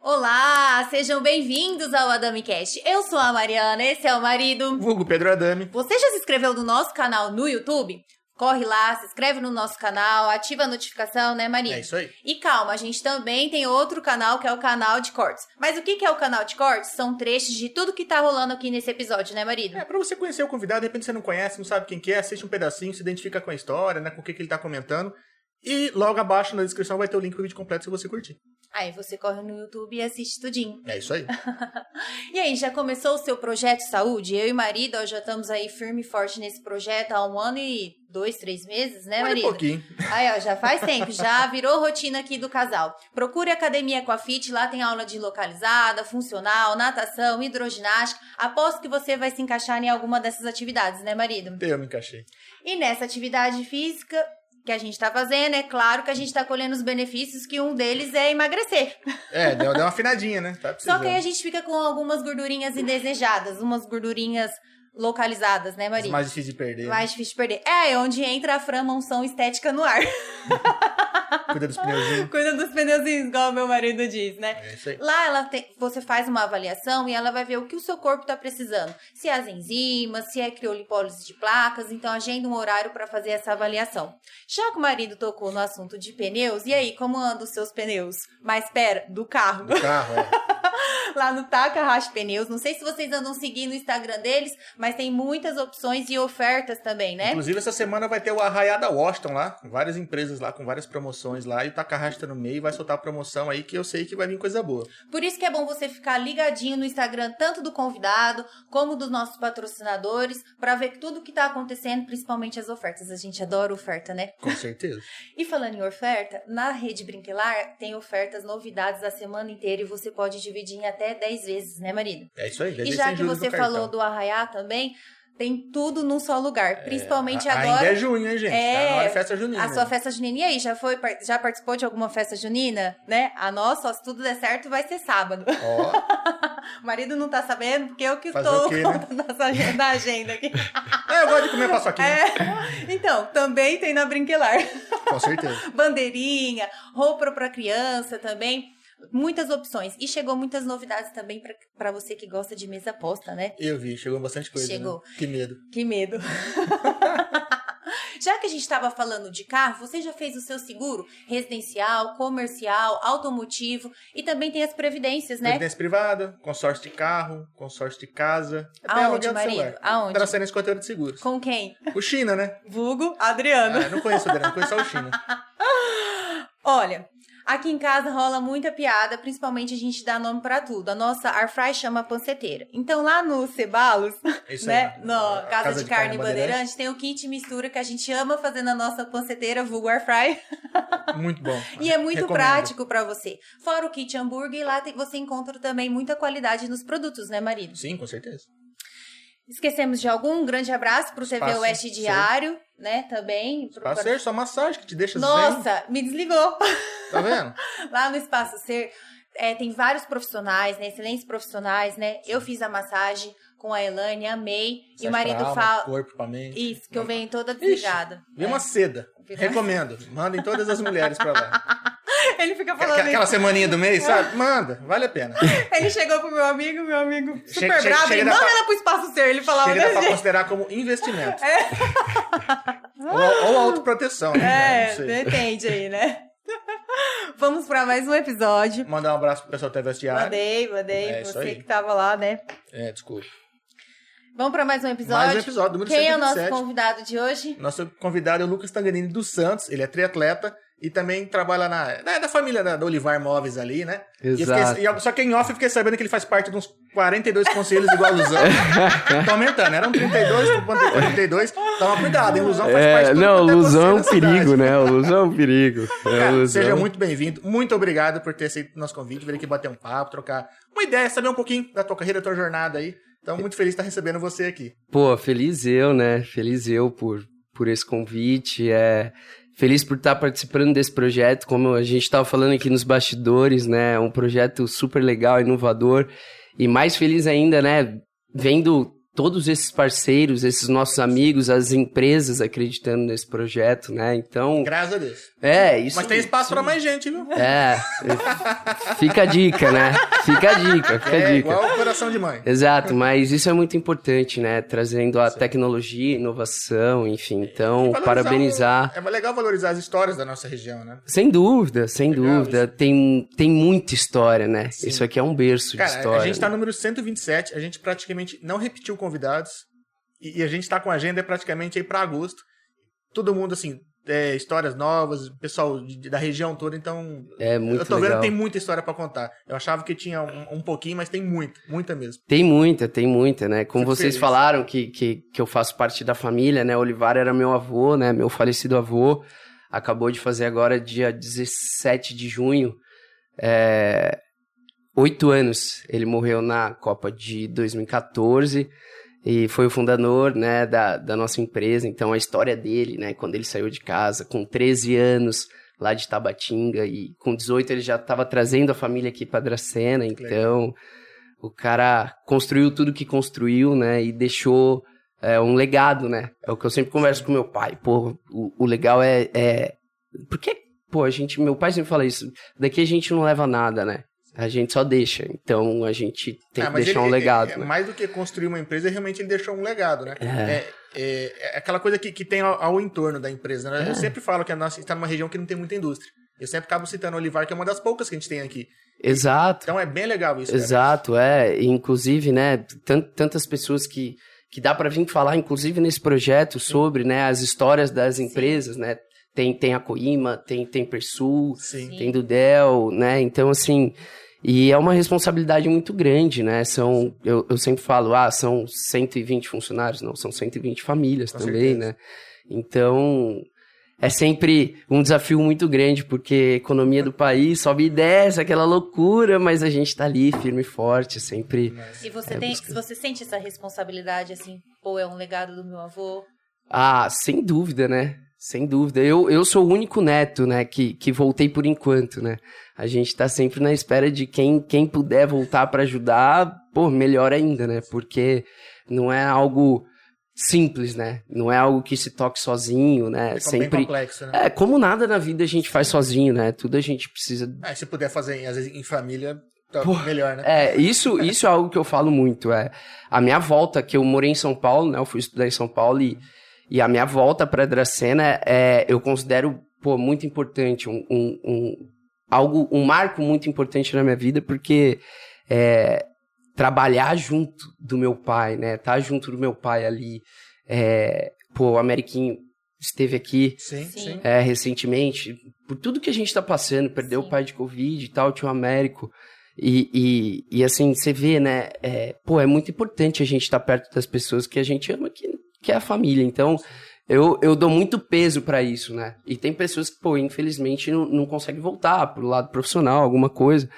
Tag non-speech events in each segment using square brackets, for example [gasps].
Olá, sejam bem-vindos ao Adami Cast. Eu sou a Mariana, esse é o marido. Vulgo Pedro Adame. Você já se inscreveu no nosso canal no YouTube? Corre lá, se inscreve no nosso canal, ativa a notificação, né, Maria? É isso aí. E calma, a gente também tem outro canal que é o canal de cortes. Mas o que é o canal de cortes? São trechos de tudo que tá rolando aqui nesse episódio, né, marido? É, pra você conhecer o convidado, de repente você não conhece, não sabe quem que é, assiste um pedacinho, se identifica com a história, né, com o que, que ele tá comentando. E logo abaixo na descrição vai ter o link pro vídeo completo se você curtir. Aí você corre no YouTube e assiste tudinho. É isso aí. [laughs] E aí, já começou o seu projeto de saúde? Eu e marido, ó, já estamos aí firme e forte nesse projeto há um ano e dois, três meses, né, Olha um marido? pouquinho. Aí, ó, já faz tempo, já virou rotina aqui do casal. Procure a Academia Aquafit, lá tem aula de localizada, funcional, natação, hidroginástica. Aposto que você vai se encaixar em alguma dessas atividades, né, marido? Eu me encaixei. E nessa atividade física que a gente tá fazendo, é claro que a gente tá colhendo os benefícios, que um deles é emagrecer. É, deu, deu uma afinadinha, né? Tá Só que aí a gente fica com algumas gordurinhas indesejadas, umas gordurinhas localizadas, né, Maria? mais difícil de perder. né? Mais difícil de perder. É, é onde entra a Fran Monção Estética no ar. [laughs] Cuida dos pneuzinhos. Cuida dos pneuzinhos, igual meu marido diz, né? É isso aí. Lá ela tem, você faz uma avaliação e ela vai ver o que o seu corpo está precisando. Se é as enzimas, se é criolipólise de placas, então agenda um horário para fazer essa avaliação. Já que o marido tocou no assunto de pneus, e aí, como andam os seus pneus? Mas pera, do carro. Do carro, é. [laughs] Lá no Takahashi Pneus. Não sei se vocês andam seguindo o Instagram deles, mas tem muitas opções e ofertas também, né? Inclusive, essa semana vai ter o Arraiada Washington lá, várias empresas lá, com várias promoções lá, e o Takahashi tá no meio e vai soltar a promoção aí que eu sei que vai vir coisa boa. Por isso que é bom você ficar ligadinho no Instagram, tanto do convidado como dos nossos patrocinadores, para ver tudo que tá acontecendo, principalmente as ofertas. A gente adora oferta, né? Com certeza. [laughs] E falando em oferta, na Rede Brinquelar tem ofertas, novidades a semana inteira e você pode dividir em até 10 vezes, né, marido? É isso aí. E já que você falou do Arraiá também, tem tudo num só lugar, principalmente A- agora. Ainda é junho, hein, gente? É, Tá na hora de festa junina. A sua festa junina. E aí, já foi, já participou de alguma festa junina? Né? A nossa, se tudo der certo, vai ser sábado. [laughs] O marido não tá sabendo, porque eu que Fazer estou quê, né? agenda, da agenda aqui. [laughs] é, eu gosto de comer paçoquinha. É. Então, também tem na Brinquelar. Com certeza. [laughs] Bandeirinha, roupa pra criança também. Muitas opções. E chegou muitas novidades também pra- pra você que gosta de mesa posta, né? Eu vi, chegou bastante coisa. Chegou. Né? Que medo. Que medo. [laughs] Já que a gente estava falando de carro, você já fez o seu seguro residencial, comercial, automotivo e também tem as previdências, né? Previdência privada, consórcio de carro, consórcio de casa. Até Aonde, marido? Aonde? Transferência corretora de seguros. Com quem? O China, né? Vulgo Adriano. Ah, não conheço o Adriano, conheço só o China. [laughs] Olha, aqui em casa rola muita piada, principalmente a gente dá nome pra tudo. A nossa Airfry chama panceteira. Então lá no Cebalos, É Isso né, aí. no A Casa, de, Carne, Bandeirante, tem o kit mistura que a gente ama fazer na nossa panceteira, vulgo Airfry. [laughs] Muito bom. E é muito Recomendo. prático pra você. Fora o kit hambúrguer, lá você encontra também muita qualidade nos produtos, né, marido? Sim, com certeza. Esquecemos de algum? Um grande abraço pro Espaço Oeste Ser. Diário, né, também. Pro- ser só massagem que te deixa zen. Nossa, me desligou. Tá vendo? [laughs] Lá no Espaço Ser, é, tem vários profissionais, né? Excelentes profissionais, né? Eu fiz a massagem com a Elane, amei. e o marido pra alma, fala. Corpo pra mente. Isso, que eu venho toda Ixi, desligada. Vi É. [laughs] uma seda. Recomendo. Mandem todas as mulheres pra lá. [laughs] Ele fica falando aquela isso. semaninha do mês, sabe? Manda, vale a pena. [laughs] Ele chegou pro meu amigo, meu amigo super Chega- bravo. chega da manda fa- ela pro Espaço Ser. Ele falava Chega pra considerar como investimento. Ou, ou autoproteção, né? É, entende aí, né? Vamos pra mais um episódio. Mandar um abraço pro pessoal do Vestiário. Mandei, mandei. É, você que tava lá, né? É, desculpa. Vamos pra mais um episódio. Mais um episódio, número Quem é o nosso 127. convidado de hoje? Nosso convidado é o Lucas Tanganini dos Santos. Ele é triatleta e também trabalha na, na da família da, da Olivar Móveis ali, né? E Exato. fiquei- e- só que em off eu fiquei sabendo que ele faz parte de uns 42 conselhos igual a Luzão. [laughs] tá aumentando, eram 32, tô botando 42. Toma cuidado, hein? Luzão faz parte É, de tudo não, Luzão é um perigo, cidade. né? O Luzão é um perigo. [laughs] É, Luzão. seja muito bem-vindo. Muito obrigado por ter aceito o nosso convite, vir aqui bater um papo, trocar uma ideia, saber um pouquinho da tua carreira, da tua jornada aí. Então, muito feliz de estar recebendo você aqui. Pô, feliz eu, né? Feliz eu por, por esse convite. É, Feliz por estar participando desse projeto, como a gente estava falando aqui nos bastidores, né? É um projeto super legal, inovador. E mais feliz ainda, né? Vendo todos esses parceiros, esses nossos amigos, as empresas acreditando nesse projeto, né? Então. Graças a Deus. É, isso. Mas tem espaço para mais gente, viu? É. Fica a dica, né? Fica a dica, fica a É dica. igual o coração de mãe. Exato, mas isso é muito importante, né? Trazendo a tecnologia, inovação, enfim. Então, parabenizar. o- É legal valorizar as histórias da nossa região, né? Sem dúvida, sem Legal dúvida. Tem, tem muita história, né? Sim. Isso aqui é um berço Cara, de história. a gente tá no número 127, a gente praticamente não repetiu convidados. E, e a gente tá com a agenda praticamente aí pra agosto. Todo mundo, assim, é, histórias novas, pessoal de- da região toda, então. É muito eu tô legal. vendo que tem muita história pra contar. Eu achava que tinha um, um pouquinho, mas tem muito, muita mesmo. Tem muita, tem muita, né? Como Fico vocês feliz. falaram que, que, que eu faço parte da família, né? Olivar era meu avô, né? Meu falecido avô. Acabou de fazer agora, dia 17 de junho, é, oito anos. Ele morreu na Copa de 2014 e foi o fundador, né, da, da nossa empresa. Então, a história dele, né? Quando ele saiu de casa, com 13 anos, lá de Tabatinga, e com 18 ele já estava trazendo a família aqui para Dracena. Então, o cara construiu tudo que construiu, né? E deixou é, um legado, né? É o que eu sempre converso com meu pai. Pô, o, o legal é, é. Porque, pô, a gente. Meu pai sempre fala isso. Daqui a gente não leva nada, né? A gente só deixa. Então a gente tem Ah, que deixar ele- um legado. é- é né? Mais do que construir uma empresa, realmente ele deixou um legado, né? É. É, é- é aquela coisa que, que tem ao, ao entorno da empresa, né? É. Eu sempre falo que a nossa está numa região que não tem muita indústria. Eu sempre acabo citando o Olivar, que é uma das poucas que a gente tem aqui. Exato. Então é bem legal isso. cara. Exato, é. E, Inclusive, né, tan- tantas pessoas que, que dá para vir falar, inclusive nesse projeto, sobre né, as histórias das empresas, né? Tem, tem a Coima, tem, tem Persul, Sim. tem do Dell, né? Então, assim, e é uma responsabilidade muito grande, né? São, eu, eu sempre falo, ah, são 120 funcionários, não, são 120 famílias Com também, certeza. né? Então, é sempre um desafio muito grande, porque a economia do país sobe e desce, aquela loucura, mas a gente tá ali, firme e forte, sempre. E você É, tem, busca- você sente essa responsabilidade assim, pô, é um legado do meu avô? Ah, sem dúvida, né? Sem dúvida. Eu, eu sou o único neto, né, que, que voltei por enquanto, né? A gente tá sempre na espera de quem, quem puder voltar para ajudar, pô, melhor ainda, né? Porque não é algo simples, né? Não é algo que se toque sozinho, né? É bem sempre. complexo, né? É, como nada na vida a gente faz sozinho, né? Tudo a gente precisa Ah, se puder fazer, às vezes, em família, tá Pô, melhor, né? É, isso, isso é algo que eu falo muito. É a minha volta, que eu morei em São Paulo, né? Eu fui estudar em São Paulo e, e a minha volta para Dracena é, eu considero pô, muito importante, um, um, um- algo, um marco muito importante na minha vida, porque é, trabalhar junto do meu pai, né? Tá junto do meu pai ali. É, pô, o Ameriquinho esteve aqui Sim, Sim. é, recentemente, por tudo que a gente tá passando, perdeu Sim. o pai de Covid e tal, o tio Américo. E, e, e assim, você vê, né? É, pô, é muito importante a gente estar perto das pessoas que a gente ama, que, que é a família. Então, eu, eu dou muito peso pra isso, né? E tem pessoas que, pô, infelizmente não, não conseguem voltar pro lado profissional, alguma coisa.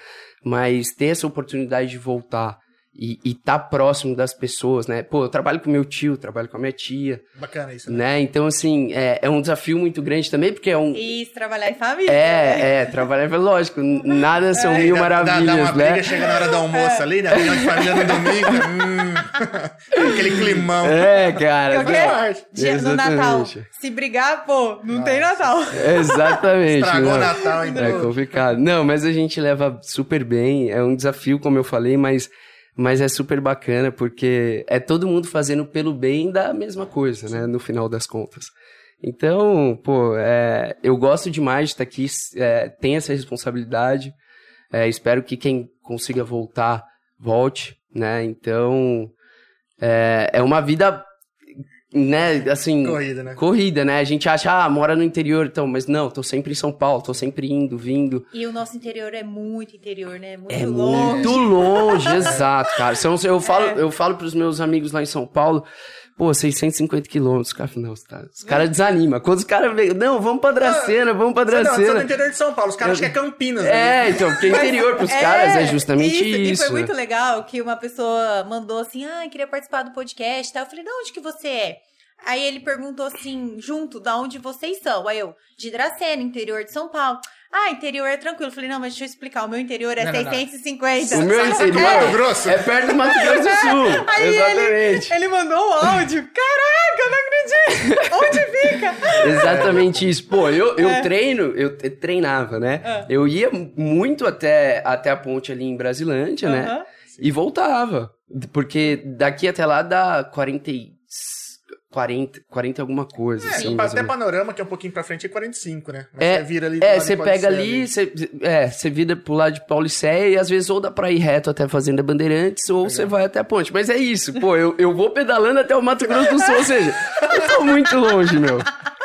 Mas ter essa oportunidade de voltar e estar próximo das pessoas, né? Pô, eu trabalho com meu tio, trabalho com a minha tia, Bacana isso, né? né? Então, assim, é, é um desafio muito grande também, porque é um. Isso, trabalhar em família. É, é, trabalhar, lógico, nada são mil Dá- dá- maravilhas, Dá uma briga, né? chega na hora do almoço ali, né? Reunião de família no domingo. hum, [laughs] aquele climão. É, cara. Qualquer-. Dia no Natal. Se brigar, pô, não tem Natal. Exatamente. Estragou não. o Natal, então. É complicado. Não, mas a gente leva super bem. É um desafio, como eu falei, mas, mas é super bacana, porque é todo mundo fazendo pelo bem da mesma coisa, né? No final das contas. Então, pô, é, eu gosto demais de estar aqui, é, tem essa responsabilidade. É, espero que quem consiga voltar, volte, né? Então, é, é uma vida, né, assim... Corrida, né? Corrida, né? A gente acha, ah, mora no interior, então, mas não, tô sempre em São Paulo, tô sempre indo, vindo. E o nosso interior é muito interior, né? Muito É longe. muito longe, [laughs] exato, cara. São, eu falo, É. eu falo pros meus amigos lá em São Paulo, pô, 650 quilômetros, cara, não, os caras desanimam. Quando os caras veem, não, vamos pra Dracena, vamos pra Não, eu sou do Dracena. interior de São Paulo. Os caras acham que é Campinas. né? É, então, porque interior pros caras é justamente E isso. foi né? muito legal que uma pessoa mandou assim, ah, queria participar do podcast e tal. Eu falei, de onde que você é? Aí ele perguntou assim, junto, da onde vocês são? Aí eu, de Dracena, interior de São Paulo. Ah, interior é tranquilo. Falei, não, mas deixa eu explicar. O meu interior é Não, não, não. 650. O meu Mato interior Grosso. é perto do Mato Grosso do [laughs] Sul. Aí Exatamente. Ele mandou um áudio. Caraca, eu não acredito. [laughs] Onde fica? Exatamente isso. Pô, eu, eu É. treino, eu treinava, né? É. Eu ia muito até, até a ponte ali em Brasilândia, né? Aham. E voltava. Porque daqui até lá dá 40, e- 40, 40 e alguma coisa. É, assim, até panorama, que é um pouquinho pra frente, é 45, né? Mas É, você vira ali. É, você pega ali, você, é, você vira pro lado de Paulicéia e às vezes ou dá pra ir reto até a Fazenda Bandeirantes ou você vai até a ponte. Mas é isso, pô, eu, eu vou pedalando até o Mato Grosso do Sul, ou seja, eu tô muito longe, meu.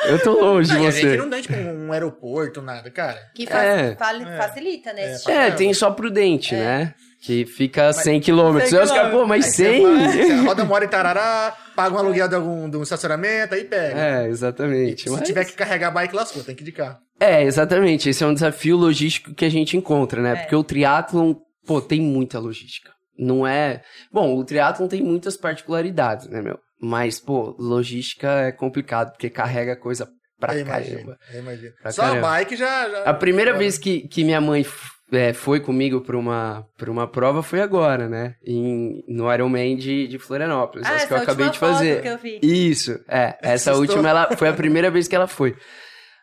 Eu tô longe de Não, e a gente você. não tem, tipo, um aeroporto, nada, cara. Que fa- É. fali- facilita, né? É, tipo- tem só Prudente, né? Que fica 100 quilômetros. 100 Aí os caras, pô, mas Aí você 100? vai, [laughs] Você roda uma hora em Tarará, paga um aluguel de algum de um estacionamento, aí pega. É, exatamente. Se mas- tiver que carregar a bike, lascou, tem que ir de carro. É, exatamente. Esse é um desafio logístico que a gente encontra, né? É. Porque o triatlon, pô, tem muita logística. Não é. Bom, o triatlon tem muitas particularidades, né, meu? Mas, pô, logística é complicado, porque carrega coisa pra eu imagino, caramba. eu imagino. Pra Só caramba. a bike já... já A primeira já- vez que, que minha mãe é, foi comigo pra uma, pra uma prova foi agora, né? Em, no Ironman de, de Florianópolis. Ah, essa que eu acabei de fazer. foto que eu vi. Isso, é. Essa última ela, foi a primeira vez que ela foi.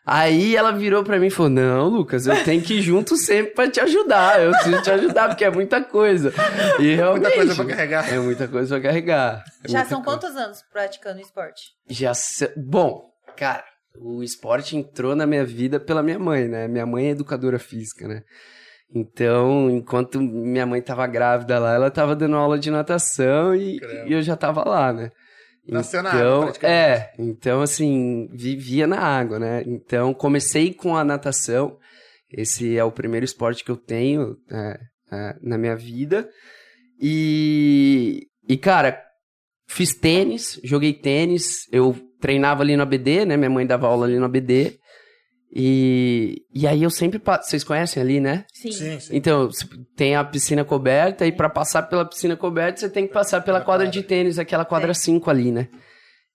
Aí ela virou pra mim e falou: Não, Lucas, eu tenho que ir junto sempre pra te ajudar. Eu preciso te ajudar, porque é muita coisa. E realmente. Muita coisa pra carregar. É muita coisa pra carregar. É Já são coisa. quantos anos praticando esporte? Já se- Bom, cara, o esporte entrou na minha vida pela minha mãe, né? Minha mãe é educadora física, né? Então, enquanto minha mãe tava grávida lá, ela tava dando aula de natação e, e eu já tava lá, né? Nasceu na então, praticamente. é, então assim, vivia na água, né? Então, comecei com a natação. Esse é o primeiro esporte que eu tenho é, é, na minha vida. E, e, cara, fiz tênis, joguei tênis. Eu treinava ali no ABD, né? Minha mãe dava aula ali no ABD. E, e aí eu sempre. Vocês conhecem ali, né? Sim. Sim, sim. Então, tem a piscina coberta e pra passar pela piscina coberta, você tem que passar pela quadra de tênis, aquela quadra É. 5 ali, né?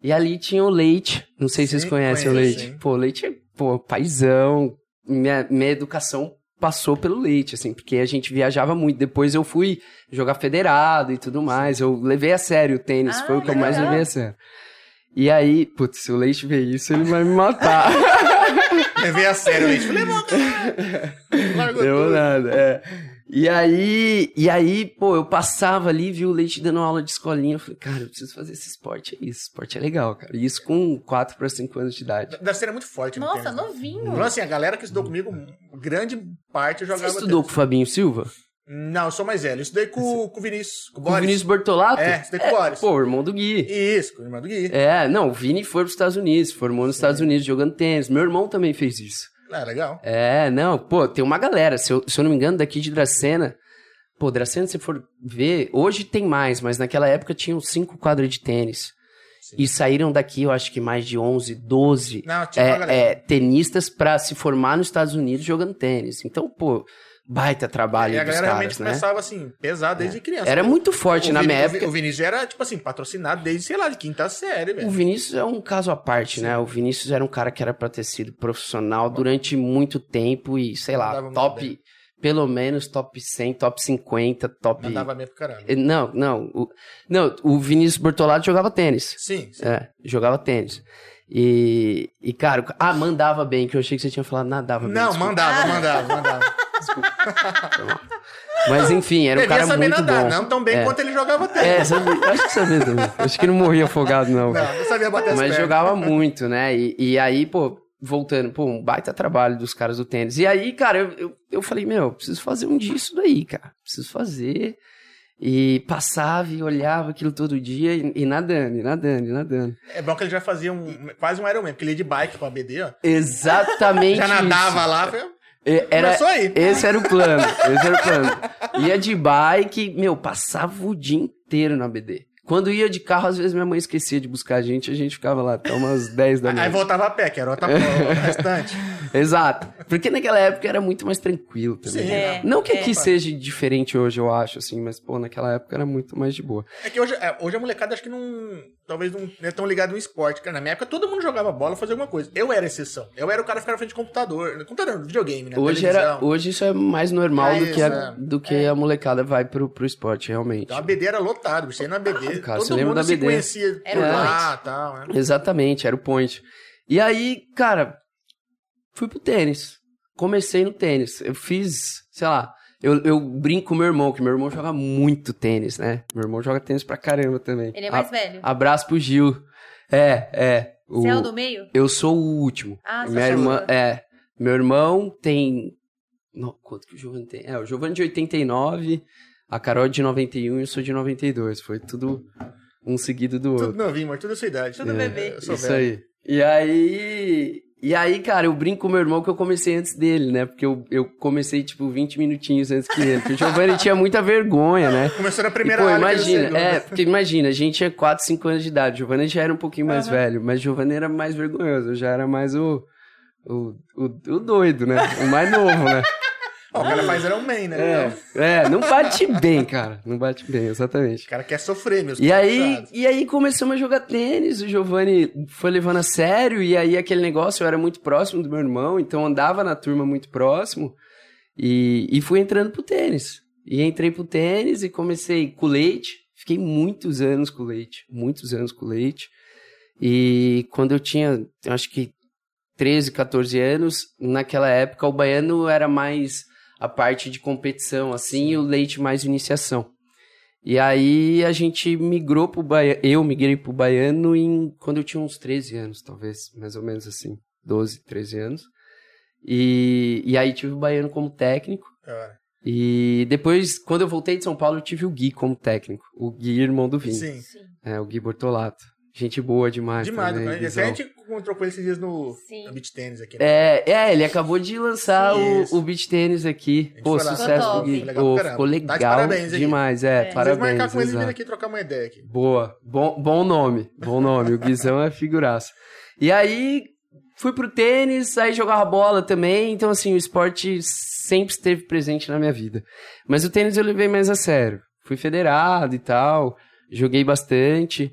E ali tinha o Leite, não sei se vocês conhecem o conheço, Leite. sim. Pô, o Leite é, pô, paizão. Minha, minha educação passou pelo Leite, assim, porque a gente viajava muito. Depois eu fui jogar federado e tudo mais. Eu levei a sério o tênis, Ah, foi o que eu mais levei a sério. E aí, putz, se o Leite ver isso, ele vai me matar. [laughs] Levei a sério, leite. Falei, "Levou, cara." Largou Deu tudo. nada, é. E aí, e aí, pô, eu passava ali, vi o Leite dando aula de escolinha, eu falei, cara, eu preciso fazer esse esporte, é isso, esporte é legal, cara. E isso com 4 para 5 anos de idade. Deve ser muito forte no Nossa, tênis, né? novinho. Então, assim, a galera que estudou comigo, grande parte eu Você jogava estudou com o Fabinho Silva? Não, eu sou mais velho. Eu estudei com, com o Vinícius, com o Com o. Vinícius Bortolato? É, estudei com o Boris. Pô, o irmão do Gui. Isso, com o irmão do Gui. É, não, o Vini foi pros Estados Unidos, formou nos Estados Unidos jogando tênis. Meu irmão também fez isso. Ah, legal. É, não, pô, tem uma galera, se eu, se eu não me engano, daqui de Dracena. Pô, Dracena, se for ver, hoje tem mais, mas naquela época tinham cinco quadras de tênis. Sim. E saíram daqui, eu acho que mais de 11, 12 Não, é, é, tenistas pra se formar nos Estados Unidos jogando tênis. Então, pô, baita trabalho e a galera caras, realmente né? começava assim, pesado desde criança. Era muito forte O na Vini- minha o época. O Vinícius era, tipo assim, patrocinado desde, sei lá, de quinta série, O velho. Vinícius é um caso à parte, né? O Vinícius era um cara que era pra ter sido profissional durante muito tempo e, sei lá, Mandava top, pelo menos top 100, top 50, top... Mandava bem pro caralho. Eh, Não, não. O, não, o Vinícius Bortolato jogava tênis. Sim, sim. É, jogava tênis. E, e, cara, o- ah, mandava bem, que eu achei que você tinha falado nadava bem. Não, desculpa. mandava, [laughs] mandava, mandava. Mas enfim, era um Devia cara saber muito nadar, bom. não tão bem É. quanto ele jogava tênis. É, sabia, acho que sabia também. Acho que não morria afogado, não. Não, não sabia bater as Mas jogava muito, né? E, e aí, pô, voltando, pô, um baita trabalho dos caras do tênis. E aí, cara, eu, eu, eu falei, meu, preciso fazer um disso daí, cara. Preciso fazer. E passava e olhava aquilo todo dia e, e nadando, e nadando, e nadando. É bom que ele já fazia um, quase um Ironman, porque ele ia de bike com a BD, ó. Exatamente. [laughs] Já nadava isso. lá, foi... Era, começou aí. esse era o plano. Esse era o plano. Ia de bike, meu, passava o dia inteiro na BD. Quando ia de carro, às vezes minha mãe esquecia de buscar a gente, a gente ficava lá até umas [laughs] 10 da Aí noite. voltava a pé, que era outra [laughs] o restante. Exato. Porque naquela época era muito mais tranquilo também. Sim, É, Não que é. aqui seja diferente hoje, eu acho, assim, mas, pô, naquela época era muito mais de boa. É que hoje, é, hoje a molecada acho que não. Talvez não é tão ligado no esporte. Cara, na minha época todo mundo jogava bola, fazia alguma coisa. Eu era exceção. Eu era o cara que ficava na frente de computador. Computador, videogame, né? Hoje, Televisão. era, hoje isso é mais normal É do que, a, é. do que a molecada vai pro, pro esporte, realmente. Então a BD era lotado, bicho. Aí na BD, Cara, você todo lembra mundo da se BD? conhecia Era por o lá e tal, né? Exatamente, era o point. E aí, cara, fui pro tênis. Comecei no tênis. Eu fiz, sei lá, eu, eu brinco com meu irmão, que meu irmão joga muito tênis, né? Meu irmão joga tênis pra caramba também. Ele é mais A- velho. Abraço pro Gil. É, é. O, Você é o do meio? Eu sou o último. Ah, você Minha é irmã, é. Meu irmão tem. Não, quanto que o Giovanni tem? É, o Giovanni de 89, a Carol de 91 e eu sou de 92. Foi tudo um seguido do outro. Tudo novinho, mas tudo da sua idade. Tudo bebê. Eu sou Isso velho. aí. E aí. E aí, cara, eu brinco com meu irmão que eu comecei antes dele, né? Porque eu, eu comecei, tipo, 20 minutinhos antes que ele. Porque o Giovanni tinha muita vergonha, né? Começou na E, primeira pô, ele imagina, chegou. é, porque imagina, a gente tinha 4, 5 anos de idade. O Giovanni já era um pouquinho mais velho, mas o Giovanni era mais vergonhoso. Eu já era mais o. O, o, o doido, né? O mais novo, né? Ó, o cara faz Iron Man, né? É, é, não bate bem, cara. Não bate bem, exatamente. O cara quer sofrer, meus E aí, e aí começamos a jogar tênis, o Giovanni foi levando a sério, e aí aquele negócio, eu era muito próximo do meu irmão, então andava na turma muito próximo, e, e fui entrando pro tênis. E entrei pro tênis e comecei com leite, fiquei muitos anos com leite, muitos anos com leite, e quando eu tinha, acho que 13, 14 anos, naquela época o baiano era mais a parte de competição, assim, e o leite mais iniciação. E aí a gente migrou pro baiano, eu migrei pro baiano em, quando eu tinha uns 13 anos, talvez, mais ou menos assim, 12, 13 anos. E, e aí tive o baiano como técnico. Hora. E depois, quando eu voltei de São Paulo, eu tive o Gui como técnico. O Gui, irmão do Vini. Sim. Sim. É, o Gui Bortolato. Gente boa demais. Demais. também, né? Até Guizão. a gente encontrou com ele esses dias no, Sim. no beach tênis aqui. né? É, é, ele acabou de lançar o, Isso. o beach tênis aqui. Pô, sucesso Ficou do Gui. top. Legal ficou Tá de legal parabéns demais. É, É. Vocês parabéns. marcar com ele e vir aqui trocar uma ideia aqui. Boa, bom, bom nome, bom nome. O Guizão é figuraça. E aí fui pro tênis, aí jogava bola também, então assim, o esporte sempre esteve presente na minha vida. Mas o tênis eu levei mais a sério. Fui federado e tal, joguei bastante.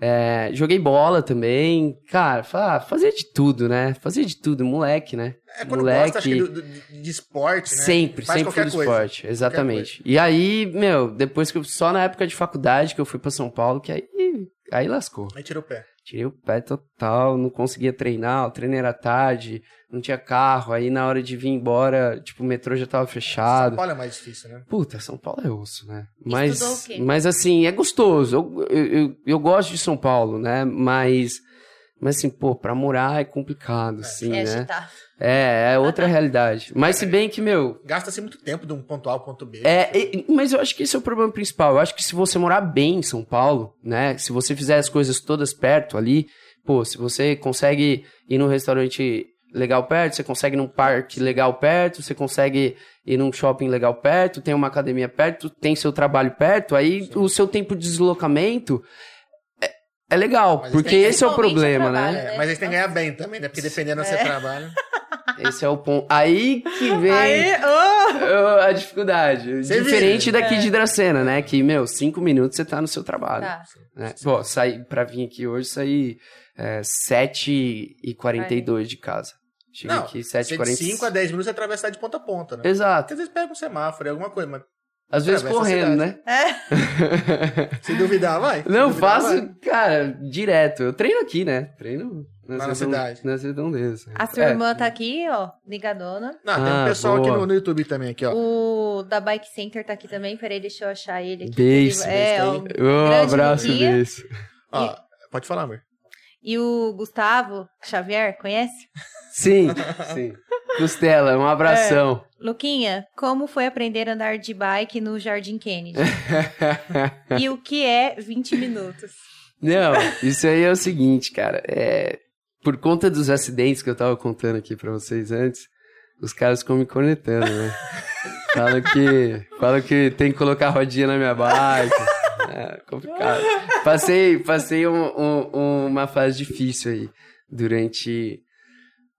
É, joguei bola também. Cara, fa- fazia de tudo, né? Fazia de tudo, moleque, né? É quando moleque. gosta, acho que, do, do- de esporte, né? Sempre, Faz sempre fui do coisa. esporte, exatamente. E aí, meu, depois que eu, só na época de faculdade que eu fui pra São Paulo, que aí, aí lascou. Aí tirou o pé. Tirei o pé total, não conseguia treinar, o treino era tarde, não tinha carro, aí na hora de vir embora, tipo, o metrô já tava São fechado. Paulo é mais difícil, né? Puta, São Paulo é osso, né? Estudou Mas, o quê? mas assim, é gostoso. Eu, eu, eu, eu gosto de São Paulo, né? Mas, mas assim, pô, pra morar é complicado, assim, é, né? tá. É, é outra [laughs] realidade. Mas se bem que, meu, Gasta-se muito tempo de um ponto A ao ponto B. é, e- mas eu acho que esse é o problema principal. Eu acho que se você morar bem em São Paulo, né? Se você fizer as coisas todas perto ali, pô, se você consegue ir num restaurante legal perto, você consegue ir num parque legal perto, você consegue ir num shopping legal perto, tem uma academia perto, tem seu trabalho perto, aí o seu tempo de deslocamento é, é legal, Mas porque esse é o problema, o trabalho, né? É, né? mas eles têm que ganhar bem também, né? Porque dependendo onde você trabalha. [laughs] Esse é o ponto. Aí que vem. Aí, oh! A dificuldade. Você Diferente vira. daqui de Dracena, né? Que, meu, cinco minutos você tá no seu trabalho. Tá. Né? Pô, saí, pra vir aqui hoje, saí é, 7h42 de casa. Cheguei Não, aqui você de 7h45. 5 a 10 minutos você atravessar de ponta a ponta, né? Porque Exato. às vezes pega um semáforo, alguma coisa, mas Às vezes Atravessa a correndo, né? É, [laughs] se duvidar, vai. Se Não, duvidar, faço, vai. cara, direto. Eu treino aqui, né? Treino na redond- cidade. nas redondezas. a sua É. irmã tá aqui, ó, ligadona. Não, tem um Ah, pessoal aqui boa. no, no YouTube também, aqui, ó. O da Bike Center tá aqui também. Peraí, deixa eu achar ele aqui. Beijo, Ele- É. Ô, grande abraço, beijo. Ó, pode falar, amor. E o Gustavo Xavier, conhece? [laughs] Sim, sim. Costela, um abração. Luquinha, como foi aprender a andar de bike no Jardim Kennedy? [laughs] e o que é 20 minutos? Não, isso aí é o seguinte, cara. É, por conta dos acidentes que eu tava contando aqui pra vocês antes, os caras ficam me conectando, né? [laughs] falam que, falam que tem que colocar rodinha na minha bike. É, complicado. [laughs] Passei, passei um- um- uma fase difícil aí durante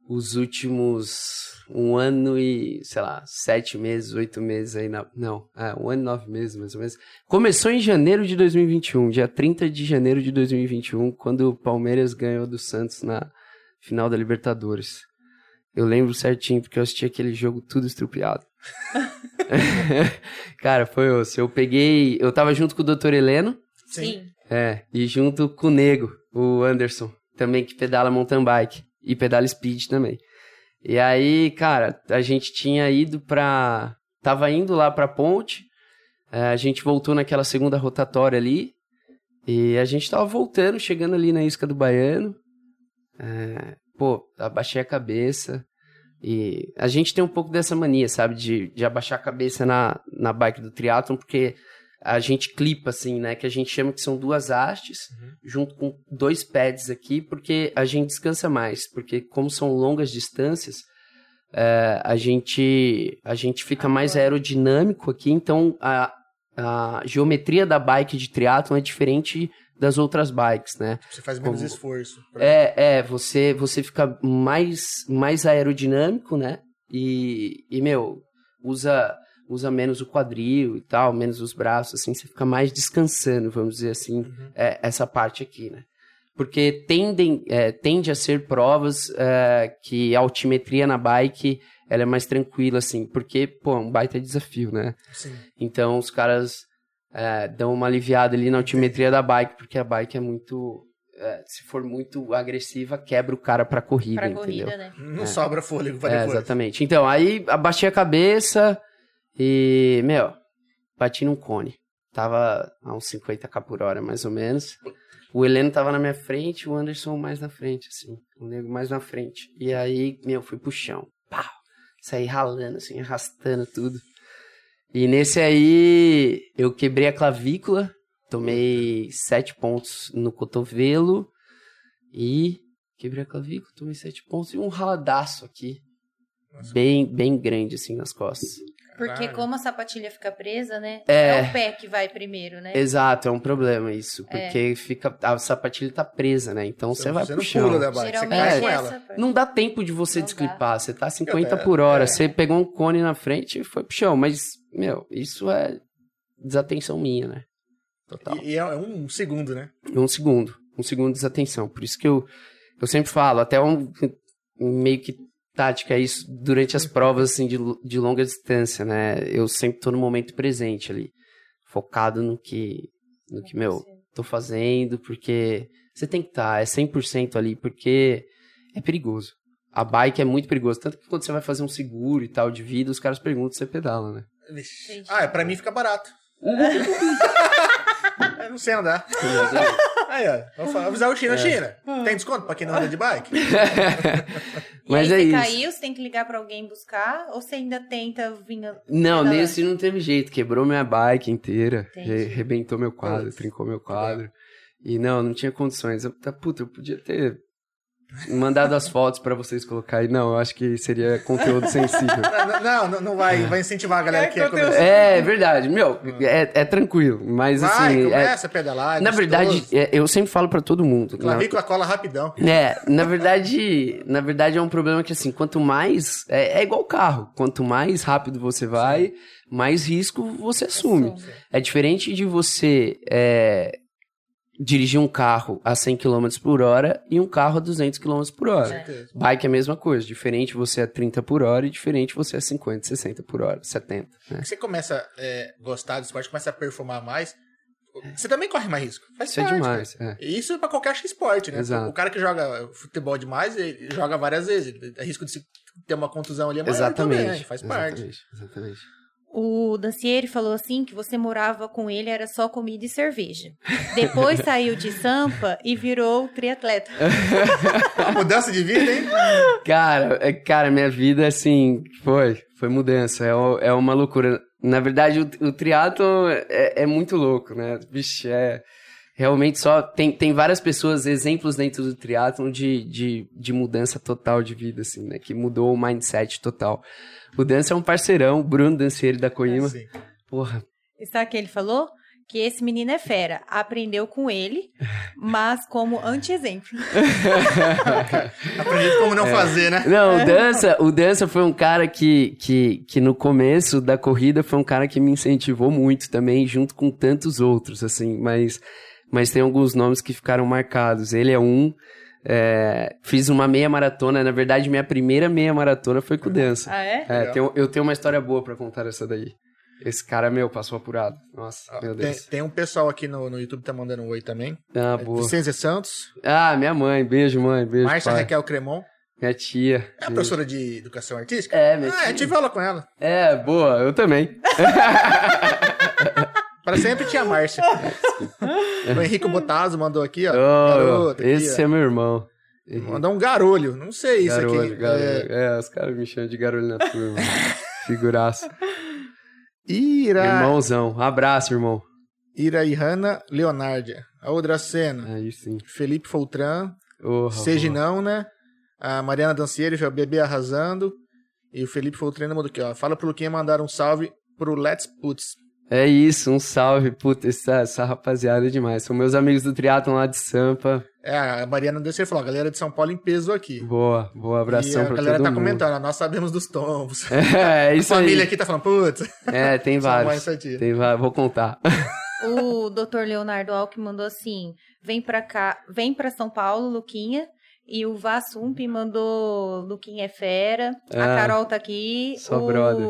os últimos um ano e, sei lá, sete meses, oito meses aí na. Não, é, um ano e nove meses, mais ou menos. Começou em janeiro de 2021, dia 30 de janeiro de 2021, quando o Palmeiras ganhou do Santos na final da Libertadores. Eu lembro certinho, porque eu assisti aquele jogo tudo estrupiado. [laughs] Cara, foi osso. Eu peguei. Eu tava junto com o Dr. Heleno. Sim. É, e junto com o Nego, o Anderson, também que pedala mountain bike e pedala speed também. E aí, cara, a gente tinha ido pra. Tava indo lá pra ponte, é, a gente voltou naquela segunda rotatória ali, e a gente tava voltando, chegando ali na isca do Baiano. É, pô, abaixei a cabeça. E a gente tem um pouco dessa mania, sabe, de, de abaixar a cabeça na, na bike do triatlon, porque a gente clipa, assim, né? Que a gente chama que são duas hastes, junto com dois pads aqui, porque a gente descansa mais. Porque como são longas distâncias, é, a, gente, a gente fica mais aerodinâmico aqui, então a, a geometria da bike de triatlon é diferente das outras bikes, né? Você faz menos Como- esforço. É, é, você, você fica mais, mais aerodinâmico, né? E, e, meu, usa, usa menos o quadril e tal, menos os braços, assim, você fica mais descansando, vamos dizer assim, é, essa parte aqui, né? Porque tendem, é, tende a ser provas é, que a altimetria na bike ela é mais tranquila, assim, porque, pô, é um baita desafio, né? Sim. Então os caras é, dão uma aliviada ali na altimetria da bike, porque a bike é muito. é, se for muito agressiva, quebra o cara pra corrida, Pra entendeu? corrida, né? Não sobra fôlego pra É, depois. exatamente. Então, aí abaixei a cabeça e, meu, bati num cone. Tava a uns 50k por hora, mais ou menos. O Heleno tava na minha frente, o Anderson mais na frente, assim. O nego mais na frente. E aí, meu, fui pro chão. Pau! Saí ralando, assim, arrastando tudo. E nesse aí, eu quebrei a clavícula, tomei sete pontos no cotovelo e quebrei a clavícula, tomei sete pontos e um raladaço aqui. Nossa. Bem, bem grande, assim, nas costas. Porque Caralho. como a sapatilha fica presa, né? É. o pé que vai primeiro, né? Exato, é um problema isso. É. Porque fica. A sapatilha tá presa, né? Então você, vai você pro não chão. pula da bike, você cai é com ela. Não dá tempo de você Não desclipar. Você tá 50 É, por hora. é. Você pegou um cone na frente e foi pro chão. Mas, meu, isso é desatenção minha, né? Total. E, e é um segundo, né? Um segundo. Um segundo de desatenção. Por isso que eu, eu sempre falo, até um, meio que tática é isso durante as provas assim, de, de longa distância, né? Eu sempre tô no momento presente ali. Focado no que, no que, meu, tô fazendo, porque você tem que estar, é 100% ali, porque é perigoso. A bike é muito perigoso. Tanto que quando você vai fazer um seguro e tal de vida, os caras perguntam se você pedala, né? Vixe. Ah, é, pra mim fica barato. [laughs] Eu não sei andar. Aí, ó. Vou fa- avisar o China. É. China, tem desconto pra quem não anda de bike? [laughs] E Mas aí é você isso. caiu, você tem que ligar pra alguém buscar? Ou você ainda tenta vir... a- Não, Pedalando. nesse não teve jeito. Quebrou minha bike inteira. Entendi. re- Rebentou meu quadro, Putz. trincou meu quadro. E não, não tinha condições. Eu, tá, puta, eu podia ter mandado as fotos pra vocês colocarem. Não, eu acho que seria conteúdo sensível. [laughs] Não, não, não, vai, vai incentivar a galera que é conteúdo- começar. É verdade, meu, é, é tranquilo. Mas Vai, assim, é- começa a pedalar. é na verdade, gostoso. é, eu sempre falo pra todo mundo. na- Clavícula cola rapidão. É, na verdade, na verdade é um problema que assim, quanto mais é, é igual carro, quanto mais rápido você vai, mais risco você assume. Assume. É diferente de você é, dirigir um carro a 100 km por hora e um carro a 200 km por hora. certeza. Bike é a mesma coisa, diferente você a 30 por hora e diferente você a 50, 60 por hora, 70. Né? Você começa a é, gostar do esporte, começa a performar mais, você também corre mais risco. Faz Isso é parte, demais. É. cara. E Isso é pra qualquer esporte, né? Exato. O cara que joga futebol demais, ele joga várias vezes. Ele- O risco de ter uma contusão ali é maior Exatamente. também, faz parte. exatamente, exatamente. O Dancieri falou assim que você morava com ele, era só comida e cerveja. Depois saiu de Sampa e virou triatleta. Uma mudança de vida, hein? Cara, é- cara, minha vida, assim, foi, foi mudança, é, é uma loucura. Na verdade, o, o triatlon é, é muito louco, né? Vixe, é... Realmente só... Tem, tem várias pessoas, exemplos dentro do triatlon de, de, de mudança total de vida, assim, né? Que mudou o mindset total. O Dança é um parceirão, Bruno Dancieri da Coima. Assim. Porra, E sabe o que ele falou? que esse menino é fera. Aprendeu com ele, mas como anti-exemplo. [laughs] Aprendi como não fazer, né? Não, o Dança, o Dança foi um cara que, que, que no começo da corrida foi um cara que me incentivou muito também, junto com tantos outros, assim, mas, mas tem alguns nomes que ficaram marcados. Ele é um. é, fiz uma meia maratona, na verdade, minha primeira meia maratona foi com o Dança. Ah, é? É, tem- eu tenho uma história boa pra contar essa daí. Esse cara, meu, passou apurado. Nossa, meu Tem, Deus. tem um pessoal aqui no, no YouTube que tá mandando um oi também. Ah, boa. Vicência Santos, Ah, minha mãe, beijo, mãe, beijo, Márcia pai. Raquel Cremon. Minha tia. É a professora de educação artística? É, minha Ah, tia. eu tive aula com ela. É, boa, eu também. [laughs] Para sempre tinha Márcia. [laughs] o Henrique Botazzo mandou aqui, ó. Oh, Garoto, aqui, esse ó. é meu irmão. Mandou um garolho. Não sei isso garolho, aqui. garolho. É, É, os caras me chamam de garolho na turma. [laughs] Figuraça. Ira, Irmãozão. Abraço, irmão. Ira Ihana Leonardia. A Odracena. Aí sim. Felipe Foltran. Oh, né? A Mariana Dancieri, o bebê arrasando. E o Felipe Foltran mandou aqui, ó. Fala pro Luquinha mandar um salve pro Let's Puts. É isso, um salve. Puta, essa, essa rapaziada é demais. São meus amigos do triatlon lá de Sampa. É, a Mariana Dancieri falou, a galera de São Paulo em peso aqui. Boa, boa abração e a pra galera todo tá mundo. comentando, ó, nós sabemos dos tombos. [laughs] É, é isso a família aí. aqui tá falando, putz, É, tem [laughs] vários. Tem vários, vou contar. O Dr. Leonardo Alck mandou assim: vem pra cá, vem pra São Paulo, Luquinha. E o Vassump mandou Luquinha é fera. A Ah, Carol tá aqui. só o... brother.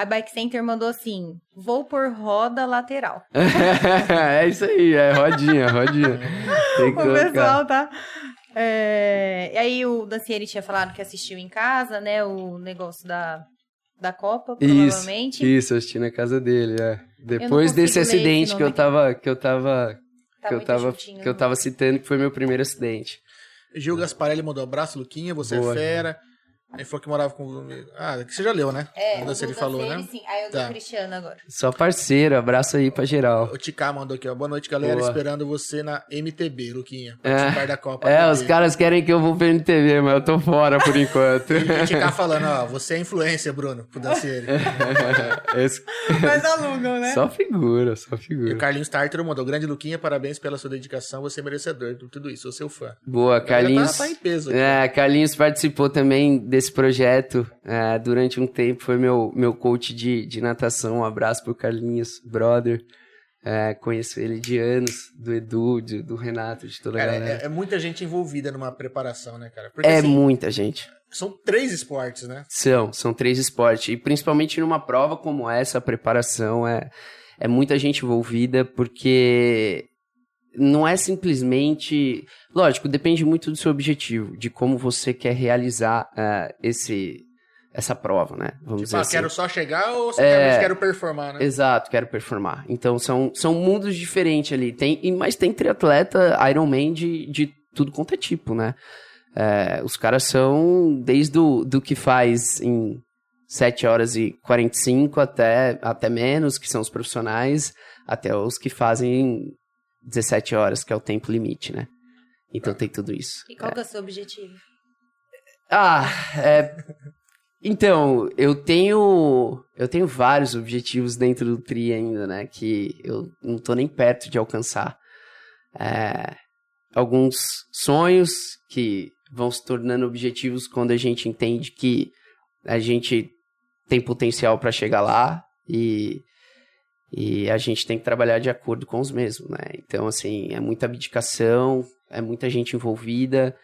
A Bike Center mandou assim: vou por roda lateral. [laughs] é isso aí, é rodinha, rodinha. Tem que O colocar. pessoal tá. É, E aí o Dancieri tinha falado que assistiu em casa, né? O negócio da, da Copa, Isso, provavelmente. isso, eu assisti na casa dele, é. Depois desse acidente que eu tava, que eu tava, Tá que eu tava, que eu né? tava citando que foi meu primeiro acidente. Gil Gasparelli mandou abraço, Luquinha, você Boa. é fera. Aí falou que morava com... Ah, que você já leu, né? É, A o Dancieri do falou, né? sim. Aí eu Tá. do Cristiano agora. Só parceiro, abraço aí pra geral. O Ticá mandou aqui, ó. Boa noite, galera. Boa. Esperando você na MTB, Luquinha. É. Participar da Copa. É, MTB. os caras querem que eu vou ver NTV, mas eu tô fora por [laughs] enquanto. E o Ticá falando, ó, você é influência, Bruno, pro Dancieri. [laughs] Esse- Mas alugam, né? Só figura, só E o figura. Carlinhos Tartaro mandou, grande Luquinha, parabéns pela sua dedicação, você é merecedor de tudo isso, sou seu fã. Boa, galera Carlinhos. Tá, tá em peso aqui. É, Carlinhos participou também desse projeto é, durante um tempo, foi meu, meu coach de, de natação. Um abraço pro Carlinhos, brother. É, conheço ele de anos, do Edu, de- do Renato, de toda a Cara, galera. é, é muita gente envolvida numa preparação, né, cara? Porque, É, assim, muita gente. são três esportes, né? São, são três esportes. E principalmente numa prova como essa, a preparação é, é muita gente envolvida, porque não é simplesmente. Lógico, depende muito do seu objetivo, de como você quer realizar eh, esse, essa prova, né? Vamos Tipo, dizer ah, assim. quero só chegar ou É. quero performar, né? Exato, quero performar. Então são, são mundos diferentes ali. Tem, mas tem triatleta Ironman de, de tudo quanto é tipo, né? É, os caras são desde o, do que faz em 7 horas e 45 até, até menos, que são os profissionais, até os que fazem em 17 horas, que é o tempo limite, né? Então tem tudo isso. E qual que é o seu objetivo? Ah, é. Então, eu tenho. Eu tenho vários objetivos dentro do Tri ainda, né? Que eu não tô nem perto de alcançar. É, alguns sonhos que vão se tornando objetivos quando a gente entende que a gente tem potencial para chegar lá e, e a gente tem que trabalhar de acordo com os mesmos, né? Então, assim, é muita abdicação, é muita gente envolvida.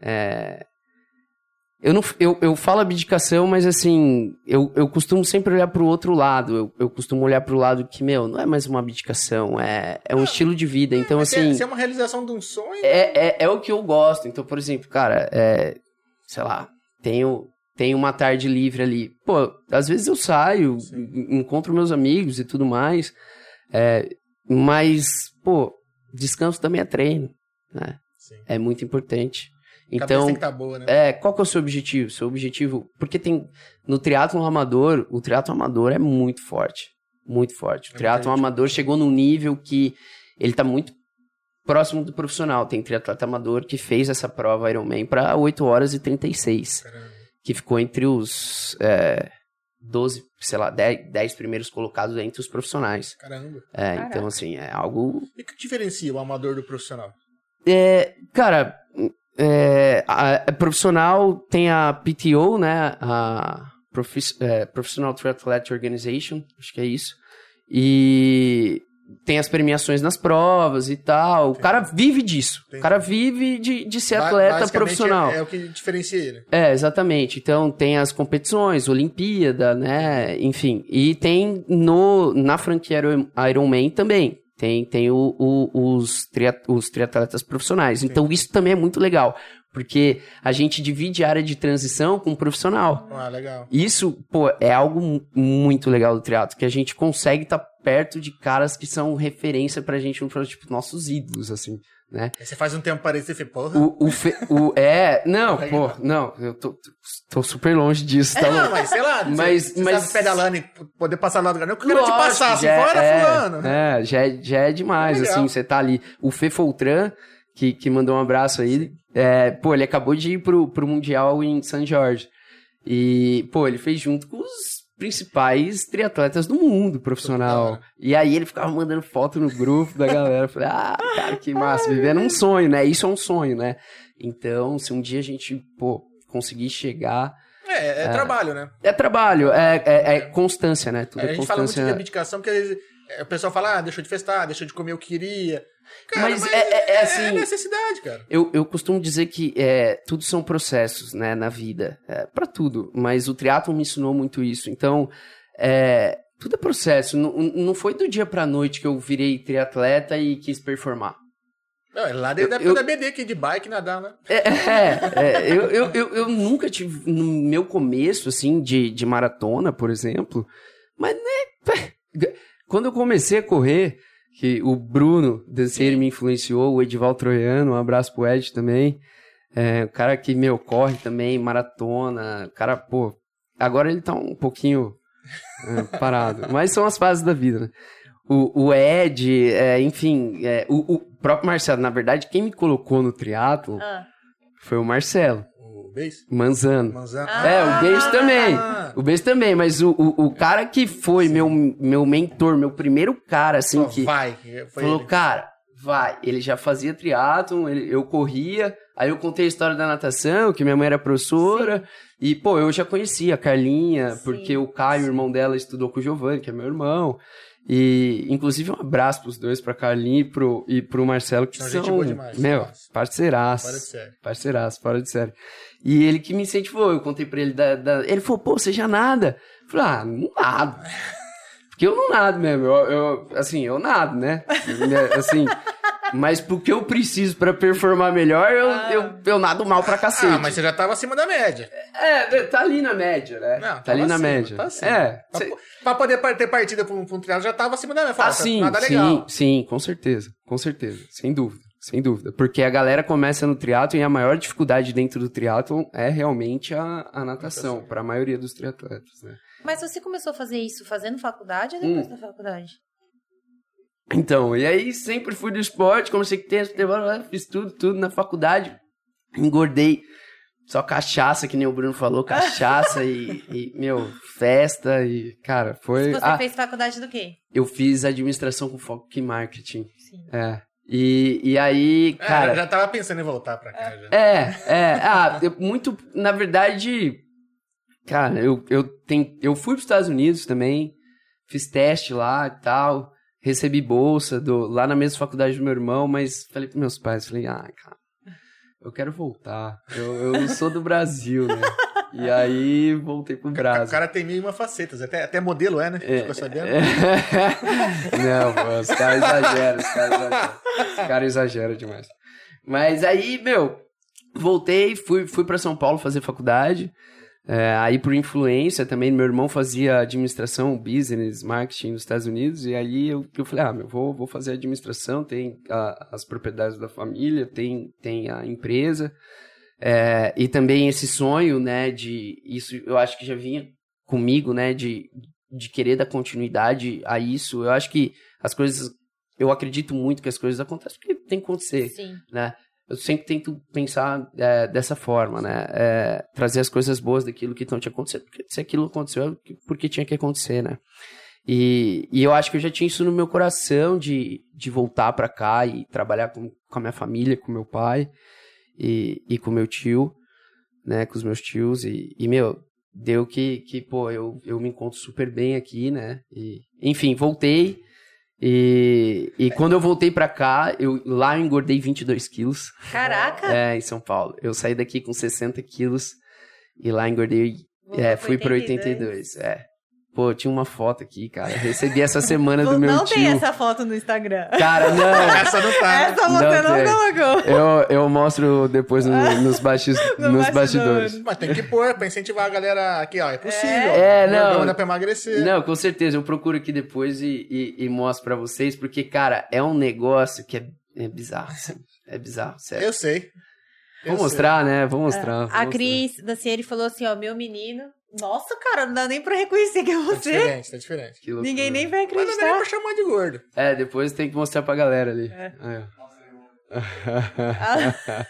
É, eu, não, eu, eu falo abdicação, mas assim, eu, eu costumo sempre olhar pro outro lado. Eu, eu costumo olhar pro lado que, meu, não é mais uma abdicação, é, é um estilo de vida. Então, Mas se é- assim, se é uma realização de um sonho, é, é, é o que eu gosto. Então, por exemplo, cara, é, sei lá, tenho, tenho uma tarde livre ali. Pô, às vezes eu saio, en- encontro meus amigos e tudo mais. é, mas, pô, descanso também é treino, né? Sim. É muito importante. Então, tem que estar boa, né? é, qual que é o seu objetivo? Seu objetivo, porque tem no triatlo amador, o triatlo amador é muito forte, muito forte. O É triatlo amador chegou num nível que ele tá muito próximo do profissional. Tem triatleta amador que fez essa prova Ironman para 8 horas e 36, Caramba. Que ficou entre os é, 12, sei lá, 10, 10 primeiros colocados entre os profissionais. Caramba. É, Caraca. então assim, é algo E o que diferencia o amador do profissional? É, cara, é, a, a profissional tem a PTO, né? A é, Professional Triathlete Organization, acho que é isso. E tem as premiações nas provas e tal. O cara vive disso. O Entendi. cara vive de, de ser Ba- atleta basicamente profissional. É, é o que diferencia ele. É, exatamente. Então tem as competições, Olimpíada, né? Enfim. E tem no, na franquia Iron- Ironman também. Tem, tem o, o- os, tria, os triatletas profissionais. Então isso também é muito legal. Porque a gente divide a área de transição com o profissional. Ah, legal. Isso, pô, é algo mu- muito legal do triatlo, que a gente consegue estar perto de caras que são referência pra gente, tipo, nossos ídolos, assim, né? Você faz um tempo parecido e fala, porra. O, o, fe- o- é, não, pô, não, eu tô, tô super longe disso, tá É, não, louco? mas sei lá, Mas- você, você mas- tá pedalando e poder passar lá do lugar. Não, eu quero te passar, assim, é- fora é, fulano. É, já é, já é demais, Legal. assim, você tá ali. O Fê Foltran, que, que mandou um abraço aí, é, pô, ele acabou de ir pro, pro Mundial em San Jorge. E, pô, ele fez junto com os principais triatletas do mundo profissional. E aí ele ficava mandando foto no grupo da galera. Eu falei, ah, cara, que massa, vivendo um sonho, né? Isso é um sonho, né? Então, se um dia a gente, pô, conseguir chegar. É, é, trabalho, né? É trabalho, é, é, é constância, né? Tudo É, é, a gente fala muito de abdicação, porque às vezes, é, o pessoal fala, ah, deixou de festar, deixou de comer o que queria. Cara, Mas é- é- é assim- É necessidade, cara. Eu, eu costumo dizer que é, tudo são processos, né, na vida, é, para tudo. Mas o triatlo me ensinou muito isso. Então, é, tudo é processo. Não, não foi do dia pra noite que eu virei triatleta e quis performar. Não, é lá desde a época eu- da BD, aqui de bike, nadar, né? É, é, é, eu, eu, eu, eu nunca tive no meu começo, assim, de, de maratona, por exemplo. Mas, né, quando eu comecei a correr, que o Bruno Danceiro me influenciou, o Edival Troiano, um abraço pro Ed também. É, o cara que, meu, corre também, maratona. O cara, pô, agora ele tá um pouquinho é, [laughs] parado. Mas são as fases da vida, né? O, o Ed, é, enfim, é, o, o próprio Marcelo, na verdade, quem me colocou no triatlo Ah. foi o Marcelo Manzano. Manzano. É, o beijo também. Ah, O beijo também, mas o, o, o cara que foi meu, meu mentor, meu primeiro cara, assim, só que vai. Falou, ele. cara, vai. Ele já fazia triatlon, ele- eu corria, aí eu contei a história da natação, que minha mãe era professora, e, pô, eu já conhecia a Carlinha, Sim. porque o Caio, o irmão dela, estudou com o Giovanni, que é meu irmão. E, inclusive, um abraço pros dois, pra Carlinha e pro, e pro Marcelo, que São são, gente boa demais, meu, parceiraço. Fora de série. Parceiraço, fora de série. E ele que me incentivou, eu contei pra ele da. da- Ele falou, pô, você já nada? Eu falei, ah, não nado. Porque eu não nado mesmo. Eu, eu- assim, eu nado, né? Eu- Assim. Mas porque eu preciso pra performar melhor, eu, eu, eu nado mal pra cacete. Ah, mas você já tava acima da média. É, tá ali na média, né? Não, tá ali na acima, média. tá acima. é. Pra, cê- pra poder ter partida pra um, pra um triatlo, já tava acima da média. Fala, Ah, sim, nada sim, legal. sim, com certeza, com certeza, sem dúvida, sem dúvida. Porque a galera começa no triatlo e a maior dificuldade dentro do triatlo é realmente a, a natação, para a maioria dos triatletas, né? Mas você começou a fazer isso fazendo faculdade ou depois Hum. da faculdade? Então, e aí sempre fui do esporte, comecei que futebol, fiz tudo, tudo na faculdade, engordei, só cachaça, que nem o Bruno falou, cachaça e, [laughs] e, meu, festa e, cara, foi... Você Ah, fez faculdade do quê? eu fiz administração com foco em marketing, Sim. é. E, e aí, É, cara... eu já tava pensando em voltar pra cá. Já. É, é. Ah, eu- muito. Na verdade, cara, eu, eu, tem, eu fui para os Estados Unidos também, fiz teste lá e tal, recebi bolsa do, lá na mesma faculdade do meu irmão, mas falei para meus pais, falei, ah, cara, eu quero voltar. Eu, eu sou do Brasil, né? E aí voltei pro O Brasil. cara tem mil e uma facetas. Até, até modelo é, né? Ficou sabendo? [laughs] Não, pô, os caras exageram, os caras exageram. Os caras exageram demais. Mas aí, meu, voltei, fui, fui para São Paulo fazer faculdade. É, aí por influência também, meu irmão fazia administração, business, marketing nos Estados Unidos, e aí eu, eu falei, ah, meu, vou, vou fazer administração, tem a- as propriedades da família, tem, tem a empresa, é, e também esse sonho, né, de, isso eu acho que já vinha comigo, né, de, de querer dar continuidade a isso, eu acho que as coisas, eu acredito muito que as coisas acontecem porque tem que acontecer, Sim. né? Eu sempre tento pensar é, dessa forma, né? É, trazer as coisas boas daquilo que estão te acontecendo. Porque se aquilo aconteceu, é porque tinha que acontecer, né? E, e eu acho que eu já tinha isso no meu coração de, de voltar para cá e trabalhar com, com a minha família, com meu pai e, e com meu tio, né? Com os meus tios. E, e meu, deu que, que pô, eu, eu me encontro super bem aqui, né? E, enfim, voltei e, e quando eu voltei pra cá, eu, lá eu engordei 22 quilos. Caraca! É, em São Paulo. Eu saí daqui com 60 quilos e lá engordei. É, fui pra 82. É. Pô, tinha uma foto aqui, cara. Recebi essa semana do meu não tio. tem essa foto no Instagram. Cara, não. Essa não tá. Essa você não, tem. colocou. Eu, eu mostro depois no- nos, baixos, [laughs] No nos bastidor. bastidores. Mas tem que pôr pra incentivar a galera aqui, ó. É possível. É, O não. dá pra emagrecer. Não, com certeza. Eu procuro aqui depois e, e, e mostro pra vocês, porque, cara, é um negócio que é, é bizarro. assim. É bizarro, sério. Eu sei. Eu Vou mostrar, né? Vou mostrar. vou A mostrar. Cris da Cieri falou assim, ó, meu menino. Nossa, cara, não dá nem pra reconhecer que é. Tá você. diferente, tá diferente. Que loucura. Ninguém nem vai Mas não dá nem acreditar. pra chamar de gordo. É, depois tem que mostrar pra galera ali. É. Aí, Ah, ó.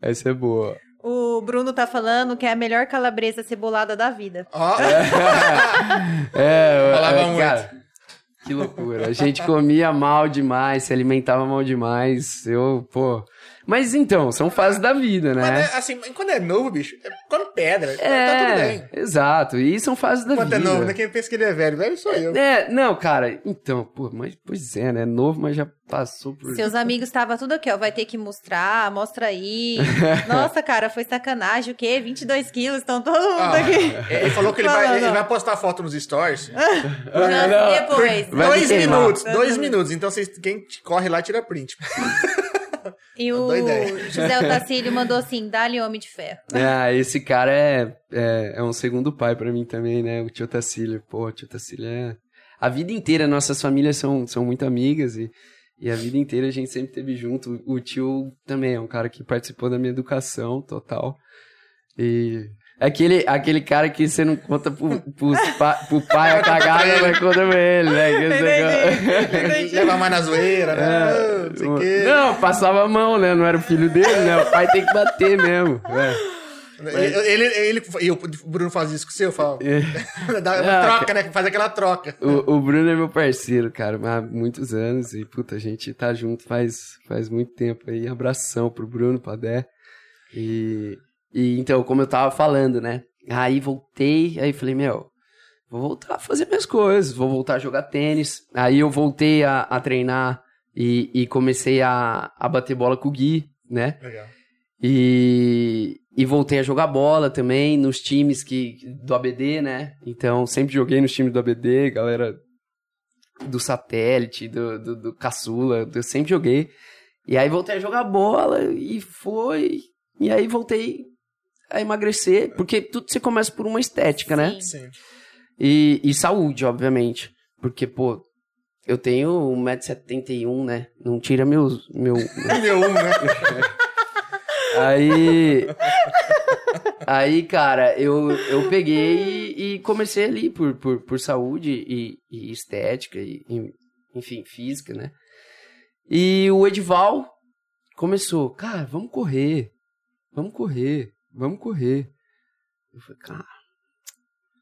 Essa é boa. o Bruno tá falando que é a melhor calabresa cebolada da vida. Ó, [laughs] É, Falava é, muito. cara, que loucura. A gente comia mal demais, se alimentava mal demais. Eu, pô. Mas então, são fases da vida, mas né? é, assim, quando é novo, bicho, é- come pedra. Tá tudo É, bem. exato. E são fases da Quando é vida. novo, né? Quem pensa que ele é velho? Velho sou eu. É, não, cara, então, pô, mas pois é, né? Novo, mas já passou por. Seus amigos estavam tudo aqui, ó. Vai ter que mostrar, mostra aí. [laughs] Nossa, cara, foi sacanagem. O quê? 22 quilos, estão todo mundo Ah, aqui. ele falou que ele vai, ele vai postar foto nos stories. [laughs] Já depois. Dois minutos, dois minutos. Então vocês, quem corre lá tira print. [laughs] [laughs] E o Boa ideia. [laughs] José Otacílio mandou assim, dá-lhe homem de ferro. [laughs] Ah, esse cara é, é, é um segundo pai pra mim também, né? O tio Tacílio. Pô, o tio Tacílio é... A vida inteira, nossas famílias são, são muito amigas e, e a vida inteira a gente sempre esteve junto. O tio também é um cara que participou da minha educação total. E... é Aquele, aquele cara que você não conta pro, pros pa, pro pai a cagada, mas conta pra ele, né? Entendi. Leva mais na zoeira, né? É. Não sei o quê. Não, passava a mão, né? Não era o filho dele, né? O pai tem que bater mesmo. É. Ele, ele, ele- e o Bruno faz isso com o seu, [laughs] uma Ah, troca, né? Faz aquela troca. O, o Bruno é meu parceiro, cara, há muitos anos. E, puta, a gente tá junto faz, faz muito tempo aí. Abração pro Bruno, pra Dé. E, e então, como eu tava falando, né? Aí voltei, aí falei, meu, vou voltar a fazer minhas coisas, vou voltar a jogar tênis. Aí eu voltei a, a treinar e, e comecei a, a bater bola com o Gui, né? Legal. E, e voltei a jogar bola também nos times que do ABD, né? Então, sempre joguei nos times do ABD, galera do satélite, do, do, do caçula, eu sempre joguei. E aí voltei a jogar bola e foi. E aí voltei a emagrecer, porque tudo você começa por uma estética, né? Sim. Sim. E, e saúde, obviamente. Porque, pô, eu tenho 1,71m, né? Não tira meus, meu, [laughs] Meu um, né? [laughs] Aí. Aí, cara, eu, eu peguei e, e comecei ali por, por, por saúde e, e estética, e, e, enfim, física, né? E o Edival começou, cara, vamos correr, vamos correr, vamos correr. Eu falei, cara,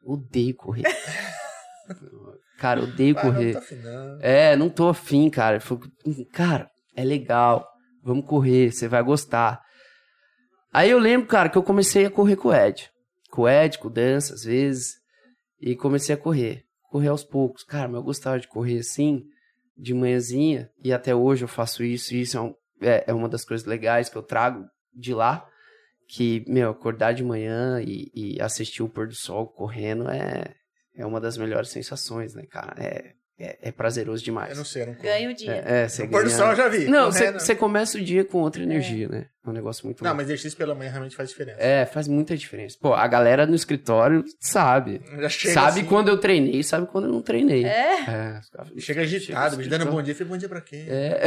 odeio correr. [laughs] cara, odeio Ah, não correr. tá afinando. É, não tô afim, cara. Ele falou, cara, é legal. Vamos correr, você vai gostar. Aí eu lembro, cara, que eu comecei a correr com o Ed. Com o Ed, com o Dança, às vezes. E comecei a correr. Correr aos poucos. Cara, mas eu gostava de correr assim, de manhãzinha. E até hoje eu faço isso. E isso é, um- é- é uma das coisas legais que eu trago de lá. Que, meu, acordar de manhã e, e assistir o pôr do sol correndo é, é uma das melhores sensações, né, cara? É, é, é prazeroso demais. Eu não sei, eu não Ganha o dia. É, é, você O pôr do sol eu já vi. Não, você começa o dia com outra energia, né? É um negócio muito Não, louco. mas exercício pela manhã realmente faz diferença. É, faz muita diferença. Pô, a galera no escritório sabe. [laughs] Já chega sabe assim, quando eu treinei, sabe quando eu não treinei. É? É, Chega agitado, me dando bom dia. Falei, bom dia pra quê? É,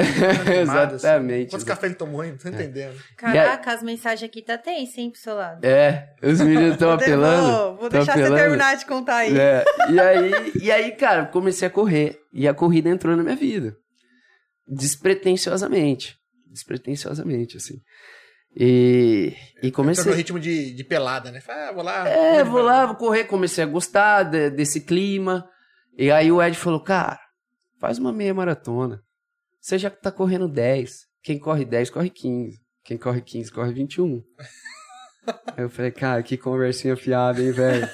Animado, [laughs] assim. exatamente. Quantos cafés ele tomou, hein? Não tô entendendo. Caraca, as mensagens aqui tá tensa, hein, pro seu lado. É, os meninos estão [laughs] apelando. Vou, vou deixar você apelando. terminar de contar aí. É, e aí, e aí, cara, comecei a correr. E a corrida entrou na minha vida. Despretensiosamente. Despretensiosamente, assim. E, e Entrou comecei. no ritmo de, de pelada, né? Ah, vou lá. É, vou vou lá, vou correr. Comecei a gostar de- desse clima. E aí o Ed falou, cara, faz uma meia maratona. Você já tá correndo 10. Quem corre 10, corre 15. Quem corre 15, corre 21. [laughs] aí eu falei, cara, que conversinha fiada, hein, velho?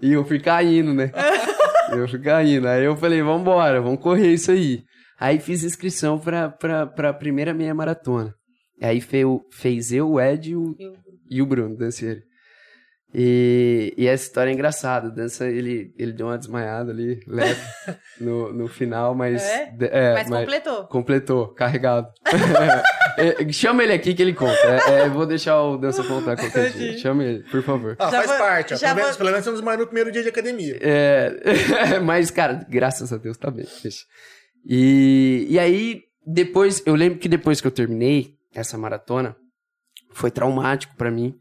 e eu fui caindo, né? [laughs] Eu fui caindo. Aí eu falei, vambora, vamos correr isso aí. Aí fiz inscrição pra, pra, pra primeira meia maratona. Aí fez, fez eu, o Ed e o, e o Bruno, danceiro. E, e essa história é engraçada. O Dança, ele, ele deu uma desmaiada ali, leve, [laughs] no, no final, mas... É? é, Mas completou. completou, carregado. [laughs] É, chama ele aqui que ele conta. É, é, vou deixar o Dança contar qualquer dia. Chama ele, por favor. Ah, Já faz vou- parte. Ó. já Pelo, menos, vou- pelo menos você não desmaiou no primeiro dia de academia. É, [laughs] mas, cara, graças a Deus tá bem. deixa. E, e aí, depois, eu lembro que depois que eu terminei essa maratona, foi traumático pra mim,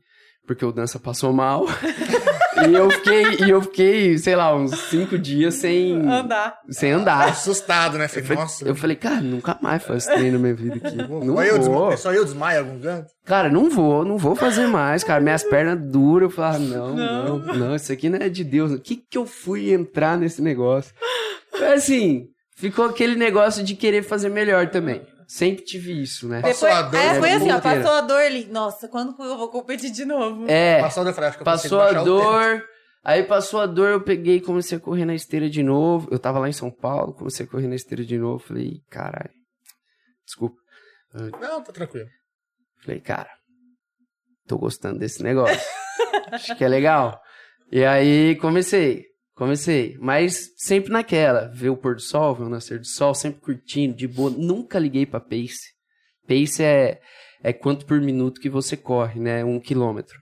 porque o dança passou mal. [laughs] e eu fiquei, e eu fiquei, sei lá, uns cinco dias sem Andar. sem andar. Assustado, né? Eu Falei, falei, nossa. eu falei, cara, nunca mais faço treino na minha vida aqui. Não só, eu vou. desma... só eu desmaio algum canto? Cara, não vou, não vou fazer mais, cara. Minhas pernas duras. Eu falei, ah, não, não, não, isso aqui não é de Deus. O que que eu fui entrar nesse negócio? Assim, ficou aquele negócio de querer fazer melhor também. Sempre tive isso, né? Passou Depois, a dor, é, foi né? assim, ó, passou a dor ali. Nossa, quando eu vou competir de novo? É, Passou a dor, eu falei, acho que eu passou a dor. Aí passou a dor, eu peguei e comecei a correr na esteira de novo. Eu tava lá em São Paulo, comecei a correr na esteira de novo. Falei, caralho, desculpa. Não, tá tranquilo. Falei, cara, tô gostando desse negócio. Acho que é legal. E aí comecei, comecei. Mas sempre naquela, ver o pôr do sol, ver o nascer do sol, sempre curtindo, de boa. Nunca liguei pra pace. Pace é, é quanto por minuto que você corre, né? Um quilômetro.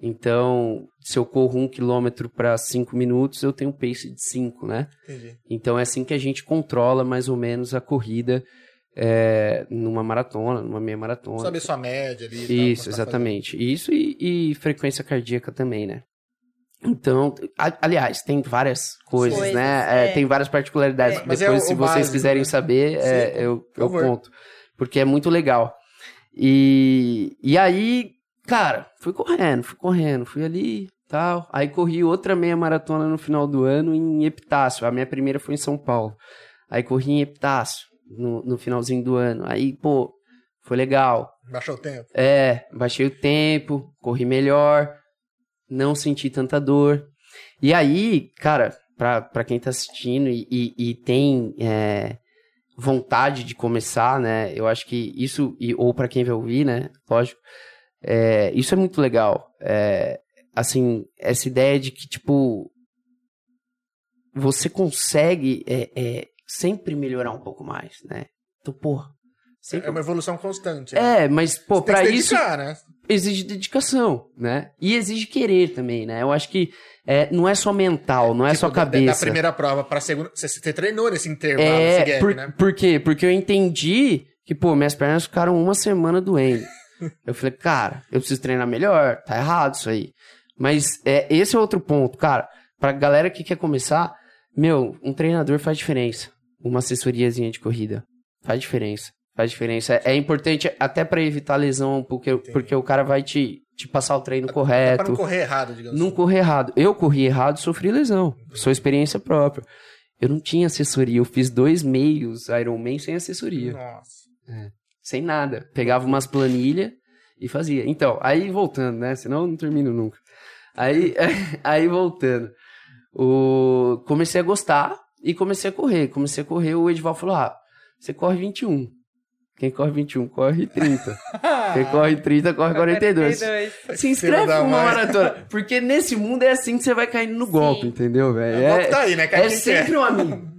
Então, se eu corro um quilômetro para cinco minutos, eu tenho um pace de cinco, né? Entendi. Então é assim que a gente controla mais ou menos a corrida é, numa maratona, numa meia maratona. Saber sua média ali. Isso, tá exatamente. Isso e, e frequência cardíaca também, né? Então, aliás, tem várias coisas, Coisas, né? É, é. Tem várias particularidades. É. É Depois, o- se o vocês básico, quiserem né? saber, é, eu, eu conto. Porque é muito legal. E, e aí, cara, fui correndo, fui correndo, fui ali tal. Aí corri outra meia maratona no final do ano em Epitácio. A minha primeira foi em São Paulo. Aí corri em Epitácio no, no finalzinho do ano. Aí, pô, foi legal. Baixou o tempo. É, baixei o tempo, corri melhor, não senti tanta dor. E aí, cara, pra, pra quem tá assistindo e, e, e tem é, vontade de começar, né? Eu acho que isso, e, ou pra quem vai ouvir, né? Lógico, é, isso é muito legal. É, assim, essa ideia de que, tipo, você consegue é, é, sempre melhorar um pouco mais, né? Então, porra. É uma evolução constante. né? É, mas, pô, se isso dedicar, né? exige dedicação, né? E exige querer também, né? Eu acho que é, não é só mental, não é só Tipo, da- Da, cabeça. primeira prova pra segunda. Você, você treinou nesse intervalo, é, esse gap, por, né? por quê? Porque eu entendi que, pô, minhas pernas ficaram uma semana doendo. [laughs] eu falei, cara, eu preciso treinar melhor, tá errado isso aí. Mas é, esse é outro ponto, cara. Pra galera que quer começar, meu, um treinador faz diferença. Uma assessoriazinha de corrida faz diferença. Faz diferença. É importante até pra evitar lesão, porque, porque o cara vai te, te passar o treino É correto. pra não correr errado, digamos Não assim. correr errado. Eu corri errado, sofri lesão. Sou experiência própria. Eu não tinha assessoria. Eu fiz dois meios Ironman sem assessoria. Nossa. Sem nada. Pegava umas planilhas e fazia. Então, aí voltando, né? Senão eu não termino nunca. Aí, [laughs] aí voltando. O... Comecei a gostar e comecei a correr. Comecei a correr, o Edival falou: ah, você corre 21. Quem corre 21, corre 30. Quem corre 30, corre 42. 42. Se inscreve numa maratona. Porque nesse mundo é assim que você vai caindo no golpe, Sim. entendeu, velho? O golpe tá aí, né? É sempre quer. um amigo.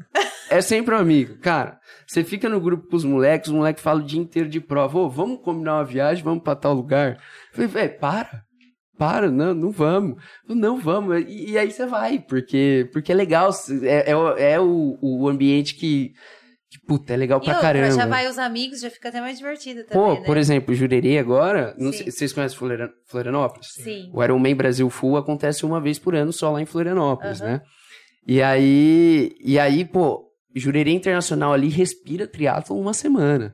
É sempre um amigo. Cara, você fica no grupo com os moleques, os moleques falam o dia inteiro de prova. Ô, vamos combinar uma viagem, vamos pra tal lugar. Eu falei, velho, para. Para, não, não vamos. Eu, Não vamos. E, e aí você vai, porque, porque é legal. É, é, é o, o ambiente que, que, puta, é legal E pra outra, caramba. já vai os amigos, já fica até mais divertido também, Pô, né? por exemplo, Jurerê agora, sei- vocês conhecem Florian- Florianópolis? Sim. O Ironman Brasil Full acontece uma vez por ano só lá em Florianópolis, Aham. né? E aí, e aí, pô, Jurerê Internacional ali respira triatlo uma semana.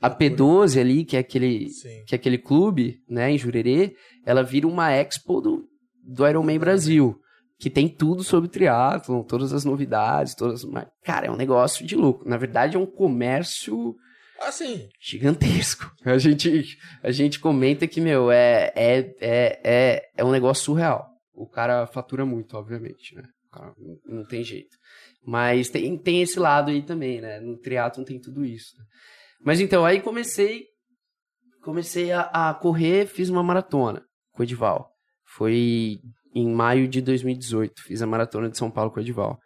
A P12 ali, que é aquele, Sim. que é aquele clube, né, em Jurerê, ela vira uma expo do, do Ironman Brasil, que tem tudo sobre triatlon, todas as novidades, todas, mas, cara, é um negócio de louco. Na verdade, é um comércio Assim, gigantesco. A gente, a gente comenta que, meu, é, é, é, é, é um negócio surreal. O cara fatura muito, obviamente, né? O cara não, não tem jeito. Mas tem, tem esse lado aí também, né? No triatlon tem tudo isso. né? Mas então, aí comecei comecei a, a correr, fiz uma maratona com o Edival. Foi em maio de 2018, fiz a maratona de São Paulo com o Edival.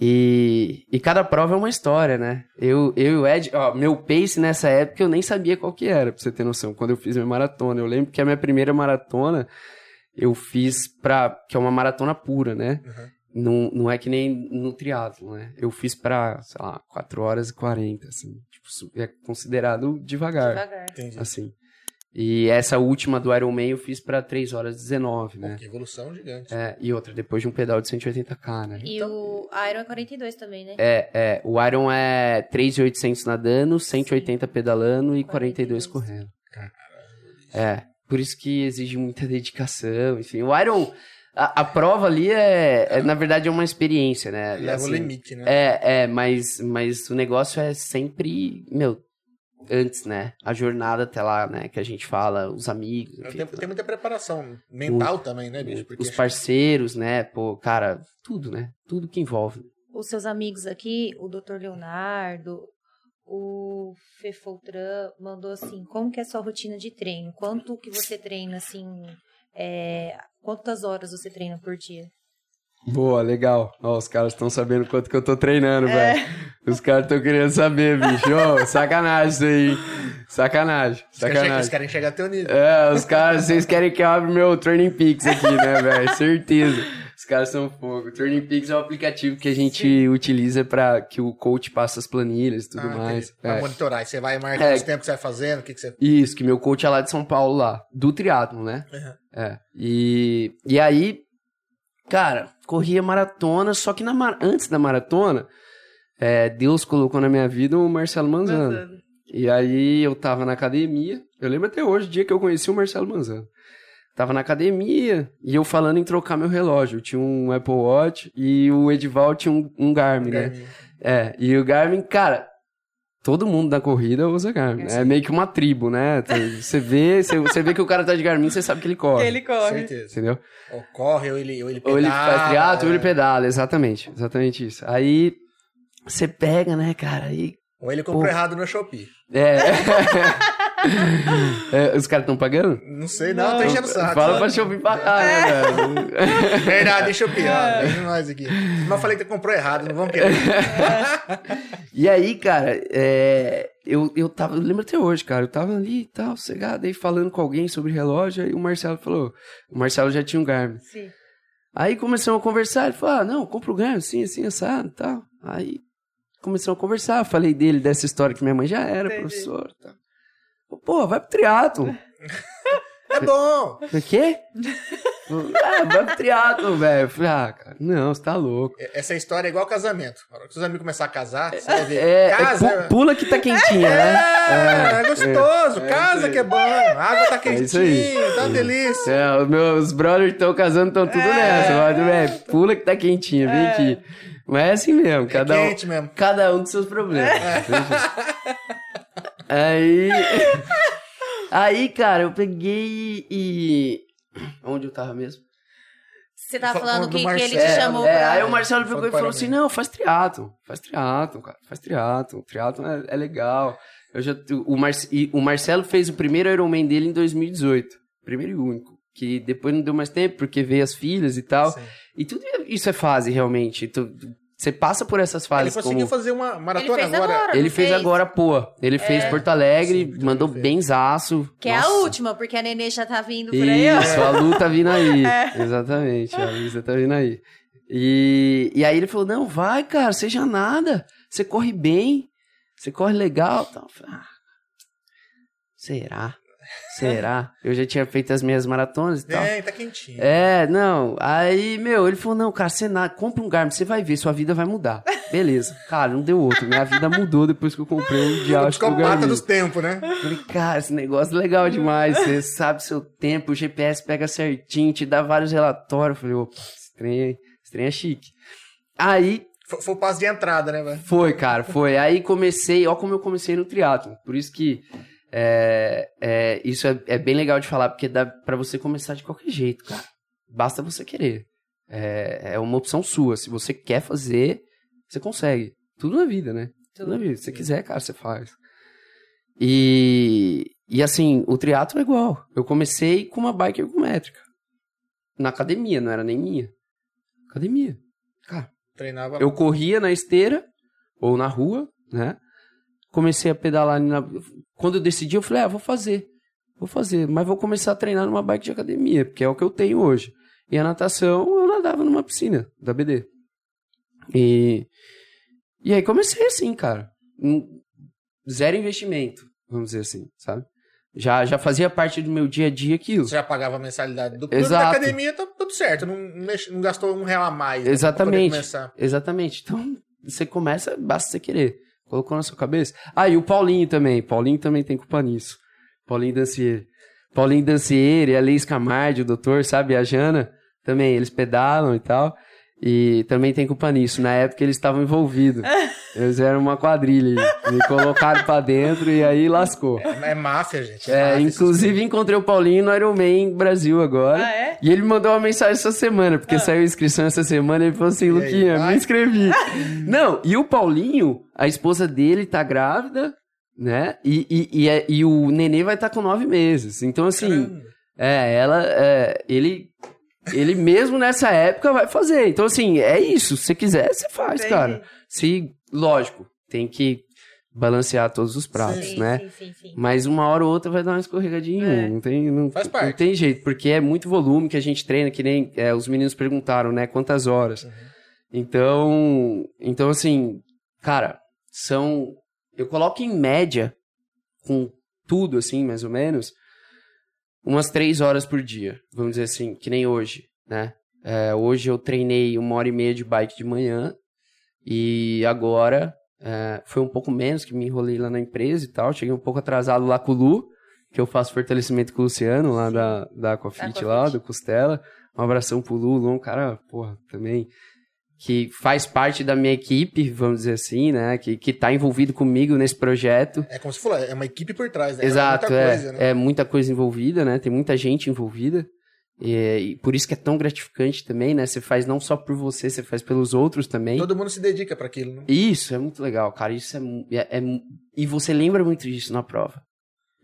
E, e cada prova é uma história, né? Eu, eu e o Ed, ó, meu pace nessa época eu nem sabia qual que era, pra você ter noção, quando eu fiz minha maratona. Eu lembro que a minha primeira maratona eu fiz pra. que é uma maratona pura, né? Uhum. Não, não é que nem no triatlo, né? Eu fiz pra, sei lá, 4 horas e 40, assim. Tipo, é considerado devagar, Devagar. entendi. assim. E essa última do Ironman eu fiz pra 3 horas e 19, né? Que evolução gigante. É, e outra, depois de um pedal de 180k, né? E o Iron é 42 também, né? É, é, o Iron é 3,800 nadando, 180 pedalando e 42 correndo. É, por isso que exige muita dedicação, enfim. O Iron, a, a prova ali é, é, na verdade, é uma experiência, né? Leva o Assim, limite, né? É, é, mas, mas o negócio é sempre, meu, antes, né? A jornada até lá, né? Que a gente fala, os amigos, enfim, Tem, tem muita preparação mental também, né, bicho? Porque os parceiros, né? Pô, cara, tudo, né? Tudo que envolve. Os seus amigos aqui, o Dr. Leonardo, o Fefoltran, mandou assim, como que é a sua rotina de treino? Quanto que você treina, assim, é, quantas horas você treina por dia? Boa, legal. Ó, os caras estão sabendo quanto que eu tô treinando, velho. Os caras estão querendo saber, bicho. Ô, sacanagem isso aí. Sacanagem, Eles querem, chegar, eles sacanagem. querem chegar até o nível. É, os caras, vocês querem que eu abra meu Training Peaks aqui, né, velho? Certeza. Os caras são fogo. Training Peaks é um aplicativo que a gente utiliza pra que o coach passe as planilhas e tudo Ah, mais. Pra É. monitorar. Aí você vai marcar É. os tempos que você vai fazendo, o que, que você. Isso, que meu coach é lá de São Paulo, lá. Do triatlo, né? Uhum. É. E, e aí, cara, corria maratona, só que na antes da maratona, é, Deus colocou na minha vida o Marcelo Manzano. E aí eu tava na academia, eu lembro até hoje, o dia que eu conheci o Marcelo Manzano. Tava na academia e eu falando em trocar meu relógio. Eu tinha um Apple Watch e o Edival tinha um, um Garmin, né? Garmin. É, e o Garmin, cara, todo mundo da corrida usa Garmin. É meio que uma tribo, né? Você vê, você- você vê que o cara tá de Garmin, você sabe que ele corre. corre. Certeza. Entendeu? Ou corre, ou ele, ou ele pedala. Ou ele faz triatlo, ou ele pedala, exatamente. Exatamente isso. Aí você pega, né, cara? Aí. Ou ele comprou Pô. errado no Shopee. É. [laughs] É, os caras estão pagando? Não sei, não, tô enchendo o saco. Fala só. pra Shopee pagar, né, velho? [laughs] Verdade, Shopee. ó, Vem nós aqui. Mas eu falei que comprou errado, não vamos querer. [laughs] E aí, cara, é, eu, eu tava, eu lembro até hoje, cara, eu tava ali e tal, cegado, aí falando com alguém sobre relógio, aí o Marcelo falou, o Marcelo já tinha um Garmin. Sim. Aí começamos a conversar, ele falou, ah, não, compra o Garmin, assim, assim, assado e tal. Aí começamos a conversar, eu falei dele dessa história que minha mãe já era Entendi. professora e tal. Pô, vai pro triatlo. [laughs] É bom. O quê? ah, vai pro triatlo, velho. Falei, ah, cara, não, você tá louco. Essa história é igual casamento. Na hora que seus amigos começarem a casar, você vai ver. É, é, Casa. pu- pula que tá quentinha, É, né? é gostoso. Casa que é bom. A água tá É quentinha, tá uma delícia. É, os meus brothers estão casando, estão tudo nessa. Mas, velho, pula que tá quentinha, vem aqui. Mas é assim mesmo, É cada um, quente mesmo. cada um dos seus problemas. [laughs] Aí. [laughs] Aí, cara, eu peguei e. Onde eu tava mesmo? Você tava Fa- falando do que, que ele te chamou É, pra... aí o Marcelo pegou e falou assim: não, faz triatlon, faz triatlon, cara, faz triatlon. Triatlon é, é legal. Eu já, o, Mar, e o Marcelo fez o primeiro Ironman dele em 2018. Primeiro e único. Que depois não deu mais tempo, porque veio as filhas e tal. Sim. E tudo isso é fase, realmente. Tu- Você passa por essas Ele fases conseguiu como... fazer uma Ele maratona fez agora. agora, Ele não fez agora, pô. Ele fez Porto Alegre, Sim, mandou fez. benzaço. Que é a Nossa. última, porque a Nenê já tá vindo por aí. Isso, a Lu tá vindo aí. [laughs] Exatamente, a Luísa tá vindo aí. E, e aí ele falou, não, vai, cara, seja nada. Você corre bem, você corre legal. Tal. Eu falei, ah, será? Será? Eu já tinha feito as minhas maratonas e tal. É, tá quentinho. É, não. Aí, meu, ele falou: não, cara, você nada, compra um Garmin, você vai ver, sua vida vai mudar. Beleza. Cara, não deu outro. Minha vida mudou depois que eu comprei um o diacho do psicopata Garmin. dos tempos, né? Falei, cara, esse negócio é legal demais. Você sabe seu tempo, o GPS pega certinho, te dá vários relatórios. Falei, opa, esse trem, é- esse trem é chique. Aí, Foi, foi o passo de entrada, né, velho? foi, cara, foi. Aí comecei, ó como eu comecei no triatlo. Por isso que é, é, isso é, é bem legal de falar, porque dá pra você começar de qualquer jeito, cara. Basta você querer. É, é uma opção sua. Se você quer fazer, você consegue. Tudo na vida, né? Tudo na vida. Se você quiser, cara, você faz. E, e assim, o triatlo é igual. Eu comecei com uma bike ergométrica. Na academia, não era nem minha. Academia. Cara, Treinava. eu corria na esteira ou na rua, né? Comecei a pedalar na... Quando eu decidi, eu falei, ah, vou fazer. Vou fazer, mas vou começar a treinar numa bike de academia, porque é o que eu tenho hoje. E a natação, eu nadava numa piscina da BD. E, e aí comecei assim, cara. Zero investimento, vamos dizer assim, sabe? Já, já fazia parte do meu dia a dia aquilo. Você já pagava a mensalidade do plano da academia, tá tudo certo. Não, não gastou um real a mais. né, Exatamente. começar. Exatamente. Então, você começa, basta você querer. Colocou na sua cabeça. Ah, e o Paulinho também. Paulinho também tem culpa nisso. Paulinho Dancier. Paulinho Dancier e a Leis Camardi, o doutor, sabe? A Jana também. Eles pedalam e tal. E também tem culpa nisso. Na época eles estavam envolvidos. [laughs] Eles eram uma quadrilha. Me colocaram pra dentro e aí lascou. É, é máfia, gente. É, máfia, inclusive encontrei o Paulinho no Iron Man Brasil agora. Ah, é? E ele mandou uma mensagem essa semana, porque saiu a inscrição essa semana, ele falou assim, Luquinha, me inscrevi. [laughs] Não, e o Paulinho, a esposa dele tá grávida, né? E, e, e, é- e o nenê vai estar com nove meses. Então, assim, Caramba. é, ela, é, ele, ele mesmo nessa época vai fazer. Então, assim, é isso. Se você quiser, você faz, Entendi. cara. Se, lógico, tem que balancear todos os pratos, Sim, né? sim, sim, sim. Mas uma hora ou outra vai dar uma escorregadinha. É. Não tem, não, Faz não parte. tem jeito, porque é muito volume que a gente treina, que nem é, os meninos perguntaram, né? Quantas horas. Uhum. Então, então, assim, cara, são. Eu coloco em média, com tudo, assim, mais ou menos, umas três horas por dia. Vamos dizer assim, que nem hoje, né? É, hoje eu treinei uma hora e meia de bike de manhã. E agora é, foi um pouco menos que me enrolei lá na empresa e tal. Cheguei um pouco atrasado lá com o Lu, que eu faço fortalecimento com o Luciano, lá da, da Aquafit. lá, do Costela. Um abração pro Lu, Lu é um cara, porra, também que faz parte da minha equipe, vamos dizer assim, né? Que, que tá envolvido comigo nesse projeto. É como você falou, é uma equipe por trás, né? Exato, é. muita é, coisa, né? é muita coisa envolvida, né? Tem muita gente envolvida. E, e por isso que é tão gratificante também, né? Você faz não só por você, você faz pelos outros também. Todo mundo se dedica pra aquilo, né? Isso é muito legal, cara. Isso é, é, é E você lembra muito disso na prova.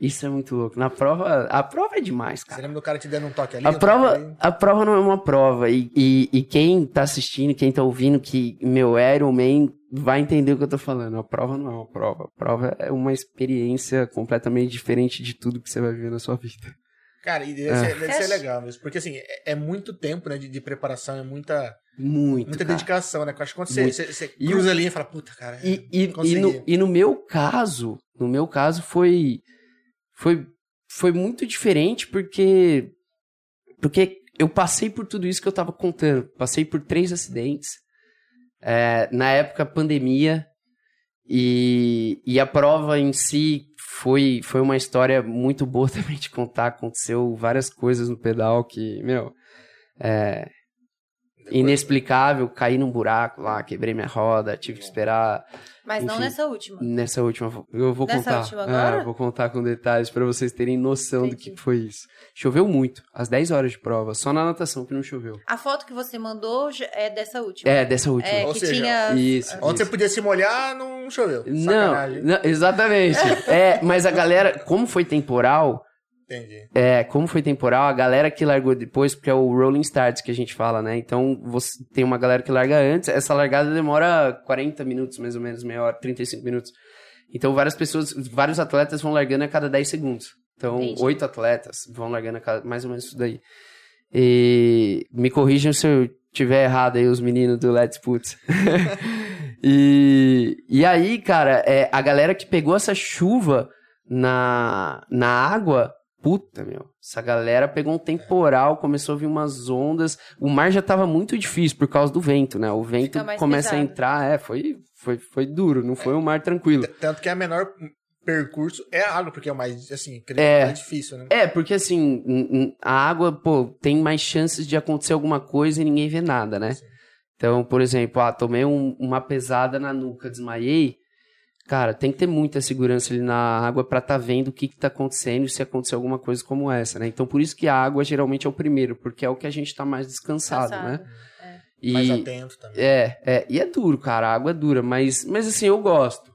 Isso é muito louco. Na prova, a prova é demais, Você cara. lembra do cara te dando um toque ali? A um toque prova, ali? a prova não é uma prova. E, e, e quem tá assistindo, quem tá ouvindo que meu Iron Man vai entender o que eu tô falando. A prova não é uma prova. A prova é uma experiência completamente diferente de tudo que você vai viver na sua vida. Cara, e deve, É. ser, deve ser Você legal mesmo. Porque assim, é, é muito tempo, né, de, de preparação, é muita, Muito. muita cara. dedicação, né? Eu acho que quando você, você, você E cruza a linha e fala, puta, cara, E, e, e, no, e no meu caso, no meu caso foi foi foi muito diferente porque porque eu passei por tudo isso que eu tava contando. Passei por três acidentes. É, na época pandemia e, e a prova em si foi foi uma história muito boa [laughs] também de contar. Aconteceu várias coisas no pedal que meu é, inexplicável. Caí num buraco lá, quebrei minha roda, tive que esperar Mas não Enfim. nessa última. Nessa última, eu vou Nessa contar. última agora? É, eu vou contar com detalhes pra vocês terem noção do Entendi. que foi isso. Choveu muito, às 10 horas de prova, só na natação que não choveu. A foto que você mandou é dessa última. É, dessa última. É, Ou que seja, tinha. Isso. Onde você podia se molhar, não choveu. Não, não, exatamente. [laughs] é, mas a galera, como foi temporal, Entendi. é, como foi temporal, a galera que largou depois, porque é o rolling starts que a gente fala, né? Então, você tem uma galera que larga antes, essa largada demora 40 minutos, mais ou menos, meia hora, 35 minutos. Então, várias pessoas, vários atletas vão largando a cada 10 segundos. Então, Entendi. oito atletas vão largando a cada, mais ou menos isso daí. E me corrijam se eu tiver errado aí, os meninos do Let's Put. [laughs] e, e aí, cara, é, a galera que pegou essa chuva na, na água puta, meu, essa galera pegou um temporal, começou a vir umas ondas. O mar já tava muito difícil por causa do vento, né? O vento começa a pesado. entrar, é, foi, foi, foi duro, não foi um mar tranquilo. Tanto que a menor percurso é a água, porque é o mais, assim, que É. mais difícil, né? É, porque assim, a água, pô, tem mais chances de acontecer alguma coisa e ninguém vê nada, né? Sim. Então, por exemplo, ah, tomei um- uma pesada na nuca, desmaiei. Cara, tem que ter muita segurança ali na água pra tá vendo o que que tá acontecendo e se acontecer alguma coisa como essa, né? Então, por isso que a água geralmente é o primeiro, porque é o que a gente tá mais descansado, né? Cansado. E, Mais atento também. é, é, e é duro, cara, a água é dura, mas, mas assim, eu gosto.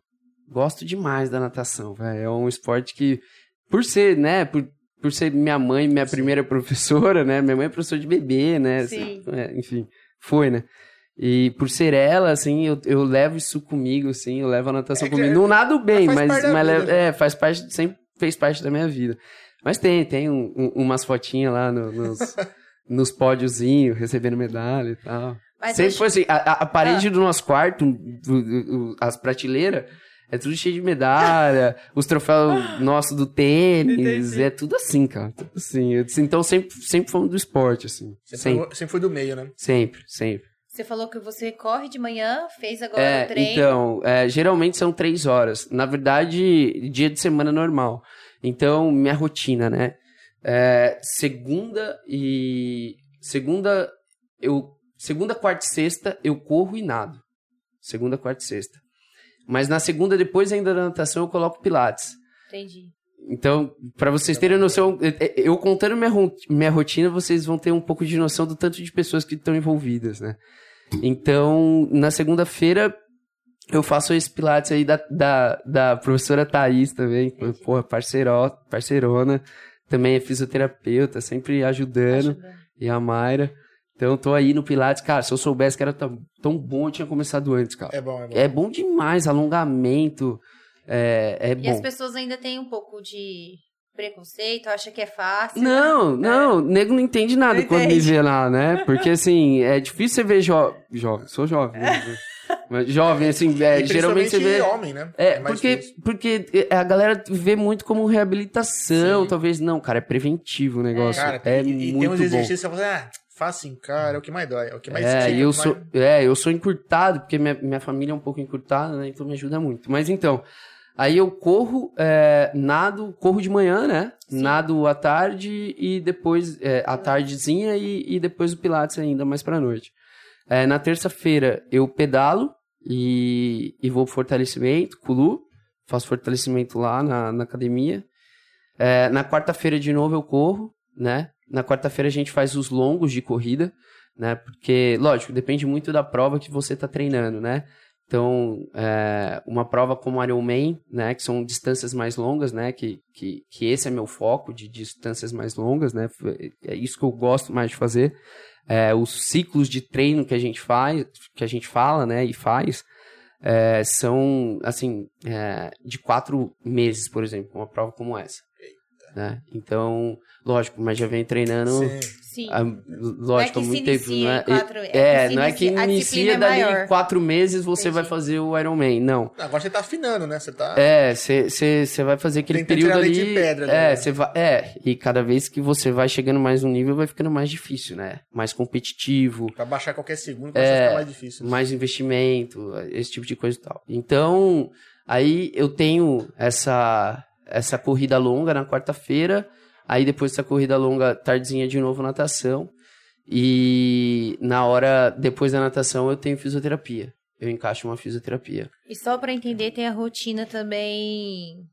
Gosto demais da natação, velho. É um esporte que, por ser, né, por, por ser minha mãe, minha primeira [laughs] professora, né, minha mãe é professora de bebê, né, Sim. é, enfim, foi, né. E por ser ela, assim, eu, eu levo isso comigo, assim, eu levo a natação É comigo. é- Não nado bem, mas, mas vida, é, faz parte, sempre fez parte da minha vida. Mas tem, tem um- um- umas fotinhas lá no- nos, [laughs] nos pódiozinhos, recebendo medalha e tal. Mas Sempre hoje- foi assim, a, a- parede Ah. do nosso quarto, do- do- do- as prateleiras, é tudo cheio de medalha, [laughs] os troféus nossos do tênis, Entendi. é tudo assim, cara. Tudo assim. Então sempre, sempre fomos do esporte, assim. Sempre, Sempre, foi, sempre foi do meio, né? sempre, sempre. Você falou que você corre de manhã, fez agora É, o treino. então, é, geralmente são três horas. Na verdade, dia de semana normal. Então, minha rotina, né? É, segunda e. Segunda, eu. Segunda, quarta e sexta, eu corro e nado. Segunda, quarta e sexta. Mas na segunda, depois ainda da natação, eu coloco pilates. Entendi. Então, pra vocês terem noção, é, é, eu contando minha, minha rotina, vocês vão ter um pouco de noção do tanto de pessoas que estão envolvidas, né? Então, na segunda-feira, eu faço esse pilates aí da, da, da professora Thaís também, porra, parceiro, parceirona, também é fisioterapeuta, sempre ajudando, Ajudando. e a Mayra. Então, eu tô aí no pilates, cara, se eu soubesse que era tão, tão bom, eu tinha começado antes, cara. É bom, é bom. É bom demais, alongamento, é, é bom. E as pessoas ainda têm um pouco de preconceito, acha que é fácil. Não, não, o nego não entende nada Não quando me entende. vê lá, né? Porque assim, é difícil você ver jo jovem, sou jovem, né? Mas jovem, assim, é, E geralmente você vê. homem, né? É, mais porque, difícil. porque a galera vê muito como reabilitação, Sim. talvez não, cara, é preventivo o negócio. Cara, é e, e muito tem uns bom. exercícios que você fala, ah, faz assim, cara, é o que mais dói, é o que mais É, e eu sou, mais- é, eu sou encurtado, porque minha, minha família é um pouco encurtada, né? Então me ajuda muito. Mas então, aí eu corro, é, nado, corro de manhã, né? Sim. Nado à tarde e depois, é, à tardezinha e, e depois o Pilates ainda mais pra noite. É, na terça-feira eu pedalo e, e vou pro fortalecimento, Culu, faço fortalecimento lá na, na academia. É, na quarta-feira de novo eu corro, né? Na quarta-feira a gente faz os longos de corrida, né? Porque, lógico, depende muito da prova que você tá treinando, né? Então, é, uma prova como Ironman, né? Que são distâncias mais longas, né? Que, que, que esse é meu foco de distâncias mais longas, né? É isso que eu gosto mais de fazer. É, os ciclos de treino que a gente faz, que a gente fala, né? E faz, é, são, assim, de quatro meses, por exemplo, uma prova como essa. Né? Então, lógico, mas já vem treinando Sim. Sim. há, lógico, há que muito tempo. Não é, quatro- é é, não é que inicia- a é dali maior. quatro meses você vai Entendi. fazer o Ironman. Não. Agora você tá afinando, né? Você tá... É, você vai fazer aquele período tirar ali. de pedra ali, é, né? você vai. É, e cada vez que você vai chegando mais um nível, vai ficando mais difícil, né? Mais competitivo, Pra baixar qualquer segundo, começa a É, ficar mais difícil. mais investimento, esse tipo de coisa e tal. Então, aí eu tenho essa essa corrida longa na quarta-feira, aí depois dessa corrida longa, tardezinha de novo natação. E na hora depois da natação eu tenho fisioterapia. Eu encaixo uma fisioterapia. E só pra entender, tem a rotina também.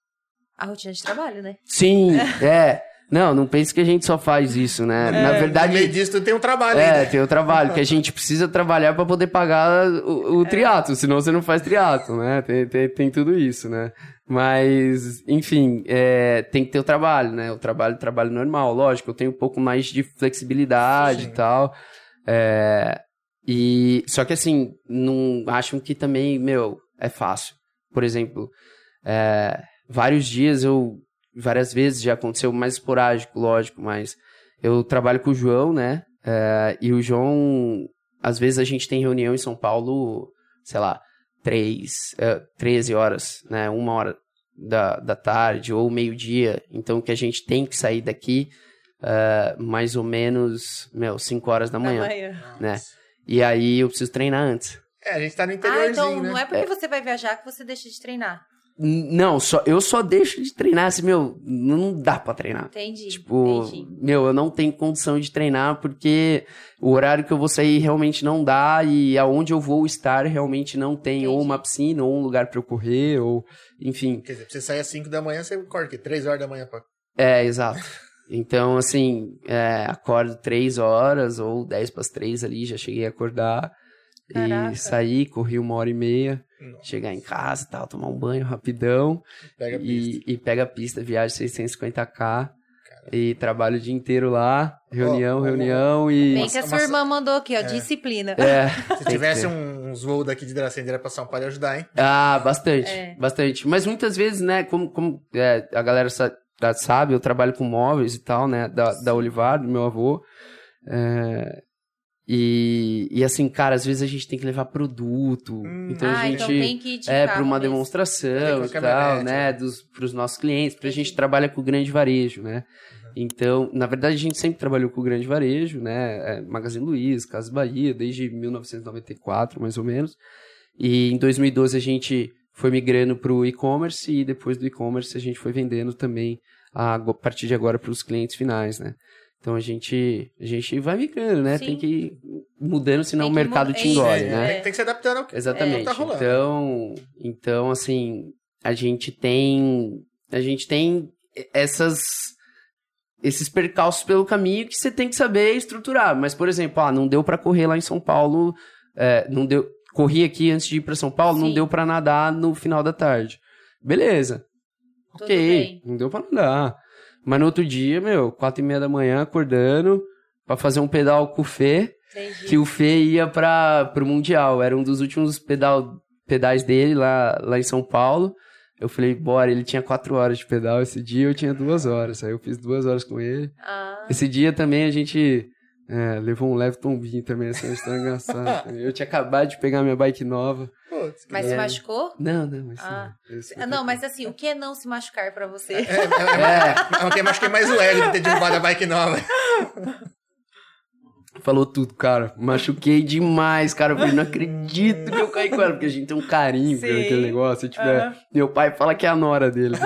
A rotina de trabalho, né? Sim, [laughs] é. Não, não pense que a gente só faz isso, né? Na No meio verdade, disso, tu tem um trabalho é, ainda. tem o trabalho, que a gente precisa trabalhar para poder pagar o, o triatlo, senão você não faz triatlo, né? Tem, tem, tem tudo isso, né? Mas, enfim, é, tem que ter o trabalho, né? O trabalho, trabalho normal, lógico, eu tenho um pouco mais de flexibilidade Sim. e tal. É, e, só que assim, não acham que também, meu, é fácil. Por exemplo, é, vários dias eu, várias vezes já aconteceu, mais esporádico, lógico, mas eu trabalho com o João, né? É, e o João, às vezes a gente tem reunião em São Paulo, sei lá, três, é, 13 horas, né? Uma hora da, da tarde ou meio-dia. Então que a gente tem que sair daqui uh, mais ou menos, meu, 5 horas da manhã, né? E aí eu preciso treinar antes. É, a gente tá no Ah, interiorzinho, então né? não é porque você vai viajar que você deixa de treinar. Não, só, eu só deixo de treinar, assim, meu, não dá pra treinar. Entendi. Tipo, entendi. meu, eu não tenho condição de treinar porque o horário que eu vou sair realmente não dá e aonde eu vou estar realmente não tem ou Entendi. uma piscina ou um lugar pra eu correr ou, enfim. Quer dizer, pra você sair às 5 da manhã, você acorda aqui, 3 horas da manhã. Pra... É, exato. Então, assim, é, acordo três horas ou dez para as três ali, já cheguei a acordar Caraca. e sair, corri uma hora e meia, Nossa, chegar em casa e tal, tomar um banho rapidão Pega a pista. e, e pega a pista, viagem 650k e trabalho o dia inteiro lá, reunião, ó, reunião e... Bem que a sua irmã mandou aqui, ó, disciplina. É, [laughs] Se tivesse um- uns voos daqui de Dracendeira pra São Paulo, ia ajudar, hein? Ah, bastante, É. bastante. Mas muitas vezes, né, como, como é, a galera sa- sabe, eu trabalho com móveis e tal, né, da, da Olivar, do meu avô. É, e, e assim, cara, às vezes a gente tem que levar produto. Hum. então ah, a gente então tem que ir de é para uma mesmo. demonstração e tal, né, né? dos pros nossos clientes, porque a gente trabalha com o grande varejo, né? Uhum. Então, na verdade, a gente sempre trabalhou com o grande varejo, né? É, Magazine Luiza, Casas Bahia, desde 1994, mais ou menos. E em 2012 a gente foi migrando para o e-commerce e depois do e-commerce a gente foi vendendo também a, a partir de agora para os clientes finais, né? Então a gente, a gente vai migrando, né? Sim. Tem que ir mudando, senão o mercado te engole, é. né? Tem, tem que se adaptando ao que Exatamente. tá rolando. então, então, assim, a gente tem. A gente tem essas. Esses percalços pelo caminho que você tem que saber estruturar. Mas, por exemplo, ah, não deu pra correr lá em São Paulo. é, não deu. Corri aqui antes de ir pra São Paulo, não Sim. deu pra nadar no final da tarde. Beleza. Tudo ok. bem. Não deu pra nadar. Mas no outro dia, meu, quatro e meia da manhã, acordando, pra fazer um pedal com o Fê Entendi. que o Fê ia para pro Mundial. Era um dos últimos pedal, pedais dele lá, lá em São Paulo. Eu falei, bora, ele tinha quatro horas de pedal esse dia, eu tinha duas horas. Aí eu fiz duas horas com ele. Ah, Esse dia também a gente é, levou um leve tombinho também, assim, uma história engraçada. Eu tinha acabado de pegar minha bike nova. Putz, mas da se machucou? Não, não, mas Ah. não. Não, mas assim, o que é não se machucar pra você? É, é, é, é, eu machuquei mais o Hélio de ter derrubado a bike nova. Falou tudo, cara. Machuquei demais, cara. Eu falei, não acredito que eu caí com ela, porque a gente tem um carinho Sim. aquele negócio. Tipo, é- Aham. meu pai fala que é a nora dele.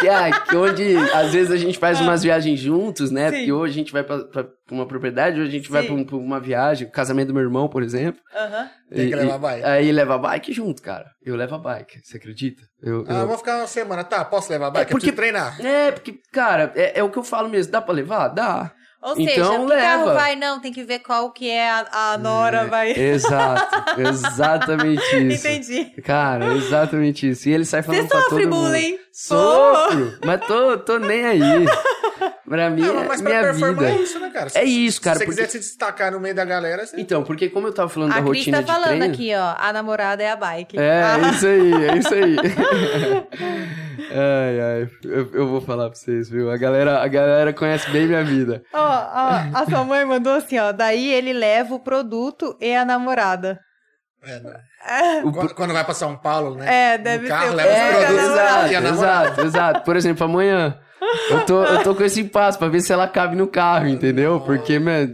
Que, é, que onde às vezes a gente faz umas viagens juntos, né? Ah. Sim. Porque hoje a gente vai pra, pra uma propriedade, hoje a gente vai Sim. pra, um- pra uma viagem, o casamento do meu irmão, por exemplo. Aham. Tem que E- levar e- a bike. Aí leva a bike junto, cara. Eu levo a bike, você acredita? Eu, Ah, eu- eu vou ficar uma semana. Tá, posso levar a bike? É porque- Eu treinar. É, porque, cara, é, é o que eu falo mesmo. Dá pra levar? Dá. Ou Então, seja, que carro vai? Não, tem que ver qual que é a, a Nora, É, vai. Exato, exatamente [laughs] isso. Entendi. Cara, exatamente isso. E ele sai falando Você pra todo sofre mundo. bullying? Sofro, mas tô, tô nem aí. [laughs] Pra mim, Não, é mas pra minha performar vida. é isso, né, cara? Se- É isso, cara, Se você porque- quiser se destacar no meio da galera, você... Então, porque como eu tava falando A da Cris rotina tá de falando treino... aqui, ó. A namorada é a bike. É, Ah, é isso aí, é isso aí. [laughs] ai, ai, eu, eu vou falar pra vocês, viu? A galera, a galera conhece bem minha vida. Ó, ó, a sua mãe mandou assim, ó. Daí ele leva o produto e a namorada. É, não. O Quando, quando vai pra São Paulo, né? É, deve no carro, ser. leva os É, produtos e a exato, namorada. exato, exato. Por exemplo, amanhã. Eu tô, eu tô com esse impasse pra ver se ela cabe no carro, entendeu? Porque, mano,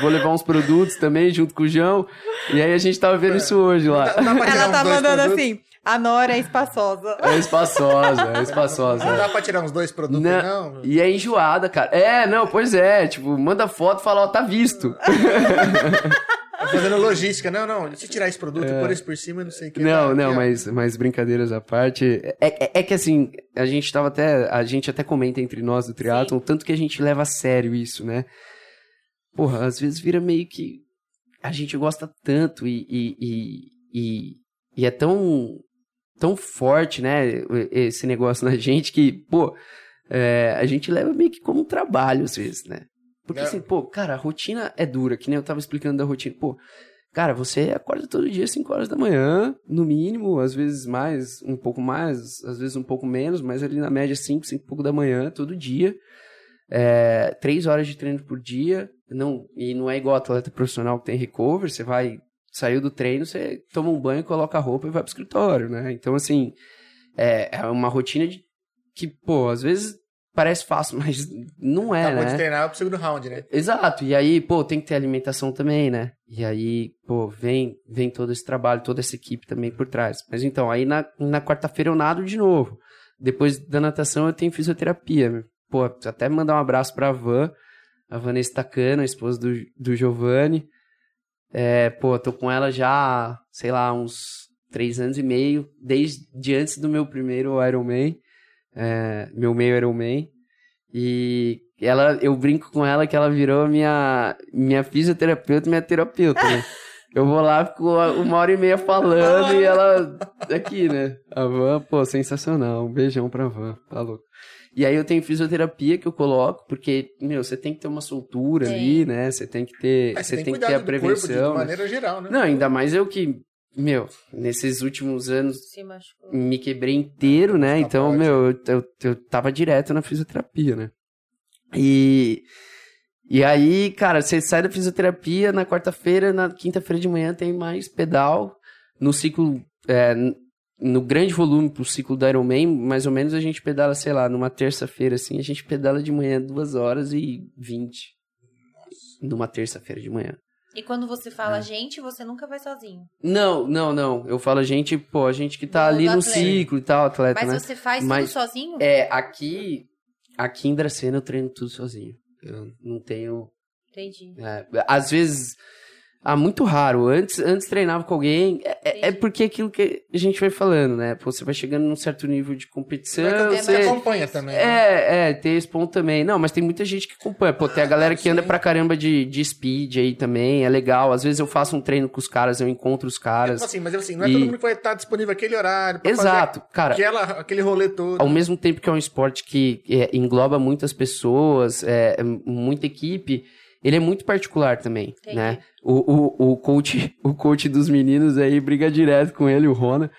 vou levar uns produtos também junto com o João. E aí a gente tava vendo isso hoje lá. Não dá Ela tá dois mandando produtos? assim. A Nora é espaçosa. É espaçosa, é Não espaçosa. dá pra tirar uns dois produtos, Não, não? E é enjoada, cara. É, não, pois é. Tipo, manda foto e fala, ó, tá visto. [laughs] Fazendo logística. Não, não, deixa eu tirar esse produto, pôr esse por cima, não sei o que. É. Não, Tá, não, mas, mas brincadeiras à parte. É, é, é que assim, a gente tava até. A gente até comenta entre nós do triatlon, tanto que a gente leva a sério isso, né? Porra, às vezes vira meio que. A gente gosta tanto e. e, e, e, e é tão. tão forte, né? Esse negócio na gente que, pô, é, a gente leva meio que como um trabalho às vezes, né? Porque É. assim, pô, cara, a rotina é dura, que nem eu tava explicando da rotina. Pô, Cara, você acorda todo dia às 5 horas da manhã, no mínimo, às vezes mais, um pouco mais, às vezes um pouco menos, mas ali na média 5, 5 e pouco da manhã, todo dia. É, três horas de treino por dia, não, e não é igual atleta profissional que tem recover, você vai, saiu do treino, você toma um banho, coloca a roupa e vai pro escritório, né? Então, assim, é, é uma rotina de, que, pô, às vezes parece fácil, [laughs] mas não é, Acabou né? de treinar pro segundo round, né? Exato, e aí, pô, tem que ter alimentação também, né? E aí, pô, vem, vem todo esse trabalho, toda essa equipe também por trás. Mas então, aí na, na quarta-feira eu nado de novo. Depois da natação eu tenho fisioterapia. Pô, até mandar um abraço pra Van, a Vanessa Tacano, a esposa do, do Giovanni. É, pô, tô com ela já, sei lá, uns três anos e meio, desde antes do meu primeiro Ironman, é, meu meio Ironman. E ela, eu brinco com ela que ela virou minha, minha fisioterapeuta e minha terapeuta, né? [laughs] Eu vou lá, fico uma hora e meia falando e ela aqui, né? A Van, pô, sensacional. Um beijão pra Van, tá louco. E aí eu tenho fisioterapia que eu coloco, porque, meu, você tem que ter uma soltura Tem. ali, né? Você tem que ter, Mas você tem que cuidar ter a do corpo prevenção. de né? maneira geral, né? Não, ainda mais eu que, meu, nesses últimos anos me quebrei inteiro, né? Tá Então, forte. meu, eu, eu, eu tava direto na fisioterapia, né? E, e aí, cara, você sai da fisioterapia na quarta-feira, na quinta-feira de manhã tem mais pedal. No ciclo, é, no grande volume pro ciclo do Ironman, mais ou menos a gente pedala, sei lá, numa terça-feira, assim, a gente pedala de manhã duas horas e vinte. Numa terça-feira de manhã. E quando você É. fala gente, você nunca vai sozinho. Não, não, não. Eu falo gente, pô, a gente que tá Do- ali no atleta. ciclo e tal, atleta, Mas né? você faz Mas- tudo sozinho? É, aqui, aqui em Dracena eu treino tudo sozinho. Eu não tenho. Entendi. é, às vezes. Ah, muito raro. Antes, antes treinava com alguém. É, é- é porque aquilo que a gente vai falando, né? Pô, você vai chegando num certo nível de competição. Mas também você- acompanha também. né? é, é, tem esse ponto também. Não, mas tem muita gente que acompanha. Pô, tem a galera que anda pra caramba de, de speed aí também, é legal. Às vezes eu faço um treino com os caras, eu encontro os caras. Assim, mas assim, não é E- todo mundo que vai estar disponível aquele horário pra Exato, cara. aquela, aquele rolê todo. ao mesmo tempo que é um esporte que é, engloba muitas pessoas, é, é muita equipe, ele é muito particular também, Entendi. né? O, o, o, coach, o coach dos meninos aí briga direto com ele, o Rona,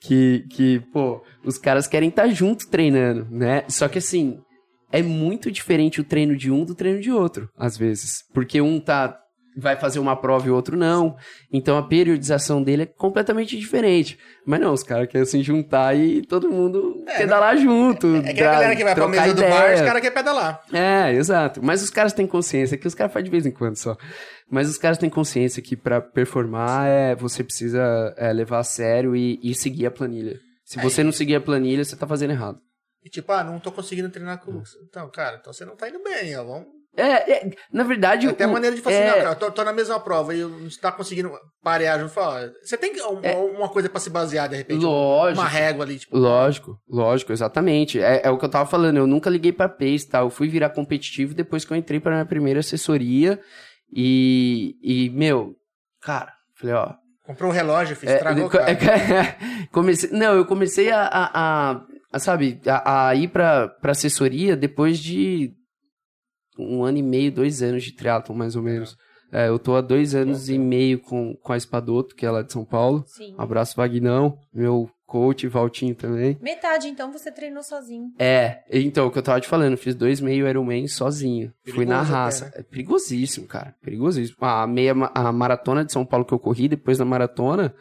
que, que pô, os caras querem estar junto treinando, né? Só que assim, é muito diferente o treino de um do treino de outro, às vezes. Porque um tá vai fazer uma prova e o outro não. Então a periodização dele é completamente diferente. Mas não, os caras querem se juntar e todo mundo É, pedalar junto. É que a galera que vai pra mesa do bar, ideia. os caras querem pedalar. É, exato. Mas os caras têm consciência, que os caras fazem de vez em quando só. Mas os caras têm consciência que pra performar é, você precisa é, levar a sério e, e seguir a planilha. Se você não seguir a planilha, você tá fazendo errado. E tipo, ah, não tô conseguindo treinar com o Lucas. Então, cara, então você não tá indo bem, ó. Vamos... É, é, na verdade. Até a o- maneira de falar é, assim, não, cara, eu tô, tô na mesma prova e eu não tá conseguindo parear junto. Fala, você tem que- um- uma coisa pra se basear, de repente. É. Lógico. Uma régua ali, tipo. Lógico, lógico, exatamente. É, é o que eu tava falando, eu nunca liguei pra pace, tá? Eu fui virar competitivo depois que eu entrei pra minha primeira assessoria e, e meu, cara, falei, ó... Comprou o relógio, filho, é, estragou é, [laughs] comecei, não, eu comecei a, a, a- a, sabe, a, a ir pra, pra assessoria depois de um ano e meio, dois anos de triatlon, mais ou menos. É, eu tô há dois anos e meio com, com a Espadoto, que é lá de São Paulo. Sim. Um abraço, Vagnão, meu coach, Valtinho também. Metade, então, você treinou sozinho. É, então, o que eu tava te falando, fiz dois meio Ironman sozinho. Fui na Perigoso até, raça. né? É perigosíssimo, cara. Perigosíssimo. A meia a maratona de São Paulo que eu corri, depois da maratona,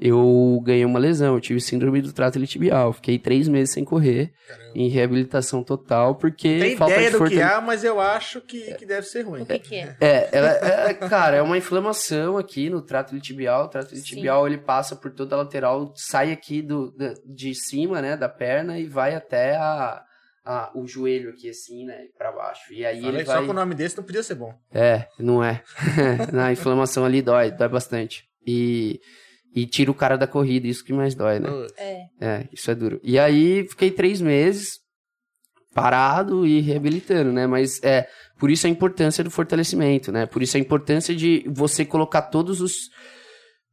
eu ganhei uma lesão. Eu tive síndrome do trato tibial. Fiquei três meses sem correr, Caramba. em reabilitação total, porque Tem falta ideia de do que há, mas eu acho que, que deve ser ruim. O que que é? É, ela, é, cara, é uma inflamação aqui no trato tibial. O trato Sim. tibial ele passa por toda a lateral, sai aqui do, de cima, né, da perna e vai até a, a- o joelho aqui, assim, né, pra baixo. E aí Falei, ele Só vai. com o nome desse não podia ser bom. É, não é. [laughs] Na inflamação ali dói, dói bastante. E, e tira o cara da corrida, isso que mais dói, né? É. É, isso é duro. E aí fiquei três meses parado e reabilitando, né? Mas é por isso a importância do fortalecimento, né? Por isso a importância de você colocar todos os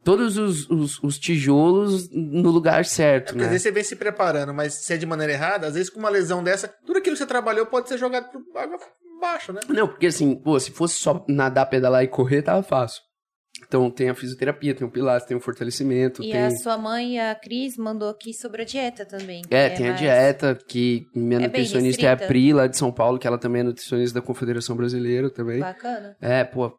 todos os, os, os tijolos no lugar certo, Porque às né? vezes você vem se preparando, mas se é de maneira errada, às vezes com uma lesão dessa, tudo aquilo que você trabalhou pode ser jogado pro água abaixo, né? Não, porque assim, pô, se fosse só nadar, pedalar e correr, tava fácil. Então tem a fisioterapia, tem o pilates, tem o fortalecimento, E tem a sua mãe, a Cris, mandou aqui sobre a dieta também. É, que tem a mais- dieta, que minha É nutricionista é a? Pri, lá de São Paulo, que ela também é nutricionista da Confederação Brasileira também. Bacana. É, pô,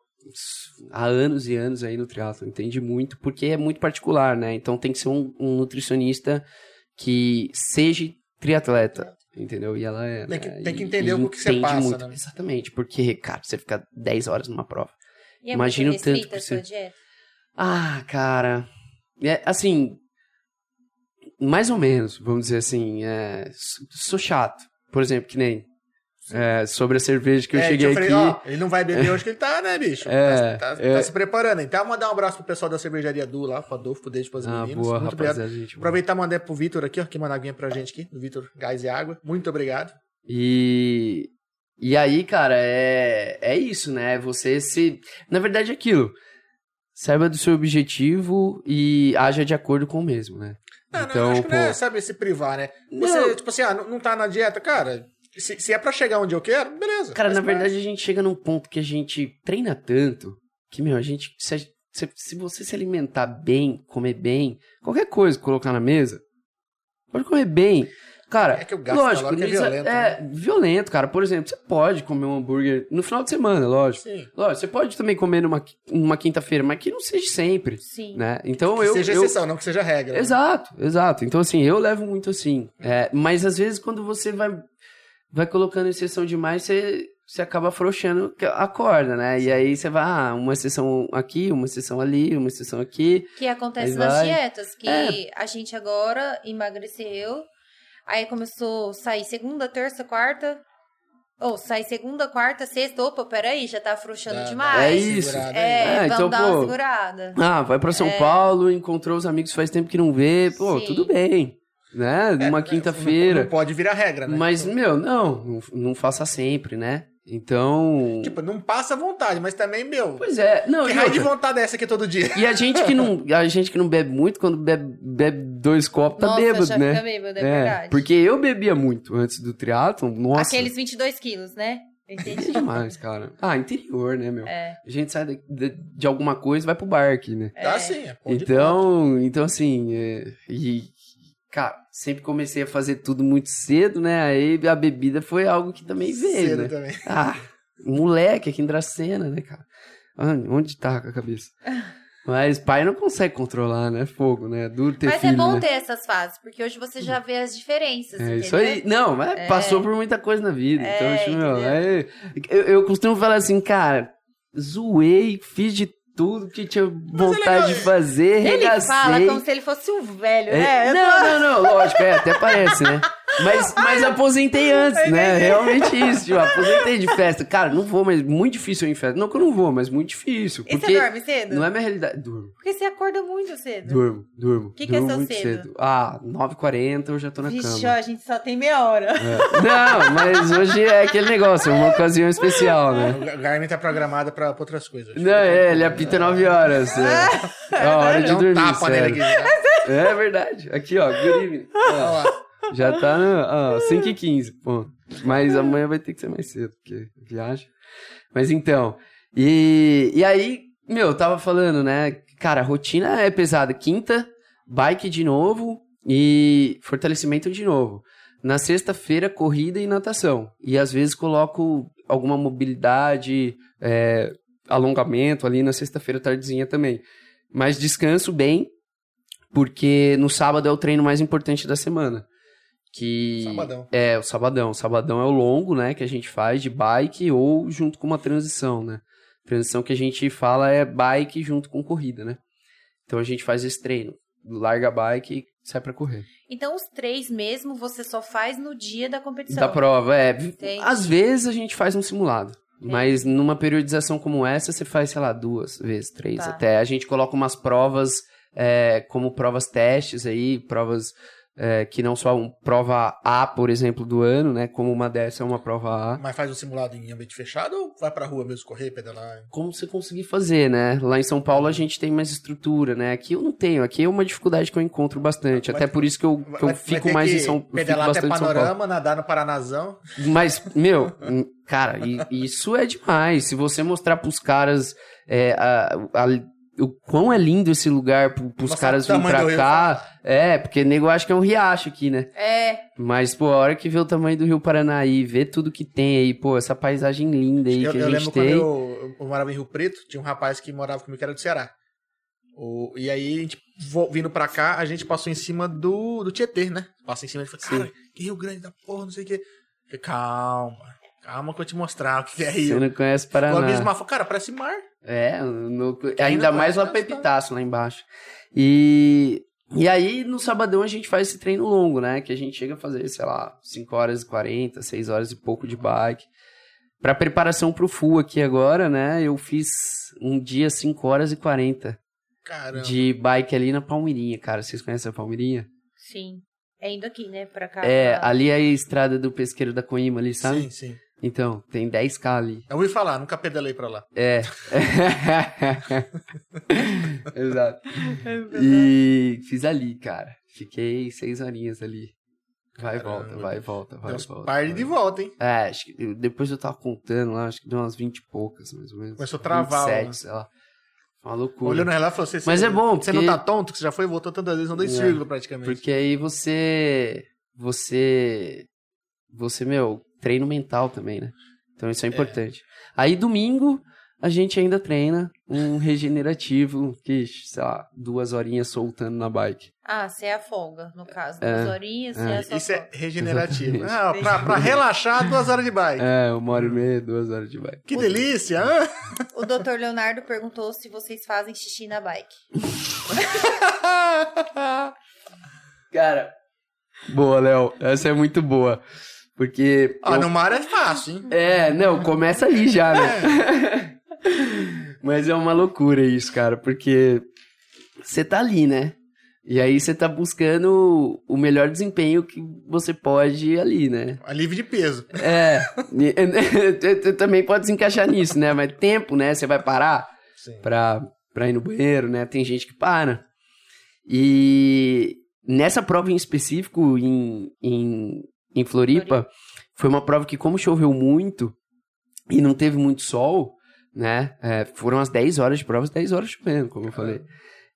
há anos e anos aí no triatlo, entende muito, porque é muito particular, né? Então tem que ser um, um nutricionista que seja triatleta, entendeu? E ela é. Tem que- né, tem que entender e o que você passa, muito. né? Exatamente, porque, cara, você fica 10 horas numa prova. E é Imagina o muito tanto sua você- dieta? Ah, cara. É, assim. Mais ou menos, vamos dizer assim. É, sou chato. Por exemplo, que nem. é, sobre a cerveja que eu É, cheguei eu falei, aqui. ó, ele não vai beber hoje que ele tá, né, bicho? É, tá, tá- é. tá se preparando. Então, mandar um abraço pro pessoal da cervejaria Du lá, pro Adolfo, pro Deide, pros ah, meninos. boa, Muito obrigado. rapaziada. Gente. Aproveitar e mandar pro Vitor aqui, ó, que manda aguinha pra gente aqui, do Vitor Gás e Água. Muito obrigado. E, e aí, cara, é, é isso, né? Você se. Na verdade, é aquilo. Saiba do seu objetivo e haja de acordo com o mesmo, né? Não, então, não, acho que pô. não é, sabe, se privar, né? Você, Não. tipo assim, ah, não, tá na dieta, cara, se, se é pra chegar onde eu quero, beleza. Cara, na verdade, a gente chega num ponto que a gente treina tanto que, meu, a gente. Se, a- se, se você se alimentar bem, comer bem, qualquer coisa que colocar na mesa, pode comer bem. Cara, É que o gasto lógico, calórico é violento, é violento, cara. Por exemplo, você pode comer um hambúrguer no final de semana, lógico. Sim. Lógico, você pode também comer numa, numa quinta-feira, mas que não seja sempre, Sim. né? Então Que eu... seja eu... exceção, não que seja regra. né? Exato, exato. Então, assim, eu levo muito assim. É, mas às vezes, quando você vai, vai colocando exceção demais, você, você acaba afrouxando a corda, né? E aí você vai, ah, uma exceção aqui, uma exceção ali, uma exceção aqui. Que acontece nas vai. dietas, que É. a gente agora emagreceu, aí começou a sair segunda, terça, quarta, ou sai segunda, quarta, sexta, opa, peraí, já tá afrouxando demais. É isso. É, É, vamos então, dar pô, uma segurada. Ah, vai pra São É. Paulo, encontrou os amigos faz tempo que não vê. Pô, Sim. tudo bem. Né? É, Numa Não, quinta-feira. não pode virar regra, né? Mas, meu, não, não, não faça sempre, né? Então. Tipo, não passa vontade, mas também, meu. Pois é, não, que e raio de vontade é essa aqui todo dia? E a gente que não, [laughs] a gente que não bebe muito, quando bebe, bebe dois copos, tá Nossa, bêbado, já né? fica bêbado, é, verdade. porque eu bebia muito antes do triatlon, nossa. Aqueles 22 quilos, né? Entendi. demais, cara. Ah, interior, né, meu? É. A gente sai de, de, de alguma coisa e vai pro bar aqui, né? É. Tá sim, é de pão. Então, então assim, é, e, cara, sempre comecei a fazer tudo muito cedo, né? Aí a bebida foi algo que também veio, Cedo né? também. [laughs] Ah, moleque aqui em Dracena, né, cara? Onde tá com a cabeça? Mas pai não consegue controlar, né? Fogo, né? É Duro ter Mas filho, é bom né? ter essas fases, porque hoje você já vê as diferenças, É entendeu? isso aí. Não, mas É. passou por muita coisa na vida. É, então, tipo, meu, entendeu? é- eu, eu costumo falar assim, cara, zoei, fiz de tudo que tinha vontade de fazer, Ele regacei. fala como se ele fosse um velho, É, né? Eu não, não, não, lógico, é, até parece, né? [laughs] Mas, mas aposentei antes, né? Realmente isso, tipo, aposentei de festa. Cara, não vou, mas muito difícil eu ir em festa. Não que eu não vou, mas muito difícil. E Porque você dorme cedo? não é minha realidade. Durmo, Porque você acorda muito cedo. durmo, durmo. Que que é durmo seu muito cedo? Ah, 9h40 eu já tô na Vixe, cama. a gente só tem meia hora. É. Não, mas hoje é aquele negócio, é uma ocasião especial, né? O Garmin tá programado pra, pra outras coisas. Não, é, ele apita 9 horas. É, é a hora de um dormir, tapa sério. nele aqui. né? É verdade. Aqui, ó, Gurimi. Ó. Já tá ó, 5 e 15, pô. Mas amanhã vai ter que ser mais cedo, porque viagem. Mas então, e, e aí, meu, eu tava falando, né? Cara, a rotina é pesada. Quinta, bike de novo e fortalecimento de novo. Na sexta-feira, corrida e natação. E às vezes coloco alguma mobilidade, é, alongamento ali na sexta-feira, tardezinha também. Mas descanso bem, porque no sábado é o treino mais importante da semana. Que Sabadão. é o sabadão. O sabadão é o longo, né, que a gente faz de bike ou junto com uma transição, né? Transição que a gente fala é bike junto com corrida, né? Então a gente faz esse treino. Larga a bike e sai pra correr. Então, os três mesmo você só faz no dia da competição. Da prova, é. Entendi. Às vezes a gente faz um simulado. Mas numa periodização como essa, você faz, sei lá, duas vezes, três Tá. até. A gente coloca umas provas é, como provas testes aí, provas é, que não só um prova A, por exemplo, do ano, né? Como uma dessa é uma prova A. Mas faz um simulado em ambiente fechado ou vai pra rua mesmo correr, pedalar? Como você conseguir fazer, né? Lá em São Paulo a gente tem mais estrutura, né? Aqui eu não tenho. Aqui é uma dificuldade que eu encontro bastante. Vai- Até por isso que eu, que eu Vai- vai fico mais em São eu fico Pedalar até Paulo. panorama, nadar no Paranazão. Mas, [laughs] meu, cara, isso é demais. Se você mostrar pros caras é, a- a- o quão é lindo esse lugar pro- pros Mostrar caras virem pra rio, cá. É, porque nego acha que é um riacho aqui, né? É, Mas, pô, a hora que vê o tamanho do Rio Paranaí, vê tudo que tem aí, pô, essa paisagem linda aí eu que eu a lembro gente quando tem. eu, eu morava em Rio Preto, tinha um rapaz que morava comigo que era do Ceará. O, e aí a gente vindo pra cá, a gente passou em cima do, do Tietê, né? Passa em cima e falou, cara, que Rio Grande da porra, não sei o quê. Falei, calma, calma que eu vou te mostrar o que é Você Rio. não conhece O Paraná. abismo falou, cara, parece mar. É, no- ainda ainda mais lá gostar. Epitácio, lá embaixo. E, e aí, no sabadão, a gente faz esse treino longo, né? Que a gente chega a fazer, sei lá, 5 horas e 40, 6 horas e pouco de bike. Pra preparação pro full aqui agora, né? Eu fiz um dia 5 horas e 40 Caramba. de bike ali na Palmeirinha, cara. Vocês conhecem a Palmeirinha? Sim. É indo aqui, né? Pra cá. É, pra- ali é a estrada do pesqueiro da Coima ali, sabe? Sim, sim. Então, tem 10k ali. Eu ouvi falar, nunca pedalei pra lá. É. [laughs] Exato. E fiz ali, cara. Fiquei seis horinhas ali. Vai e volta, vai e volta, vai e volta. par de volta, hein? É, acho que eu- depois eu tava contando lá, acho que deu umas 20 e poucas, mais ou menos. Começou a travar, 27, né? sei lá. Uma loucura. Olhou no relógio e falou, você, Mas você- é bom, Você porque- não tá tonto, que você já foi e voltou tantas vezes, não dois É. círculos praticamente. Porque aí você. Você. Você, meu, treino mental também, né? Então isso é importante. Aí domingo a gente ainda treina um regenerativo, que, sei lá, duas horinhas soltando na bike. Ah, você é a folga, no caso. É, Duas horinhas, você é. é a sua Isso é folga. regenerativo. Exatamente. Ah, pra, pra relaxar, duas horas de bike. É, uma hora e meia, duas horas de bike. Que delícia, hã? O doutor Leonardo perguntou se vocês fazem xixi na bike. [laughs] Cara. Boa, Léo. Essa é muito boa. Porque. Ah, eu- no mar é fácil, hein? É, não, começa aí já, né? [laughs] Mas é uma loucura isso, cara, porque você tá ali, né? E aí você tá buscando o melhor desempenho que você pode ali, né? Alívio de peso. É, [laughs] também pode se encaixar nisso, né? Mas tempo, né? Você vai parar Sim. pra, pra ir no banheiro, né? Tem gente que para. E nessa prova em específico, em, em, em Floripa, foi uma prova que, como choveu muito e não teve muito sol, né? é, foram as 10 horas de prova, as 10 horas chovendo, como eu falei.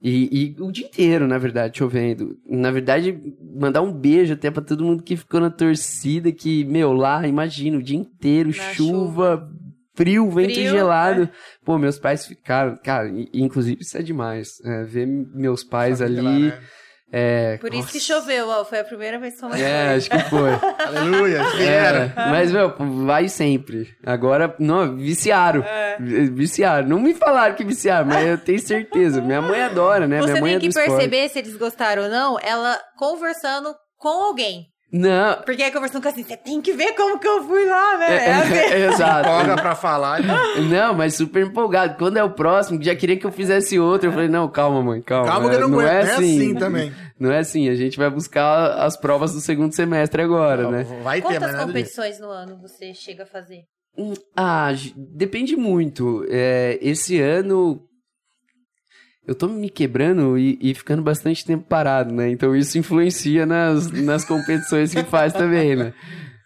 E, e o dia inteiro, na verdade, chovendo. Na verdade, mandar um beijo até pra todo mundo que ficou na torcida, que, meu, lá, imagina, o dia inteiro, Na chuva, frio, vento Frio, gelado. é. Pô, meus pais ficaram, cara, inclusive isso é demais. é, ver meus pais ali. lá, né? É, Por isso que nossa. choveu, ó. Foi a primeira vez que mãe É, foi. acho que foi. [laughs] Aleluia, vieram. É, mas, meu, vai sempre. Agora, não, viciaram. É. Viciaram. Não me falaram que viciaram, mas eu tenho certeza. Minha mãe adora, né? Você Minha mãe tem é que do esporte. perceber se eles gostaram ou não, ela conversando com alguém. Não. Porque aí conversando com assim, você tem que ver como que eu fui lá, né? É, É é, [laughs] exato. Empolga pra falar. né? Não, mas super empolgado. Quando é o próximo, já queria que eu fizesse outro. Eu falei, não, calma, mãe, calma. Calma que eu não, não aguento. é é assim. assim também. Não é assim. A gente vai buscar as provas do segundo semestre agora, né? Vai ter, Quantas disso. competições no ano você chega a fazer? Hum, Ah, depende muito. É, esse ano eu tô me quebrando e, e ficando bastante tempo parado, né? Então isso influencia nas, nas competições que faz também, né?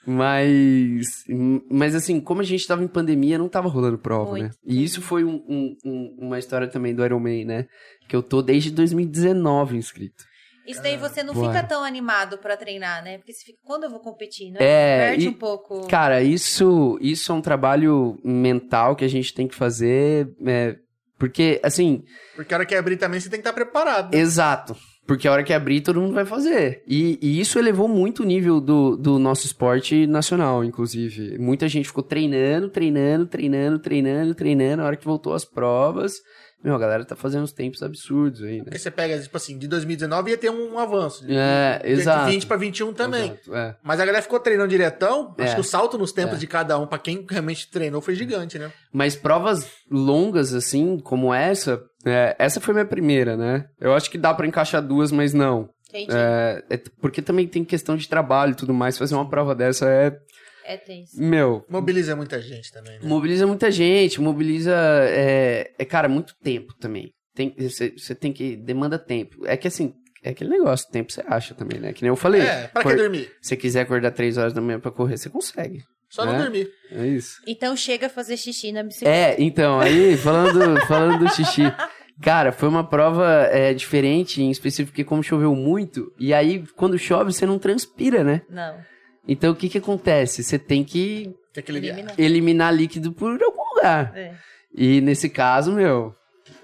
Mas, mas assim, como a gente tava em pandemia, não tava rolando prova, né? Muito. E isso foi um- um- um- uma história também do Iron Man, né? Que eu tô desde 2019 inscrito. Isso daí você não Uai. fica tão animado pra treinar, né? Porque você fica, quando eu vou competir, né? É, Perde e- um pouco. Cara, isso, isso é um trabalho mental que a gente tem que fazer, é, porque, assim, Porque a hora que abrir também você tem que estar preparado. né? exato, porque a hora que abrir todo mundo vai fazer. E, e isso elevou muito o nível do, do nosso esporte nacional, inclusive. Muita gente ficou treinando, treinando, treinando, treinando, treinando, a hora que voltou às provas, meu, a galera tá fazendo uns tempos absurdos aí, né? Porque você pega, tipo assim, de 2019 ia ter um, um avanço. De, É, de exato. 20 pra 21 também. Exato, é. Mas a galera ficou treinando diretão. É. Acho que o salto nos tempos É. de cada um, pra quem realmente treinou, foi gigante, né? Mas provas longas, assim, como essa, é, essa foi minha primeira, né? Eu acho que dá pra encaixar duas, mas não. Entendi. É, é porque também tem questão de trabalho e tudo mais. Fazer uma prova dessa é, É tenso. meu, Mobiliza muita gente também, né? mobiliza muita gente, mobiliza, é, é, cara, muito tempo também. Tem, você, você tem que, demanda tempo. É que assim, é aquele negócio, tempo você acha também, né? Que nem eu falei. É, pra que Cor- dormir? Se você quiser acordar três horas da manhã pra correr, você consegue. Só não É? dormir. É isso. Então chega a fazer xixi na bicicleta. É, então, aí, falando, [laughs] falando do xixi. Cara, foi uma prova é, diferente, em específico, porque como choveu muito, e aí, quando chove, você não transpira, né? Não. Então, o que que acontece? Você tem que Tem que aliviar. Elimina. eliminar líquido por algum lugar. É. E nesse caso, meu,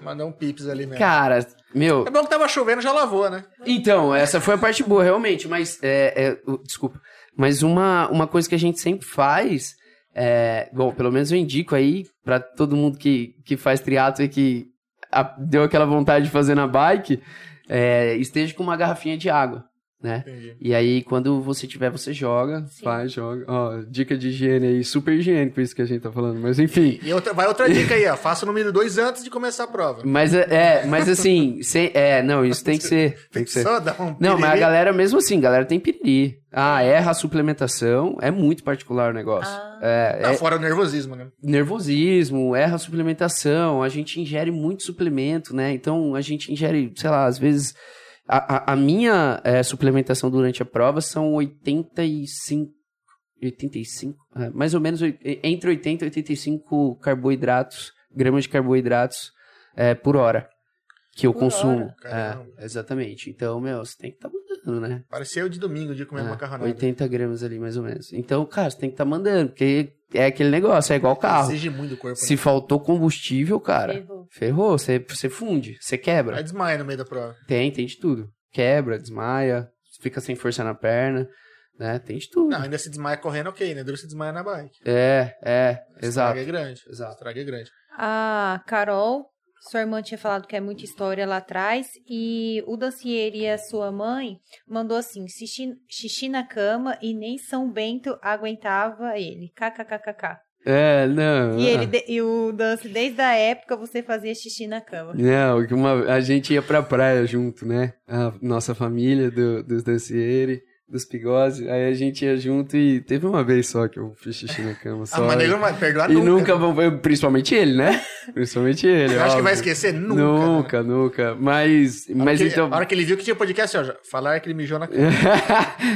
Mandar um pips ali mesmo. cara, Meu, É bom que tava chovendo, já lavou, né? Então, essa foi a parte boa, realmente, mas. É, é, desculpa. Mas uma, uma coisa que a gente sempre faz. É, bom, pelo menos eu indico aí pra todo mundo que, que faz triatlo e que a- deu aquela vontade de fazer na bike, é, esteja com uma garrafinha de água, né? Entendi. E aí, quando você tiver, você joga, Sim. faz, joga. Ó, dica de higiene aí, super higiênico isso que a gente tá falando, mas enfim. E outra, vai outra dica aí, ó. Faça o número 2 antes de começar a prova. Mas é, é, mas assim, sem- é, não, isso tem que ser. [laughs] Tem que ser. Só dá um Não, mas a galera, mesmo assim, a galera tem piriri. Ah, erra a suplementação, é muito particular o negócio. Ah. É, Tá é fora o nervosismo, né? nervosismo, erra a suplementação, a gente ingere muito suplemento, né? Então a gente ingere, sei lá, às vezes. A, a- a minha é, suplementação durante a prova são 85. 85, é, mais ou menos entre 80 e 85 carboidratos, gramas de carboidratos é, por hora que eu Por consumo. É, exatamente. Então, meu, você tem que estar mandando, né? Pareceu de domingo, de comer É, macarronada. 80 gramas ali, mais ou menos. Então, cara, você tem que estar mandando, porque é aquele negócio, é igual carro. Exige muito do corpo. Se né? faltou combustível, cara, Ferrou. ferrou, você, você funde, você Aí quebra. desmaia no meio da prova. Tem, tem de tudo. Quebra, desmaia, fica sem força na perna, né? Tem de tudo. Não, ainda se desmaia correndo, ok, né? Duro se desmaia na bike. É, é, exato. estrago é grande. Exato. estrago é grande. A Carol, sua irmã tinha falado que é muita história lá atrás. E o Dancier e a sua mãe mandou assim: xixi, xixi na cama e nem São Bento aguentava ele. KKKKK. É, não. E, ah. ele, de- e o Dance, desde a época você fazia xixi na cama. Não, que uma, a gente ia pra praia junto, né? A nossa família do, dos Dancieri, dos Pigose. Aí a gente ia junto e teve uma vez só que eu fiz xixi na cama. Ah, Só, mas nego não vai perdoar e nunca. nunca vão. eu- Principalmente ele, né? [laughs] Principalmente ele. Você acha que vai esquecer? Nunca. né? Nunca, nunca. Mas, A mas que ele- então. A hora que ele viu que tinha podcast, ó, falar que ele mijou na [laughs] cama.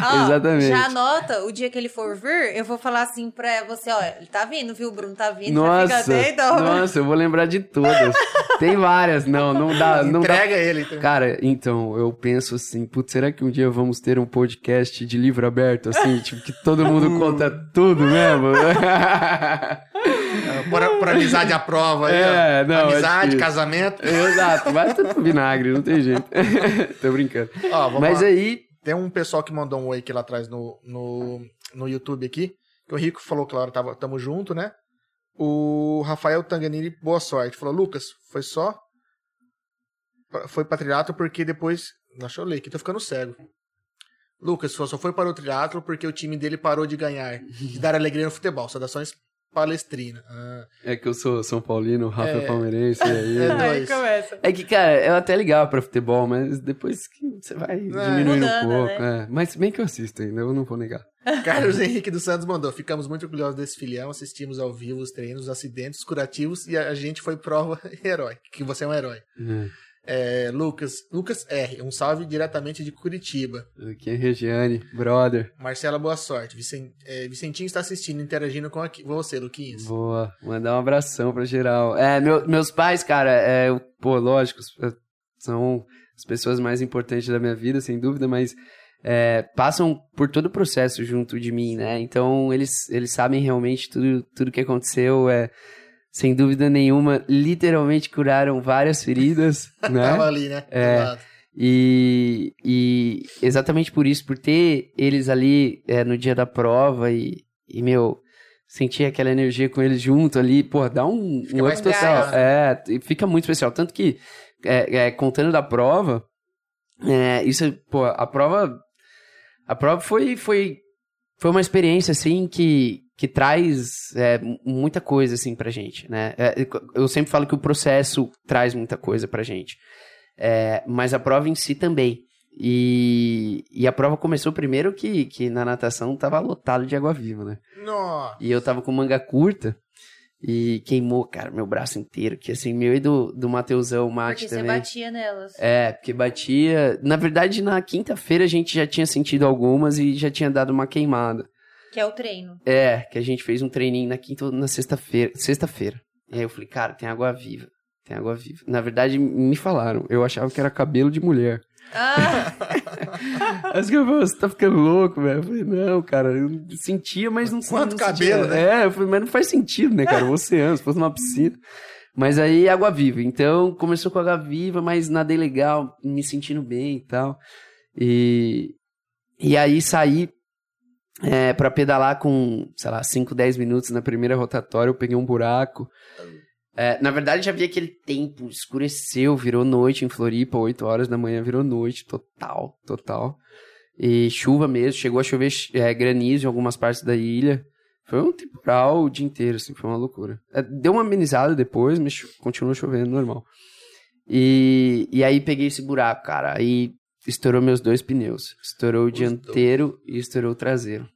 Ó, Exatamente. Já anota, o dia que ele for vir, eu vou falar assim pra você, ó, ele tá vindo, viu? O Bruno tá vindo, Nossa, até então. nossa, eu vou lembrar de todas. [laughs] Tem várias, não, não dá, não dá. Entrega ele. Então. Cara, então, eu penso assim, putz, será que um dia vamos ter um podcast de livro aberto, assim, [laughs] tipo, que todo mundo conta tudo mesmo? [laughs] Por, por amizade à prova. aí, É, ó. não, é Amizade, casamento. Exato, vai tudo vinagre, não tem jeito. [laughs] Tô brincando. Ó, Mas lá. aí, Tem um pessoal que mandou um oi aqui lá atrás no, no, no YouTube aqui. Que o Rico falou, claro, tava, tamo junto, né? O Rafael Tanganini, boa sorte. Falou, Lucas, foi só. Foi pra triatlo porque depois. Deixa eu ler aqui, tô ficando cego. Lucas só só foi para o triatlo porque o time dele parou de ganhar. De dar alegria no futebol. Saudações Palestrina. Ah, é que eu sou São Paulino, o Rafa é, É. palmeirense, e aí... [laughs] É. Aí começa. É que, cara, eu até ligava pra futebol, mas depois que você vai diminuindo um pouco. né? é. Mas bem que eu assisto ainda, eu não vou negar. Carlos Henrique dos Santos mandou. Ficamos muito orgulhosos desse filhão, assistimos ao vivo os treinos, os acidentes, os curativos e a gente foi prova [laughs] herói, que você é um herói. É. É, Lucas, Lucas R, um salve diretamente de Curitiba. Aqui é Regiane, brother. Marcela, boa sorte. Vicen- é, Vicentinho está assistindo, interagindo com aqui- você, Luquinhas. Boa, mandar um abração pra geral. É, meu- meus pais, cara, é, pô, lógico, é, são as pessoas mais importantes da minha vida, sem dúvida, mas é, passam por todo o processo junto de mim, né? Então, eles, eles sabem realmente tudo, tudo que aconteceu, é, sem dúvida nenhuma, literalmente curaram várias feridas, [laughs] Tava né? ali, né? É. E, e exatamente por isso, por ter eles ali é, no dia da prova e, e, meu, sentir aquela energia com eles junto ali, pô, dá um, Fica um up especial, É, e fica muito especial. Tanto que, é, é, contando da prova, é, isso, pô, a prova, a prova foi, foi, foi uma experiência, assim, que, que traz é, mu- muita coisa, assim, pra gente, né? É, eu sempre falo que o processo traz muita coisa pra gente. É, mas a prova em si também. E, e a prova começou primeiro que, que na natação tava lotado de água viva, né? Nossa. E eu tava com manga curta e queimou, cara, meu braço inteiro. Que assim, meu e do, do Mateusão Mate Porque você também. batia nelas. É, porque batia. Na verdade, na quinta-feira a gente já tinha sentido algumas e já tinha dado uma queimada. Que é o treino. É, que a gente fez um treininho na quinta ou na sexta-feira. Sexta-feira. E aí eu falei, cara, tem água viva. Tem água viva. Na verdade, me falaram. Eu achava que era cabelo de mulher. Ah, [laughs] caras falaram, você tá ficando louco, velho. Eu falei, não, cara, eu sentia, mas não Quanto não cabelo, sentia. né? É, eu falei, mas não faz sentido, né, cara? O oceano, se fosse uma piscina. Mas aí água viva. Então começou com água viva, mas nadei legal, me sentindo bem e tal. E, e aí saí é, para pedalar com, sei lá, 5, 10 minutos na primeira rotatória, eu peguei um buraco. É, na verdade, já vi aquele tempo, escureceu, virou noite em Floripa, 8 horas da manhã, virou noite, total, total. E chuva mesmo, chegou a chover é, granizo em algumas partes da ilha. Foi um temporal o dia inteiro, assim, foi uma loucura. É, deu uma amenizada depois, mas continuou chovendo normal. E, e aí peguei esse buraco, cara. Aí estourou meus dois pneus. Estourou o Os dianteiro e estourou o traseiro.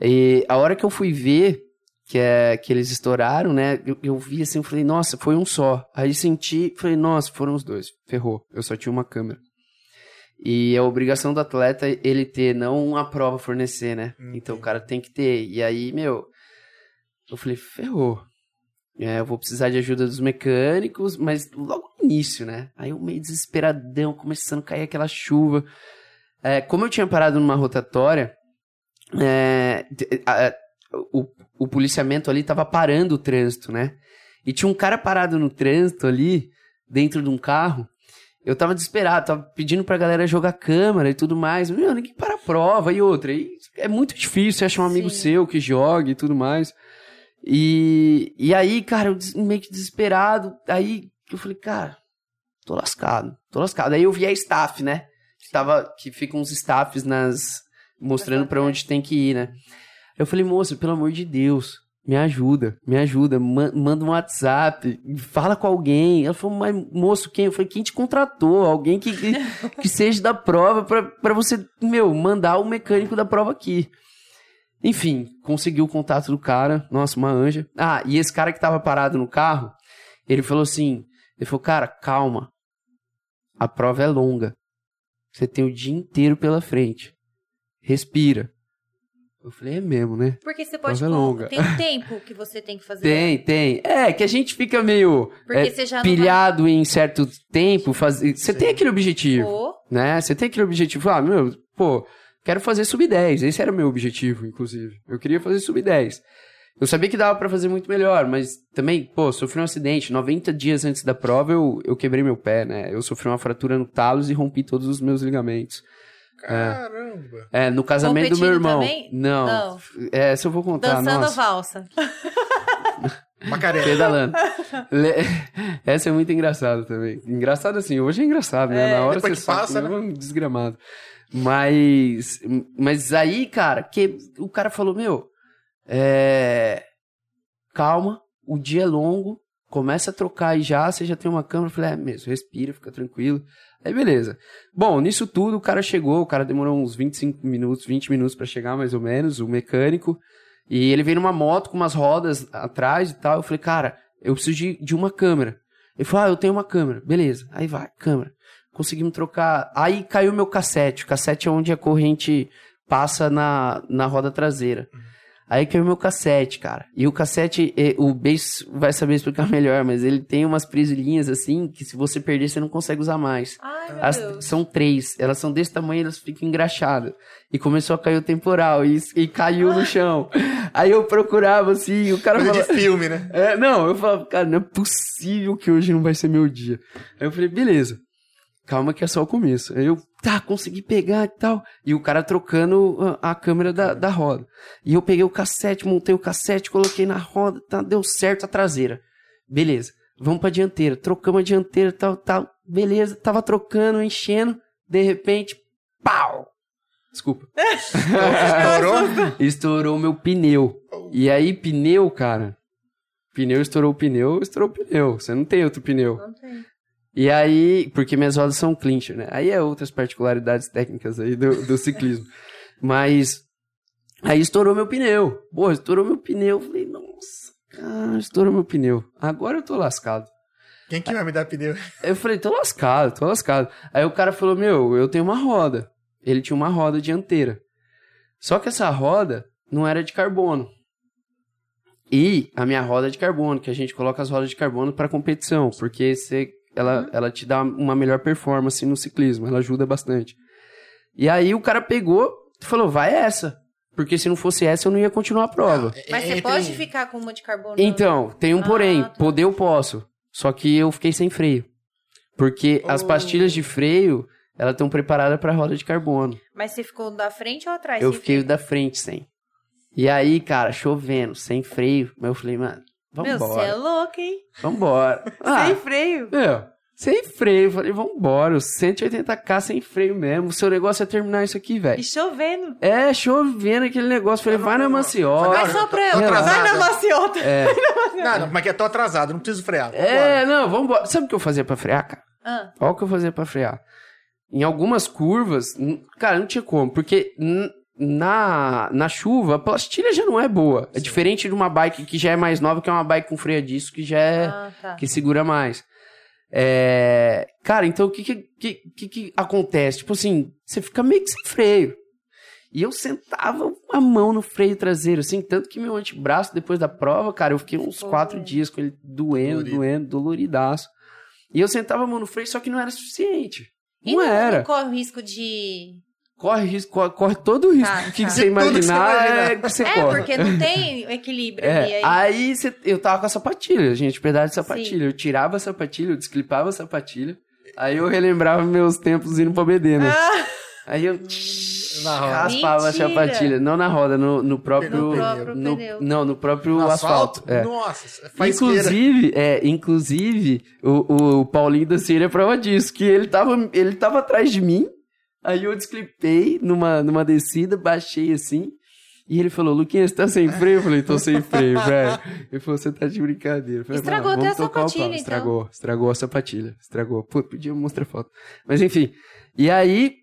E a hora que eu fui ver que, é, que eles estouraram, né? Eu, eu vi assim, eu falei, nossa, foi um só. Aí senti, falei, nossa, foram os dois. Ferrou. Eu só tinha uma câmera. E a obrigação do atleta ele ter, não a prova fornecer, né? Então o cara tem que ter. E aí, meu, eu falei, ferrou. É, eu vou precisar de ajuda dos mecânicos, mas logo no início, né? Aí eu meio desesperadão, começando a cair aquela chuva. É, como eu tinha parado numa rotatória, é, a- a- o, o policiamento ali tava parando o trânsito, né? E tinha um cara parado no trânsito ali, dentro de um carro. Eu tava desesperado, tava pedindo pra galera jogar câmera e tudo mais. Meu, ninguém para a prova e outra. E é muito difícil você achar um amigo Sim. seu que jogue e tudo mais. E, e aí, cara, eu meio que desesperado. Aí eu falei, cara, tô lascado, tô lascado. Aí eu vi a staff, né? Que, tava, que ficam uns staffs nas. mostrando pra onde tem que ir, né? Eu falei, moça, pelo amor de Deus, me ajuda, me ajuda, ma- manda um WhatsApp, fala com alguém. Ela falou, mas moço, quem? Eu falei, quem te contratou? Alguém que, que, [laughs] que seja da prova pra você, meu, mandar o mecânico da prova aqui. Enfim, consegui o contato do cara, nossa, uma anja. Ah, e esse cara que tava parado no carro, ele falou assim, ele falou, cara, calma, a prova é longa, você tem o dia inteiro pela frente, respira. Eu falei, é mesmo, né? Porque você pode. Prova é longa. Tem um tempo que você tem que fazer. Tem, tem. É, que a gente fica meio Porque é, você já não pilhado em certo tempo. Faz... Você tem aquele vai. objetivo, Pô, né? Você tem aquele objetivo. Ah, meu, pô, quero fazer sub-10. Esse era o meu objetivo, inclusive. Eu queria fazer sub-10. Eu sabia que dava pra fazer muito melhor, mas também, pô, sofri um acidente. 90 dias antes da prova, eu, eu quebrei meu pé, né? Eu sofri uma fratura no talos e rompi todos os meus ligamentos. Caramba. É, no casamento do meu Competindo irmão. também? Não. Não. É, essa eu vou contar, dançando nossa. valsa. [laughs] Macarena. Pedalando. Le- [laughs] Essa é muito engraçada também. Engraçado assim, hoje é engraçado, né? É. Na hora Depois você que sabe passa, que né? é um desgramado. Mas, mas aí, cara, que o cara falou, meu, é... calma, o dia é longo, começa a trocar aí já, você já tem uma câmera. Eu falei, é mesmo, respira, fica tranquilo. Aí, beleza. Bom, nisso tudo, o cara chegou, o cara demorou uns 25 minutos, 20 minutos pra chegar, mais ou menos, o mecânico. E ele veio numa moto com umas rodas atrás e tal. Eu falei, cara, eu preciso de, de uma câmera. Ele falou, ah, eu tenho uma câmera. Beleza. Aí vai, câmera. Conseguimos trocar. Aí caiu meu cassete. O cassete é onde a corrente passa na, na roda traseira. Aí caiu meu cassete, cara. E o cassete, o Base vai saber explicar [laughs] melhor, mas ele tem umas presilhinhas assim que se você perder, você não consegue usar mais. Ai, meu As- Deus. são três, elas são desse tamanho, elas ficam engraxadas. E começou a cair o temporal e, e caiu no [laughs] chão. Aí eu procurava assim, o cara Coisa de falava. filme, né? É, não, eu falava, cara, não é possível que hoje não vai ser meu dia. Aí eu falei, beleza, calma que é só o começo. Aí eu, tá, consegui pegar e tal. E o cara trocando a, a câmera da, da roda. E eu peguei o cassete, montei o cassete, coloquei na roda, tá, deu certo a traseira. Beleza, vamos pra dianteira. Trocamos a dianteira, tal, tal. Beleza, tava trocando, enchendo. De repente, pau! Desculpa. [laughs] Estourou? Estourou meu pneu. E aí, pneu, cara. Pneu estourou o pneu, estourou o pneu. Você não tem outro pneu. Não tem. E aí, porque minhas rodas são clincher, né? Aí é outras particularidades técnicas aí do, do ciclismo. [laughs] Mas aí estourou meu pneu. Pô, estourou meu pneu. Eu Falei, nossa, cara, estourou meu pneu. Agora eu tô lascado. Quem que vai me dar pneu? Eu falei, tô lascado, tô lascado. Aí o cara falou, meu, eu tenho uma roda. Ele tinha uma roda dianteira. Só que essa roda não era de carbono. E a minha roda é de carbono, que a gente coloca as rodas de carbono para competição, porque você, ela, ela te dá uma melhor performance no ciclismo, ela ajuda bastante. E aí o cara pegou e falou, vai essa. porque se não fosse essa, eu não ia continuar a prova. Mas você Entre- pode ficar com uma de carbono? Então, tem um Ah, porém. tá. Poder eu posso. Só que eu fiquei sem freio. Porque as Oh. pastilhas de freio, elas estão preparadas para roda de carbono. Mas você ficou da frente ou atrás? Eu fiquei ficou- da frente sem. E aí, cara, chovendo, sem freio. Mas eu falei, mano, Meu, você é vambora. louco, hein? Vambora. [laughs] Ah, Sem freio. meu, sem freio. Eu falei, vambora. os 180k sem freio mesmo. O seu negócio é terminar isso aqui, E velho. chovendo. É, chovendo aquele negócio. Falei, vai na maciota. Vai só pra eu. tô [laughs] Vai atrasada. na maciota. É, Não, não, mas é que eu tô atrasado, não preciso frear. Vambora. é, não, vambora. Sabe o que eu fazia pra frear, cara? Ah, Olha o que eu fazia pra frear. Em algumas curvas, cara, não tinha como, porque na, na chuva a pastilha já não é boa. É diferente de uma bike que já é mais nova, que é uma bike com freio a disco que já é. ah, tá. que segura mais. É, Cara, então o que que, que, que que acontece? Tipo assim, você fica meio que sem freio. E eu sentava a mão no freio traseiro, assim, tanto que meu antebraço, depois da prova, cara, eu fiquei uns Ficou quatro doendo. dias com ele doendo, Dolorido. doendo, doloridaço. E eu sentava a mão no freio, só que não era suficiente. E Não não, era. não corre o risco de. Corre risco, corre, corre todo o risco Tá, que tá. você De tudo que você imaginar, imaginar. é que você É, corre. porque não tem equilíbrio ali. É, Aí... aí cê- eu tava com a sapatilha, gente, pedaço de sapatilha. Eu tirava a sapatilha, eu desclipava a sapatilha. Aí eu relembrava meus tempos indo pra BD, né? Ah, Aí eu Na roda. raspava Mentira. a sapatilha. Não na roda, no, no próprio... No próprio no- pneu. não, no próprio No asfalto. é. Nossa, faz Inclusive, é, inclusive o, o Paulinho da Síria é prova disso, que ele tava, ele tava atrás de mim, aí eu desclipei numa, numa descida, baixei assim, e ele falou, Luquinhas, você tá sem freio? Eu falei, tô sem freio, velho. Ele falou, você tá de brincadeira. Falei, Estragou "Mano, até a tocar o pau." sapatilha, então. Estragou, estragou a sapatilha, estragou. Pô, podia mostrar foto. Mas enfim, e aí,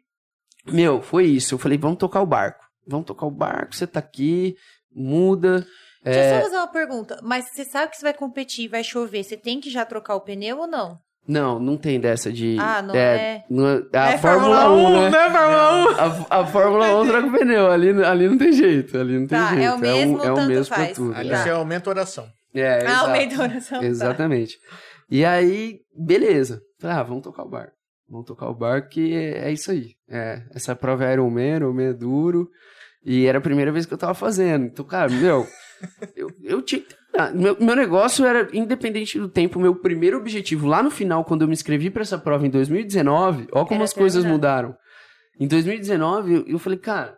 meu, foi isso. Eu falei, vamos tocar o barco. Vamos tocar o barco, você tá aqui, muda... Deixa É, eu só fazer uma pergunta. Mas você sabe que você vai competir vai chover. Você tem que já trocar o pneu ou não? Não, não tem dessa de. Ah, não é. não é- é a É Fórmula 1, né? né, Fórmula 1? A, a Fórmula 1 troca o pneu. Ali, ali não tem jeito. Ali não tem Tá, é jeito. o mesmo, é o, é o tanto mesmo faz. pra tudo. Ali é. você aumenta a oração. É, Ah, aumenta a oração. tá. Exatamente. E aí, beleza. Falei, ah, vamos tocar o barco. Vamos tocar o barco que é, é isso aí. É, essa prova é Ironman, Ironman é duro. E era a primeira vez que eu tava fazendo. Então, cara, meu, [laughs] eu, eu tinha que terminar. Meu, meu negócio era, independente do tempo, meu primeiro objetivo lá no final, quando eu me inscrevi pra essa prova em 2019, ó como Era as coisas terminar. mudaram. Em 2019, eu, eu falei, cara,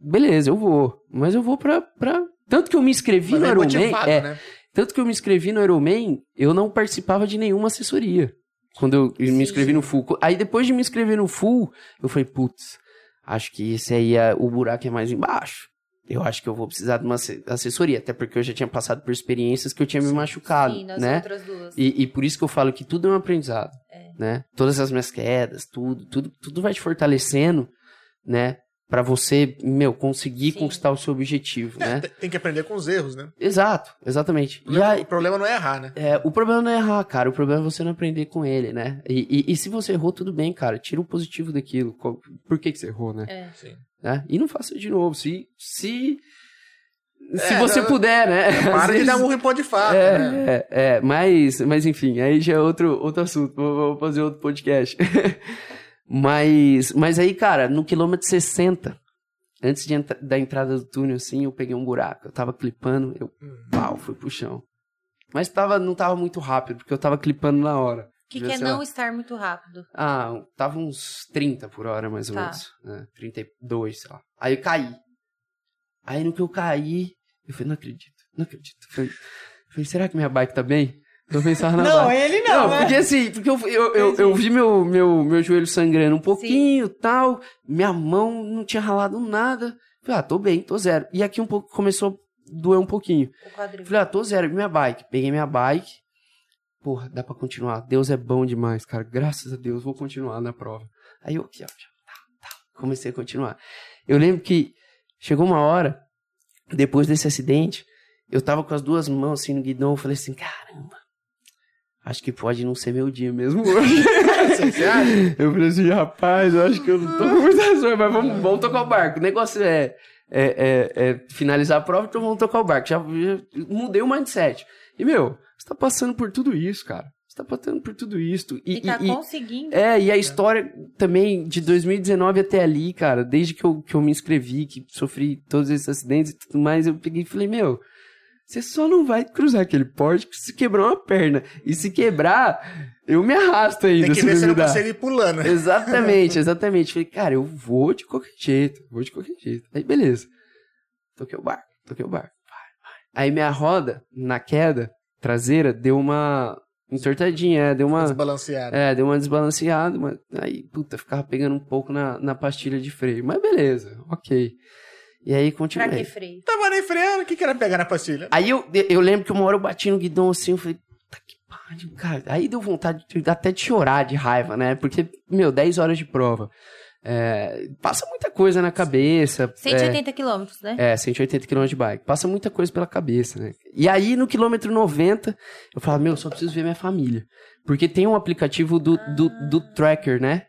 beleza, eu vou. Mas eu vou pra. pra... Tanto que eu me inscrevi Mas no é Ironman. motivado, É, né? tanto que eu me inscrevi no Ironman, eu não participava de nenhuma assessoria. Quando eu me Sim. inscrevi no Full. Aí depois de me inscrever no Full, eu falei, putz, acho que esse aí, é, o buraco é mais embaixo. Eu acho que eu vou precisar de uma asse- assessoria, até porque eu já tinha passado por experiências que eu tinha me machucado, Sim, nas né? outras duas. E, e por isso que eu falo que tudo é um aprendizado, É. né? Todas as minhas quedas, tudo, tudo, tudo vai te fortalecendo, né? Pra você, meu, conseguir Sim. conquistar o seu objetivo, É, né? tem- que aprender com os erros, né? Exato, exatamente. O E aí, problema, o problema não é errar, né? é, o problema não é errar, cara. O problema é você não aprender com ele, né? E, e- e se você errou, tudo bem, cara. Tira o positivo daquilo. Por que, que você errou, né? É. Sim. Né? E não faça de novo. Se. Se, se É, você não- puder, né? [laughs] Às Para de vezes- dar murro em pó de fato, né? é, é, é, mas, mas enfim, aí já é outro, outro assunto. Vou, vou fazer outro podcast. [laughs] mas, mas aí, cara, no quilômetro 60, antes de da entrada do túnel, assim, eu peguei um buraco. Eu tava clipando, eu pau, fui pro chão. Mas tava, não tava muito rápido, porque eu tava clipando na hora. O que, que é lá. não estar muito rápido? Ah, tava uns 30 por hora, mais ou Tá. menos. Né? 32, sei lá. Aí eu caí. Aí no que eu caí, eu falei, não acredito, não acredito. Eu falei, eu falei, será que minha bike tá bem? Eu pensava na bike. ele Não, porque assim, porque eu, eu, eu, eu vi meu, meu, meu joelho sangrando um pouquinho tal, minha mão não tinha ralado nada. Falei, ah, tô bem, tô zero. E aqui um pouco começou a doer um pouquinho. O quadril. Falei, ah, tô zero. E minha bike? Peguei minha bike. Porra, dá pra continuar. Deus é bom demais, cara. Graças a Deus, vou continuar na prova. Aí eu aqui, ó. Tá, tá. Comecei a continuar. Eu lembro que chegou uma hora, depois desse acidente, eu tava com as duas mãos assim no guidão. Eu falei assim, caramba. Acho que pode não ser meu dia mesmo hoje. [laughs] Eu falei assim, rapaz, eu acho que eu não tô com muita sorte, mas vamos, vamos tocar o barco. O negócio é, é, é- é finalizar a prova, então vamos tocar o barco. Já, já mudei o mindset. E, meu, você tá passando por tudo isso, cara. Você tá passando por tudo isso. E, E, tá e- conseguindo. é, e a história também de 2019 até ali, cara, desde que eu, que eu me inscrevi, que sofri todos esses acidentes e tudo mais, eu peguei e falei, meu, você só não vai cruzar aquele porte se quebrar uma perna. E se quebrar, eu me arrasto ainda. Tem que se ver se não consegue ir pulando. [laughs] Exatamente, exatamente. Falei, cara, eu vou de qualquer jeito, vou de qualquer jeito. Aí, beleza. Toquei o barco, toquei o barco. Vai, vai. Aí minha roda, na queda traseira, deu uma entortadinha, é, deu uma... Desbalanceado. É, deu uma desbalanceada, mas aí, puta, ficava pegando um pouco na, na pastilha de freio. Mas beleza, ok. E aí Pra continuei. que freio? Tava nem freando, o que, que era pegar na pastilha? Aí eu, eu lembro que uma hora eu bati no guidão assim, eu falei, puta que pariu, cara. Aí deu vontade de- até de chorar de raiva, né? Porque, meu, 10 horas de prova. É, passa muita coisa na cabeça. 180 quilômetros, né? É, é, 180 km de bike. Passa muita coisa pela cabeça, né? E aí, no quilômetro 90, eu falava, meu, só preciso ver minha família. Porque tem um aplicativo do, do, do tracker, né?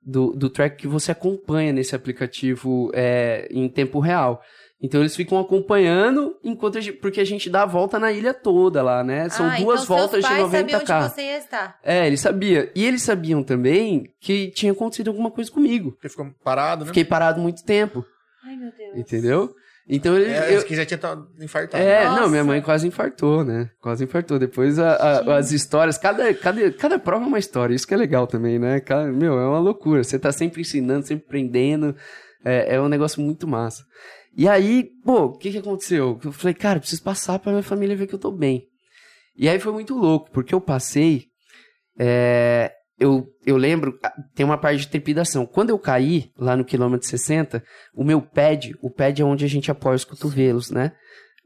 Do, do tracker que você acompanha nesse aplicativo é, em tempo real. Então eles ficam acompanhando enquanto a gente, porque a gente dá a volta na ilha toda lá, né? São ah, duas então voltas seus de pais 90 sabiam k. onde você ia estar. É, eles sabiam. E eles sabiam também que tinha acontecido alguma coisa comigo. Porque ficou parado, né? Fiquei parado muito tempo, Ai, meu Deus. entendeu? Então ele, É, eu, que já tinha tado infartado. é, Nossa. não, minha mãe quase infartou, né? Quase infartou. Depois a- a- as histórias, cada, cada, cada prova é uma história, isso que é legal também, né? Cada- meu, é uma loucura. Você tá sempre ensinando, sempre aprendendo. É, é um negócio muito massa. E aí, pô, o que que aconteceu? Eu falei, cara, preciso passar pra minha família ver que eu tô bem. E aí foi muito louco, porque eu passei. é, eu, eu lembro, ah, tem uma parte de trepidação. Quando eu caí, lá no quilômetro 60, o meu pad, o pad é onde a gente apoia os cotovelos, né?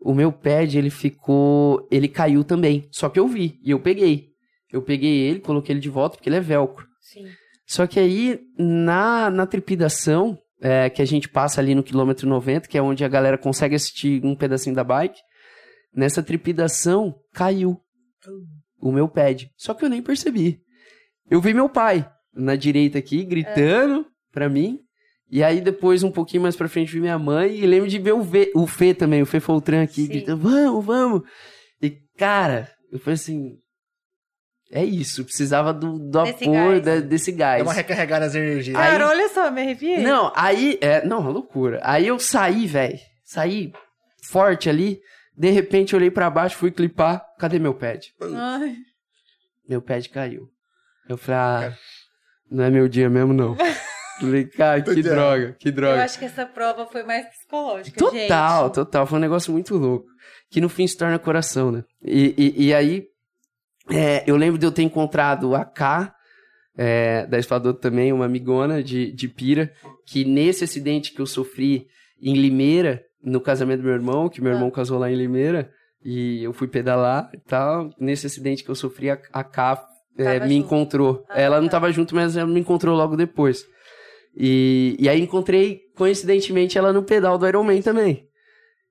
O meu pad, ele ficou. Ele caiu também. Só que eu vi e eu peguei. Eu peguei ele, coloquei ele de volta, porque ele é velcro. Sim. Só que aí, na, na trepidação, é, que a gente passa ali no quilômetro 90, que é onde a galera consegue assistir um pedacinho da bike, nessa trepidação caiu o meu pad. Só que eu nem percebi. Eu vi meu pai na direita aqui, gritando pra mim. E aí depois, um pouquinho mais pra frente, vi minha mãe. E lembro de ver o, v, o Fê também, o Fê Foltran aqui, Sim. gritando, vamos, vamos. E, cara, eu falei assim... É isso, precisava do, do Desse apoio gás. da- desse gás. Dá uma recarregada nas energias. Aí- Cara, olha só, me arrepiei. Não, aí. É, não, uma loucura. Aí eu saí, velho. Saí forte ali. De repente eu olhei pra baixo, fui clipar. Cadê meu pad? Ai, Meu pad caiu. Eu falei, ah, não é meu dia mesmo, não. [laughs] Falei, cara, que droga, que eu droga. acho que essa prova foi mais psicológica, Total, gente. total. Foi um negócio muito louco. Que no fim se torna coração, né? E, e, e aí, é, eu lembro de eu ter encontrado a K, é, da Espadoto também, uma amigona de, de Pira, que nesse acidente que eu sofri em Limeira, no casamento do meu irmão, que meu Ah. irmão casou lá em Limeira, e eu fui pedalar e tal, nesse acidente que eu sofri, a, a K é, me junto. encontrou. Ah, ela não tá. tava junto, mas ela me encontrou logo depois. E, e aí encontrei, coincidentemente, ela no pedal do Iron Man também.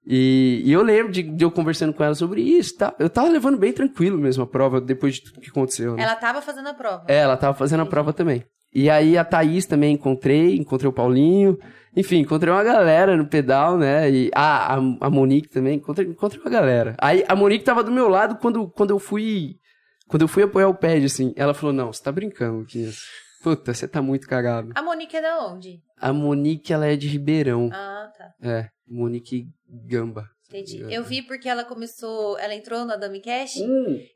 E, e eu lembro de, de eu conversando com ela sobre isso, tá? Eu tava levando bem tranquilo mesmo a prova, depois de tudo que aconteceu, né? Ela tava fazendo a prova. É, ela tava fazendo a prova também. E aí a Thaís também encontrei, encontrei o Paulinho. Enfim, encontrei uma galera no pedal, né? E ah, a, a Monique também, encontrei, encontrei uma galera. Aí a Monique tava do meu lado quando, quando eu fui. Quando eu fui apoiar o pad, assim. Ela falou: Não, você tá brincando, Luquinhas. Puta, você tá muito cagado. A Monique é da onde? A Monique, ela é de Ribeirão. Ah, tá. É, Monique Gamba. Entendi. Eu vi porque ela começou, ela entrou na Dummy Cash.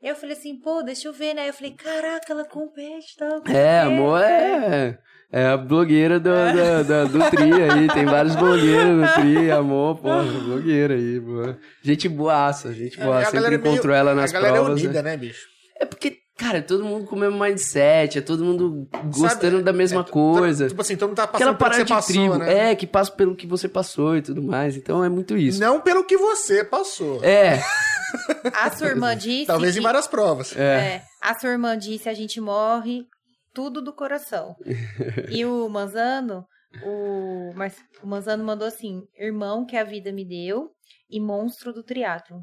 Eu falei assim, pô, deixa eu ver, né? Eu falei, caraca, ela compete, tá? É, amor, é. É a blogueira do, do, do, do Tri aí. Tem vários blogueiros no Tri, amor, porra, blogueira aí, boa. Gente boaça, gente. É, a Sempre galera é meio- encontrou ela nas a galera provas. é né? unida, né, bicho? É porque, cara, todo mundo com o mesmo mindset, é todo mundo gostando Sabe, da mesma é, t- coisa. Tipo assim, todo mundo tá Aquela passando pelo que você de passou, tribo, né? é, que passa pelo que você passou e tudo mais. Então é muito isso. Não pelo que você passou. É, [laughs] A sua irmã disse. Talvez que, em várias provas. é. é, a sua irmã disse a gente morre tudo do coração. [laughs] e o Manzano, o, Mar- o Manzano mandou assim: irmão que a vida me deu e monstro do triatlo.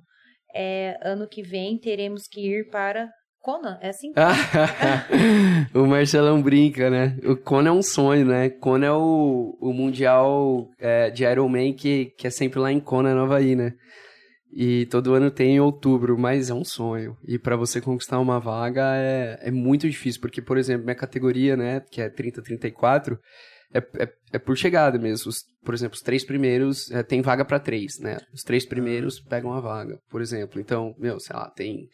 É, ano que vem teremos que ir para Conan, é assim? [laughs] o Marcelão brinca, né? O Kona é um sonho, né? Kona é o, o mundial é, de Ironman que, que é sempre lá em Kona, no Havaí, né? E todo ano tem em outubro, mas é um sonho. E para você conquistar uma vaga é, é muito difícil, porque, por exemplo, minha categoria, né, que é 30-34, é, é, é, por chegada mesmo. Os, por exemplo, os três primeiros é, tem vaga para três, né? Os três primeiros pegam a vaga, por exemplo. Então, meu, sei lá, tem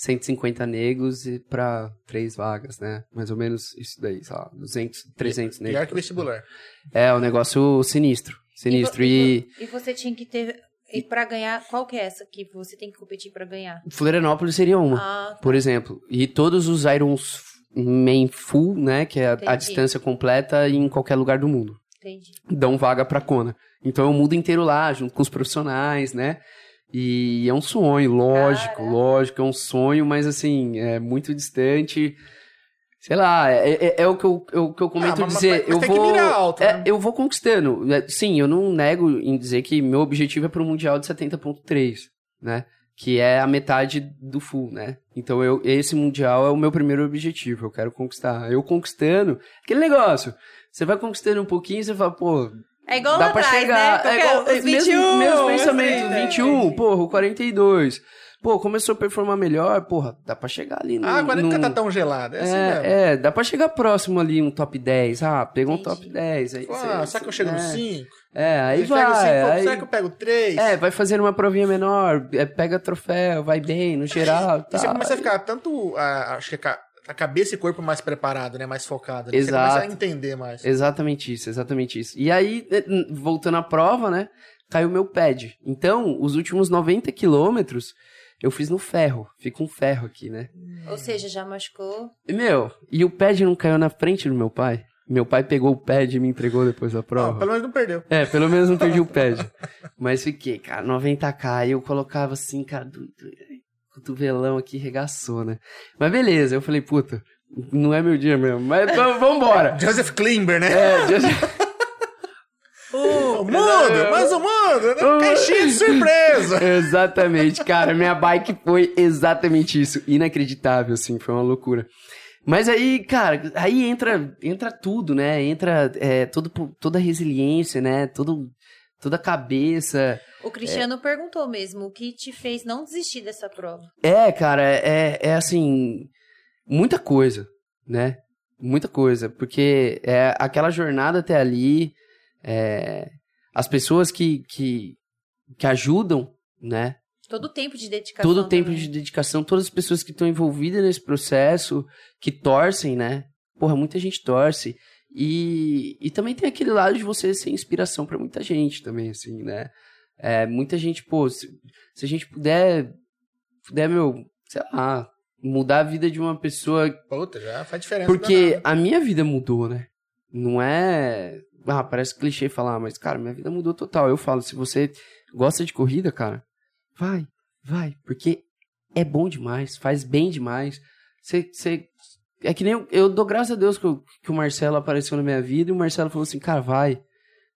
150 negros e para três vagas, né? Mais ou menos isso daí, sei lá, 200, 300 negros. Pior que vestibular. É, um negócio sinistro. Sinistro. E, E você tinha que ter. E pra ganhar, qual que é essa que você tem que competir pra ganhar? Florianópolis seria uma, Ah, por exemplo. E todos os Irons main full, né? Que é a, a distância completa em qualquer lugar do mundo. entendi. dão vaga pra Kona. Então eu mudo inteiro lá, junto com os profissionais, né? E é um sonho, lógico, Caraca. lógico, é um sonho, mas assim, é muito distante. Sei lá, é, é- é o que eu, é o que eu comento Ah, mas- dizer. mas- mas eu tem que vou. alto, é, né? Eu vou conquistando. É, Sim, eu não nego em dizer que meu objetivo é pro Mundial de 70.3, né? Que é a metade do full, né? Então eu, esse Mundial é o meu primeiro objetivo, eu quero conquistar. Eu conquistando, aquele negócio. Você vai conquistando um pouquinho, você fala, pô, É igual dá lá pra atrás, chegar. né? É igual, Qualquer- é os mesmo, 21, mesmo pensamento, assim, né? 21, porra, o 42. Pô, começou a performar melhor, porra, dá pra chegar ali no. Ah, agora no, nunca tá tão gelado. É assim mesmo. é, é, dá pra chegar próximo ali, um top 10. Ah, pegou um Entendi. top 10. Aí, Ah, cê- será que eu chego é, no 5? É, aí vai. Pego cinco, aí- Será que eu pego 3? É, vai fazer uma provinha menor, é, pega troféu, vai bem, no geral. E você Tá. começa a ficar tanto, a, acho que a, ca- a cabeça e corpo mais preparado, né? Mais focado. né? Você Exato. começa a entender mais. Exatamente isso, exatamente isso. E aí, eh, n- voltando à prova, né? Caiu meu pad. Então, os últimos 90 quilômetros eu fiz no ferro. Fica um ferro aqui, né? Ou seja, já machucou. Meu, e o pad não caiu na frente do meu pai? Meu pai pegou o pad e me entregou depois da Não, prova. pelo menos não perdeu. É, pelo menos não perdi o pad. Mas fiquei, cara, 90k. E eu colocava assim, cara, cotovelão aqui regaçou, né? Mas beleza, eu falei, puta, não é meu dia mesmo. Mas vambora. [laughs] Joseph Klimber, né? É, just- O mundo! Mas o mundo! Né? O- Caixinha de [laughs] surpresa! Exatamente, cara. Minha bike foi exatamente isso. Inacreditável, assim, foi uma loucura. Mas aí, cara, aí entra, entra tudo, né? Entra é, todo, toda a resiliência, né? Todo, toda a cabeça. O Cristiano perguntou mesmo o que te fez não desistir dessa prova. É, cara, é, é assim, muita coisa, né? Muita coisa, porque é aquela jornada até ali, é, as pessoas que, que, que ajudam, né? Todo o tempo de dedicação. todo o tempo também. de dedicação, todas as pessoas que estão envolvidas nesse processo, que torcem, né? Porra, muita gente torce. E, e também tem aquele lado de você ser inspiração pra muita gente também, assim, né? É, muita gente, pô, se, se a gente puder, puder, meu, sei lá, mudar a vida de uma pessoa. Puta, já faz diferença. Porque a minha vida mudou, né? Não é. Ah, parece clichê falar, mas, cara, minha vida mudou total. Eu falo, se você gosta de corrida, cara, vai, vai, porque é bom demais, faz bem demais. Você. É que nem eu, eu dou graças a Deus que, o- que o Marcelo apareceu na minha vida e o Marcelo falou assim, cara, vai,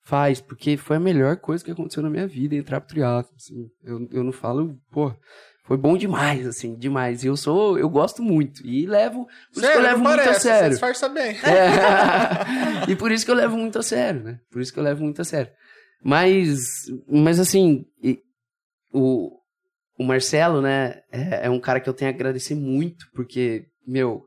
faz, porque foi a melhor coisa que aconteceu na minha vida, entrar pro triatlo, assim. Eu, eu não falo, pô, foi bom demais, assim, demais. E eu sou, eu gosto muito. E levo, por isso que eu Sério, levo não muito a parece, Você sério. disfarça bem. [laughs] É. [laughs] e por isso que eu levo muito a sério, né? Por isso que eu levo muito a sério. Mas, mas assim, e- o, o Marcelo, né, é, é um cara que eu tenho a agradecer muito, porque, meu,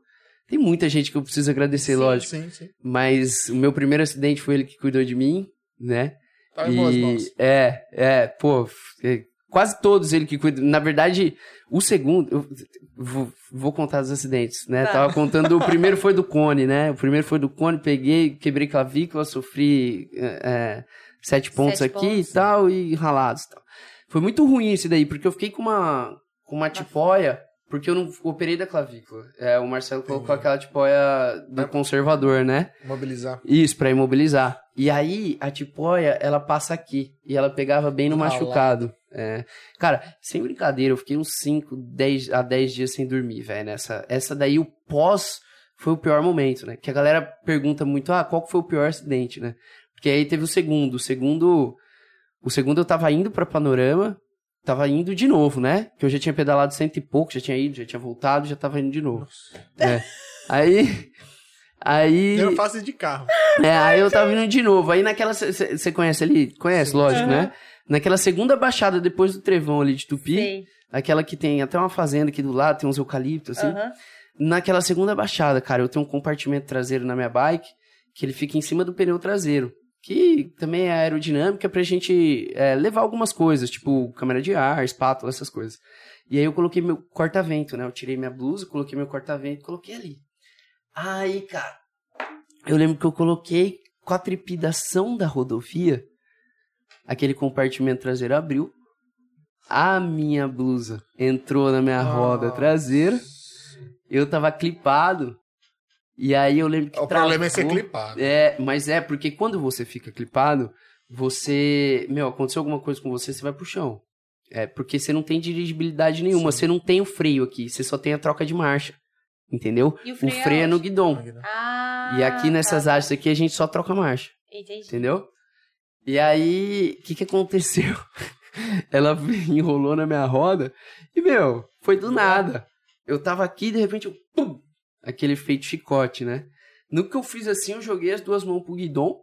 tem muita gente que eu preciso agradecer, lógico. Sim, sim. Mas o meu primeiro acidente foi ele que cuidou de mim, né? Tá em boas mãos. É, é, pô, é, quase todos ele que cuida. Na verdade, o segundo, eu vou, vou contar os acidentes, né? Tá. Tava contando, o primeiro foi do Cone, né? O primeiro foi do Cone, peguei, quebrei clavícula, sofri é, é, sete pontos Sete aqui pontos. e tal, e ralados e tal. Foi muito ruim esse daí, porque eu fiquei com uma, com uma tipóia, porque eu não operei da clavícula. É, o Marcelo colocou Entendi. aquela tipóia do conservador, né? Mobilizar. Isso, pra imobilizar. E aí, a tipóia, ela passa aqui. E ela pegava bem no Ah, machucado. É. Cara, sem brincadeira, eu fiquei uns 5, 10 a 10 dias sem dormir, velho. Nessa, essa daí, o pós foi o pior momento, né? Que a galera pergunta muito, ah, qual foi o pior acidente, né? Porque aí teve o segundo. O segundo, o segundo eu tava indo pra Panorama, tava indo de novo, né? Que eu já tinha pedalado cento e pouco, já tinha ido, já tinha voltado, já tava indo de novo. É. Aí, aí... Eu faço de carro. É, aí eu tava vindo de novo. Aí naquela. Você conhece ali? Conhece, lógico, Aham. né? Naquela segunda baixada depois do trevão ali de Tupi, Sei. aquela que tem até uma fazenda aqui do lado, tem uns eucaliptos, assim. Aham. Naquela segunda baixada, cara, eu tenho um compartimento traseiro na minha bike que ele fica em cima do pneu traseiro. Que também é aerodinâmica pra gente é, levar algumas coisas, tipo câmera de ar, espátula, essas coisas. E aí eu coloquei meu corta-vento, né? Eu tirei minha blusa, coloquei meu corta-vento, coloquei ali. Aí, cara, eu lembro que eu coloquei com a trepidação da rodovia, aquele compartimento traseiro abriu, a minha blusa entrou na minha roda traseira, eu tava clipado, e aí eu lembro que O problema é ser travou. clipado. É, mas é porque quando você fica clipado, você. Meu, aconteceu alguma coisa com você, você vai pro chão. É, porque você não tem dirigibilidade nenhuma, você não tem o freio aqui, você só tem a troca de marcha. Entendeu? E o o freio é freio é no guidão. Ah, E aqui nessas tá. áreas aqui a gente só troca marcha, Entendi. entendeu? E aí, o que que aconteceu? [laughs] Ela [laughs] enrolou na minha roda e, meu, foi do nada. Eu tava aqui de repente, eu, pum, aquele efeito chicote, né? No que eu fiz assim, eu joguei as duas mãos pro guidão,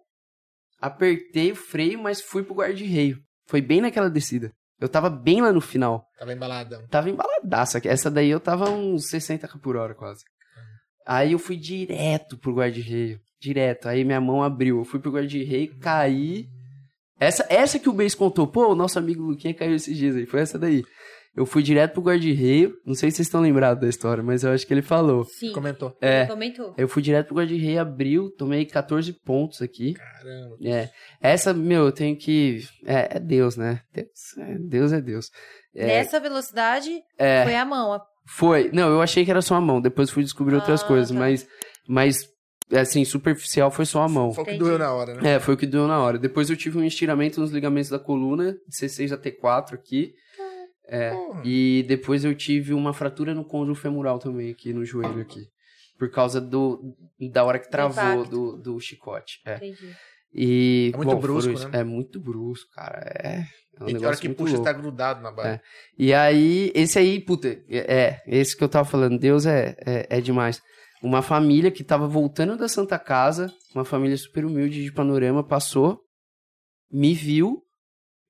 apertei o freio, mas fui pro guarda-reio. Foi bem naquela descida. Eu tava bem lá no final. Tava embaladão. Tava embaladaça. Essa daí eu tava uns 60 por hora quase. Aí eu fui direto pro guarda-reio. Direto. Aí minha mão abriu. Eu fui pro guarda-reio, caí. Essa, essa que o Beis contou. Pô, o nosso amigo Luquinha caiu esses dias aí. Foi essa daí. Eu fui direto pro guarda-reio. Não sei se vocês estão lembrados da história, mas eu acho que ele falou. Sim. Comentou. É. Comentou. Eu fui direto pro guarda-reio, abriu, tomei 14 pontos aqui. Caramba. É. Essa, meu, eu tenho que. É, é Deus, né? Deus é Deus. É Deus. É, Nessa velocidade, é. foi a mão. a- Foi. Não, eu achei que era só a mão. Depois fui descobrir outras Ah, coisas. tá. Mas, mas, assim, superficial foi só a mão. Foi o que doeu na hora, né? É, foi o que deu na hora. Depois eu tive um estiramento nos ligamentos da coluna, de C6 a T4 aqui. É. Porra. E depois eu tive uma fratura no côndilo femoral também, aqui no joelho aqui. Por causa do da hora que travou do, do chicote. É. Entendi. E, É muito bom, brusco, foram né? É muito brusco, cara. É, é um e negócio hora que puxa, louco. tá grudado na bike. É. E aí, esse aí, puta, é, é, esse que eu tava falando, Deus é, é, é demais. Uma família que tava voltando da Santa Casa, uma família super humilde de panorama, passou, me viu,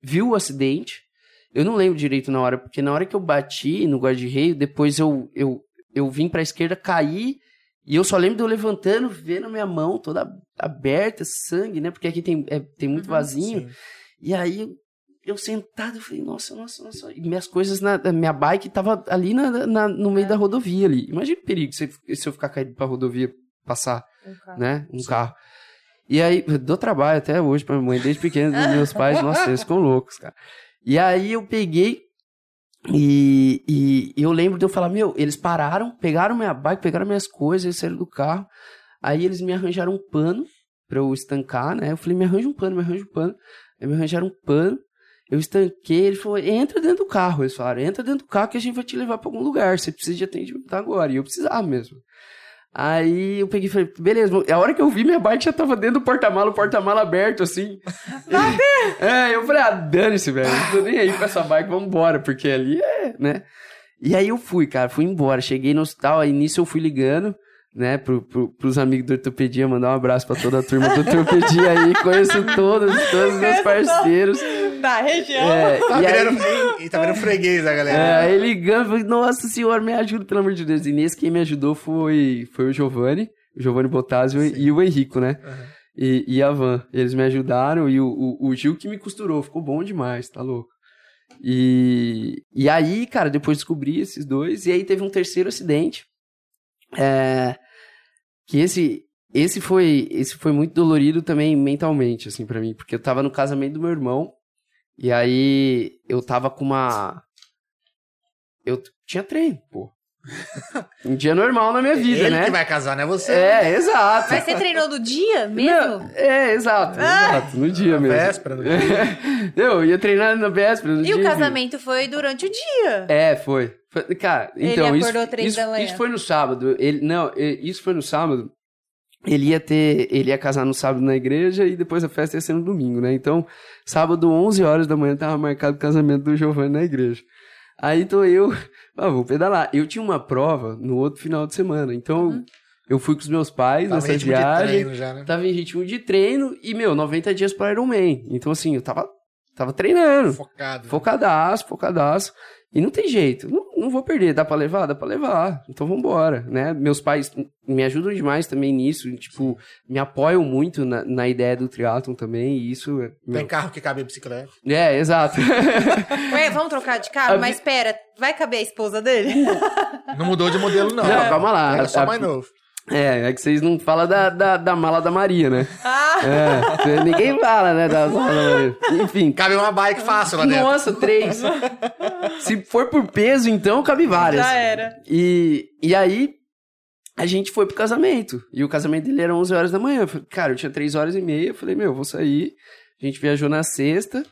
viu o acidente. Eu não lembro direito na hora, porque na hora que eu bati no guarda-reio, depois eu, eu, eu vim pra esquerda, caí, e eu só lembro de eu levantando, vendo a minha mão toda aberta, sangue, né? Porque aqui tem, é, tem muito Uhum, vasinho. Sim. E aí eu, eu sentado, eu falei, nossa, nossa, nossa. E minhas coisas, na, minha bike tava ali na, na- no meio É. da rodovia ali. Imagina o perigo se, se eu ficar caído pra rodovia passar, Um né? Um carro. E aí, dou trabalho até hoje pra minha mãe, desde pequeno, meus [laughs] pais, nossa, eles ficam loucos, cara. E aí eu peguei e, e eu lembro de eu falar, meu, eles pararam, pegaram minha bike, pegaram minhas coisas, saíram do carro. Aí eles me arranjaram um pano pra eu estancar, né? Eu falei, me arranja um pano, me arranja um pano. Aí me arranjaram um pano, eu estanquei, ele falou, entra dentro do carro. Eles falaram, entra dentro do carro que a gente vai te levar pra algum lugar, você precisa de atendimento agora. E eu precisava mesmo. Aí eu peguei e falei, beleza, a hora que eu vi, minha bike já tava dentro do porta-mala, o porta-mala aberto, assim. é, eu falei, ah, dane-se, velho, não tô nem aí com essa bike, vambora, porque ali é, né? E aí eu fui, cara, fui embora, cheguei no hospital, aí nisso eu fui ligando, né, pro, pro, pros amigos do Ortopedia, mandar um abraço pra toda a turma do Ortopedia aí, conheço todos, todos os meus parceiros. Da região. É, Tá e aí, e tá virando freguês da é, galera. aí ligando, falei, nossa senhora, me ajuda, pelo amor de Deus. E nesse quem me ajudou foi, foi o Giovanni, o Giovanni Botasio Sim. e o Henrico, né? Aham. E, e a Van. Eles me ajudaram e o, o, o Gil que me costurou, ficou bom demais, tá louco. E, e aí, cara, depois descobri esses dois, e aí teve um terceiro acidente. É, que esse, esse foi, esse foi muito dolorido também mentalmente, assim, pra mim, porque eu tava no casamento do meu irmão, e aí eu tava com uma. Eu tinha treino, pô. [laughs] Um dia normal na minha vida, Ele né? que vai casar, não é você. É, exato. Mas você treinou no dia mesmo? Não, é, exato, exato, no dia Na mesmo. véspera, no dia. [laughs] eu ia treinar na véspera. No E dia, o casamento foi durante o dia. É, foi. Foi- Cara, Ele então, isso, acordou três isso, da manhã. isso foi no sábado. Ele, não, e- isso foi no sábado. Ele ia ter, ele ia casar no sábado na igreja e depois a festa ia ser no domingo, né? Então, sábado, 11 horas da manhã, tava marcado o casamento do Giovanni na igreja. Aí tô eu, [laughs] ah, vou pedalar. Eu tinha uma prova no outro final de semana, então Uhum. eu fui com os meus pais Tava em nessa ritmo de viagem. treino já, né? Tava em ritmo de treino e, meu, 90 dias para Iron Man. Então, assim, eu tava Tava treinando. Focado. né? Focadaço, focadaço. E não tem jeito. Não, não vou perder. Dá pra levar? Dá pra levar. Então vambora, né? Meus pais me ajudam demais também nisso. Tipo, me apoiam muito na, na ideia do triatlon também. E isso... é- Tem meu- carro que cabe a bicicleta. É, exato. [laughs] Ué, vamos trocar de carro? A Mas espera, vai caber a esposa dele? Não mudou de modelo, não. Não, calma lá. Era só A- mais novo. É, é que vocês não falam da, da, da mala da Maria, né? [laughs] Ah, É, ninguém fala, né, da mala da Maria. Enfim, Cabe uma bike fácil lá dentro. nossa, três. Se for por peso, então cabe várias. já era. E, e aí, a gente foi pro casamento. E o casamento dele era 11 horas da manhã. Eu falei, Cara, eu tinha 3 horas e meia. Eu falei, meu, vou sair. A gente viajou na sexta.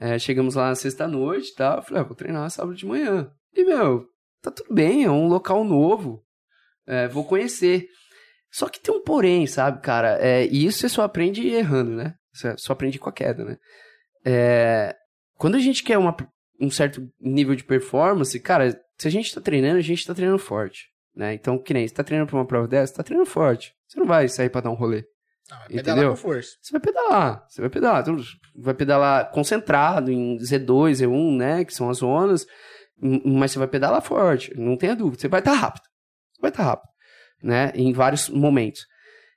é, chegamos lá na sexta-noite e tal. Eu falei, ah, vou treinar sábado de manhã. E, meu, tá tudo bem, é um local novo. É, vou conhecer. Só que tem um porém, sabe, cara? É, e isso você só aprende errando, né? Você só aprende com a queda, né? É, quando a gente quer uma, um certo nível de performance, cara, se a gente tá treinando, a gente tá treinando forte, né? Então, que nem, você tá treinando pra uma prova dessa, você tá treinando forte. Você não vai sair pra dar um rolê. Ah, vai pedalar Entendeu? com força. Você vai pedalar, você vai pedalar. Então, vai pedalar concentrado em Z2, Z1, né? Que são as zonas. Mas você vai pedalar forte, não tenha dúvida. Você vai estar rápido. Vai estar rápido, né? Em vários momentos.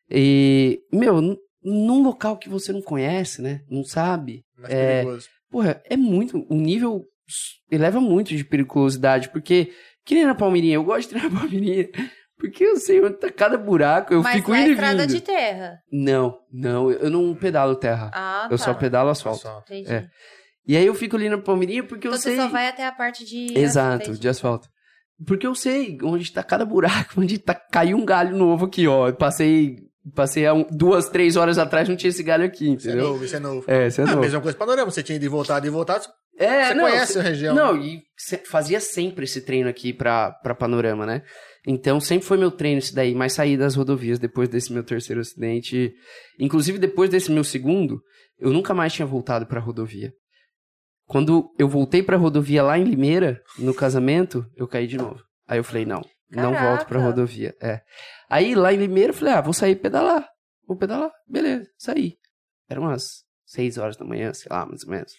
E, meu, num local que você não conhece, né? Não sabe. Mais É, perigoso. Porra, é muito. O nível eleva muito de periculosidade, porque, que nem na Palmeirinha, eu gosto de treinar [laughs] na Palmeirinha, porque eu sei onde tá cada buraco, eu Mas fico é indo e estrada vindo. de terra. Não, não, eu não pedalo terra. Ah, eu tá. só pedalo asfalto. Pessoal. Entendi. É. E aí eu fico ali na Palmeirinha porque Então eu sei. você só vai até a parte de... Exato, Entendi. de asfalto. Porque eu sei onde tá cada buraco, [laughs] onde tá caiu um galho novo aqui, ó. Eu passei, passei há um- duas, três horas atrás, não tinha esse galho aqui, Isso é entendeu? novo, isso é novo. É, você é Ah, novo. mesma coisa panorama. Você tinha de voltar, de voltar. Você É, não, conhece cê- a região. Não, e fazia sempre esse treino aqui pra, pra Panorama, né? Então sempre foi meu treino esse daí, mas saí das rodovias depois desse meu terceiro acidente. Inclusive depois desse meu segundo, eu nunca mais tinha voltado pra rodovia. Quando eu voltei pra rodovia lá em Limeira, no casamento, eu caí de novo. Aí eu falei, não, não Caraca. volto pra rodovia. É. Aí lá em Limeira eu falei, ah, vou sair pedalar. Vou pedalar, beleza, saí. Eram umas 6 horas da manhã, sei lá, mais ou menos.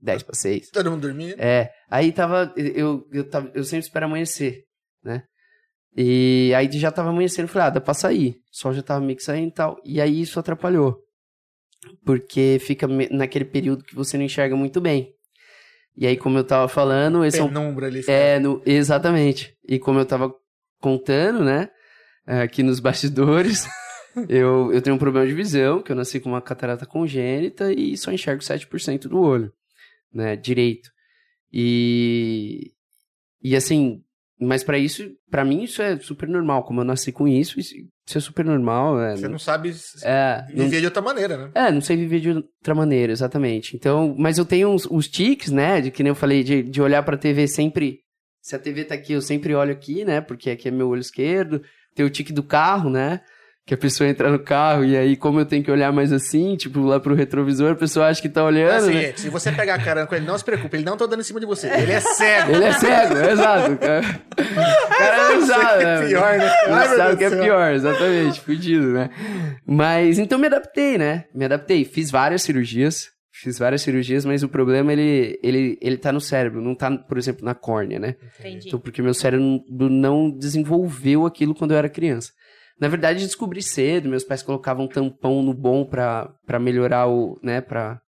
10 para 6. Todo mundo dormindo. É, aí tava eu, eu, tava, eu sempre espero amanhecer, né? E aí já tava amanhecendo, eu falei, ah, dá pra sair. O sol já tava meio que saindo e tal. E aí isso atrapalhou. Porque fica naquele período que você não enxerga muito bem. E aí, como eu tava falando, esse é um Penumbra ali. é, no, exatamente. E como eu tava contando, né, aqui nos bastidores, [laughs] eu, eu tenho um problema de visão, que eu nasci com uma catarata congênita e só enxergo 7% do olho, né, direito. E, e assim, mas pra isso, pra mim isso é super normal, como eu nasci com isso, isso, é super normal, é, Você não sabe é, não- viver de outra maneira, né? é, não sei viver de outra maneira, exatamente. Então, mas eu tenho uns, os tiques, né? De que nem eu falei, de, de olhar pra TV sempre. Se a TV tá aqui, eu sempre olho aqui, né? Porque aqui é meu olho esquerdo. Tem o tique do carro, né? Que a pessoa entra no carro e aí, como eu tenho que olhar mais assim, tipo, lá pro retrovisor, a pessoa acha que tá olhando, assim, né? se você pegar caramba com ele, não se preocupe, ele não tá dando em cima de você. Ele é cego. Ele é cego, exato. [laughs] cara. Cara não sabe, né? pior, né? Não sabe o que é do céu. pior, exatamente, fudido, né? Mas então me adaptei, né? Me adaptei. Fiz várias cirurgias, fiz várias cirurgias, mas o problema ele, ele, ele tá no cérebro, não tá, por exemplo, na córnea, né? Entendi. Então, porque meu cérebro não desenvolveu aquilo quando eu era criança. Na verdade, descobri cedo, meus pais colocavam tampão no bom pra, pra melhorar o, né, pra,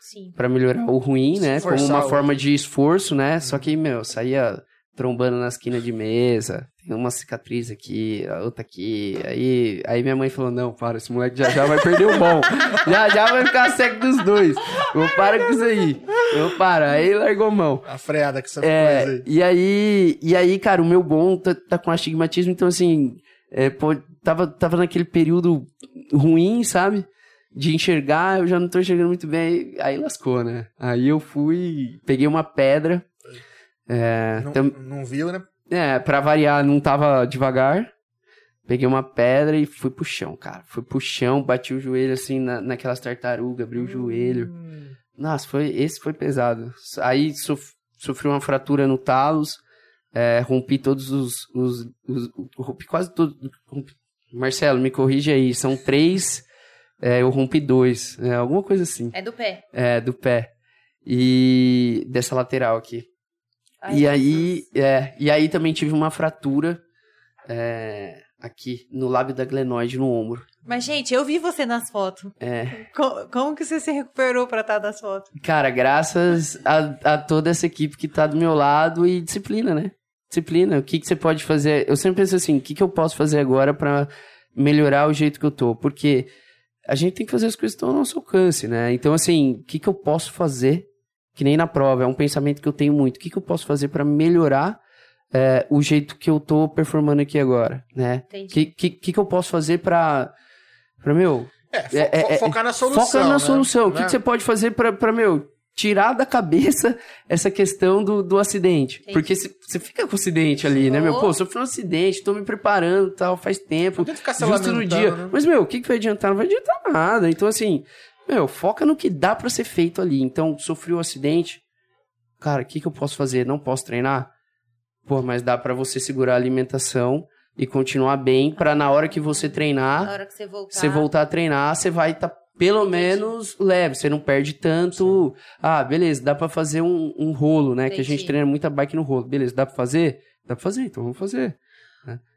Sim. Pra melhorar o ruim, né? Como uma o- forma de esforço, né? Só que, meu, saía trombando nas quinas de mesa. Tem uma cicatriz aqui, a outra aqui. Aí, aí minha mãe falou: Não, para, esse moleque já já vai perder o bom. [laughs] já já vai ficar cego dos dois. Eu para com isso aí. Eu para. Aí largou mão. A freada que essa É, coisa aí. e aí, e aí, cara, o meu bom tá, tá com astigmatismo, então assim, é, pô, tava, tava naquele período ruim, sabe? De enxergar, eu já não tô enxergando muito bem, aí lascou, né? Aí eu fui, peguei uma pedra, é, Não, tam- não viu, né? é, pra variar, não tava devagar. Peguei uma pedra e fui pro chão, cara. Fui pro chão, bati o joelho assim na, naquelas tartarugas, abri o joelho. Nossa, foi, esse foi pesado. Aí sof- sofri uma fratura no talos, é, rompi todos os, os, os- Rompi quase todos. Marcelo, me corrige aí. São três, é, eu rompi dois. é, alguma coisa assim É do pé. é, do pé. E dessa lateral aqui. Ai, e aí, é, e aí também tive uma fratura é, aqui no lábio da glenoide no ombro. Mas, gente, eu vi você nas fotos. É, Co- Como que você se recuperou pra estar nas fotos? cara, graças a, a toda essa equipe que tá do meu lado e disciplina, né? Disciplina. O que, que você pode fazer? Eu sempre penso assim, o que, que eu posso fazer agora pra melhorar o jeito que eu tô? Porque a gente tem que fazer as coisas que estão ao nosso alcance, né? Então, assim, o que, que eu posso fazer? Que nem na prova, é um pensamento que eu tenho muito. O que, que eu posso fazer pra melhorar é, o jeito que eu tô performando aqui agora, né? O Entendi. que, que, que, que eu posso fazer pra, pra meu, É, fo- É, é, fo- focar na solução. Foca na né? solução. O que, Né? que você pode fazer pra, meu, tirar da cabeça [laughs] essa questão do, do acidente? Entendi. Porque se- você fica com o acidente ali, né, meu? Oh. Pô, sofri um acidente, tô me preparando tal, faz tempo. Não ficar Justo no dia. né? Mas, meu, o que, que vai adiantar? Não vai adiantar nada. Então, assim, meu, foca no que dá pra ser feito ali. Então, sofri um acidente. Cara, o que, que eu posso fazer? Não posso treinar? Pô, mas dá pra você segurar a alimentação e continuar bem pra na hora que você treinar Na hora que você voltar. você voltar a treinar, você vai estar pelo menos leve, você não perde tanto. Ah, beleza, dá pra fazer um, um rolo, né? Que a gente Entendi. treina muita bike no rolo. Beleza, dá pra fazer? Dá pra fazer, então vamos fazer.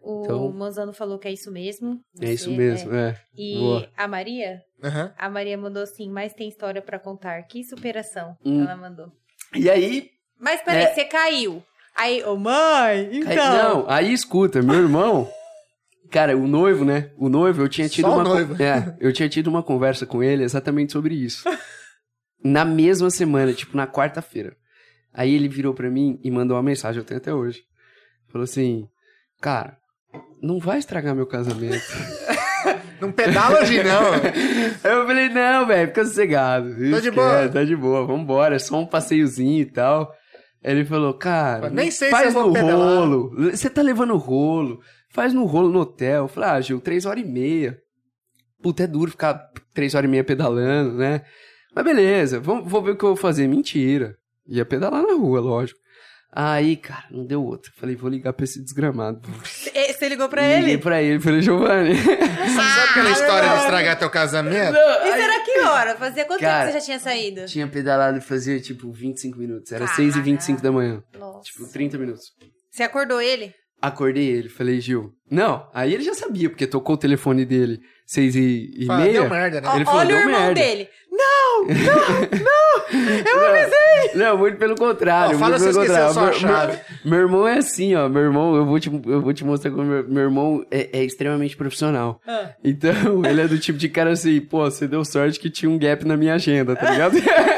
O Então- Manzano falou que é isso mesmo. É Você- isso mesmo, é. E Boa. a Maria? Aham. A Maria mandou assim, mas tem história pra contar. Que superação Hum. ela mandou. E aí, Mas peraí, É. você caiu. Aí, ô mãe, então. aí- não, aí escuta, meu irmão. Cara, o noivo, né? O noivo, eu tinha tido Só uma. noivo. É, eu tinha tido uma conversa com ele exatamente sobre isso. [laughs] Na mesma semana, tipo, na quarta-feira. Aí ele virou pra mim e mandou uma mensagem, eu tenho até hoje. Falou assim: Cara, não vai estragar meu casamento. [laughs] Não pedala hoje, não. [laughs] eu falei: Não, velho, fica sossegado. Tá de Esquece, boa. Tá de boa, vambora, é só um passeiozinho e tal. Ele falou: Cara, nem sei se faz eu vou no pedalar. rolo. Você tá levando rolo. Faz no rolo no hotel. Eu falei: Ah, Gil, três horas e meia. Puta, é duro ficar três horas e meia pedalando, né? Mas beleza, vamos, vou ver o que eu vou fazer. Mentira. Ia pedalar na rua, lógico. Aí, cara, não deu outra. Falei, vou ligar pra esse desgramado. Você ligou pra Liguei ele? pra ele, falei, Giovanni. Você sabe aquela história de estragar teu casamento? E será que hora? Fazia quanto Cara, tempo você já tinha saído? Tinha pedalado e fazia, tipo, 25 minutos. Era Caraca. 6 e 25 da manhã. Nossa. Tipo, 30 minutos. Você acordou ele? Acordei ele, falei, Gil. Não, aí ele já sabia, porque tocou o telefone dele 6 e, e Fala, meia. Deu merda, né? Ele falou, Olha o "Deu irmão merda." dele. Não, não, [laughs] muito pelo contrário. Ó, fala muito se pelo esqueceu contrário. sua Meu- chave. Meu, meu irmão é assim, ó. Meu irmão, eu vou te, eu vou te mostrar como meu, meu irmão é, é extremamente profissional. Ah. Então, [laughs] ele é do tipo de cara assim, pô, você deu sorte que tinha um gap na minha agenda, tá ligado? [laughs]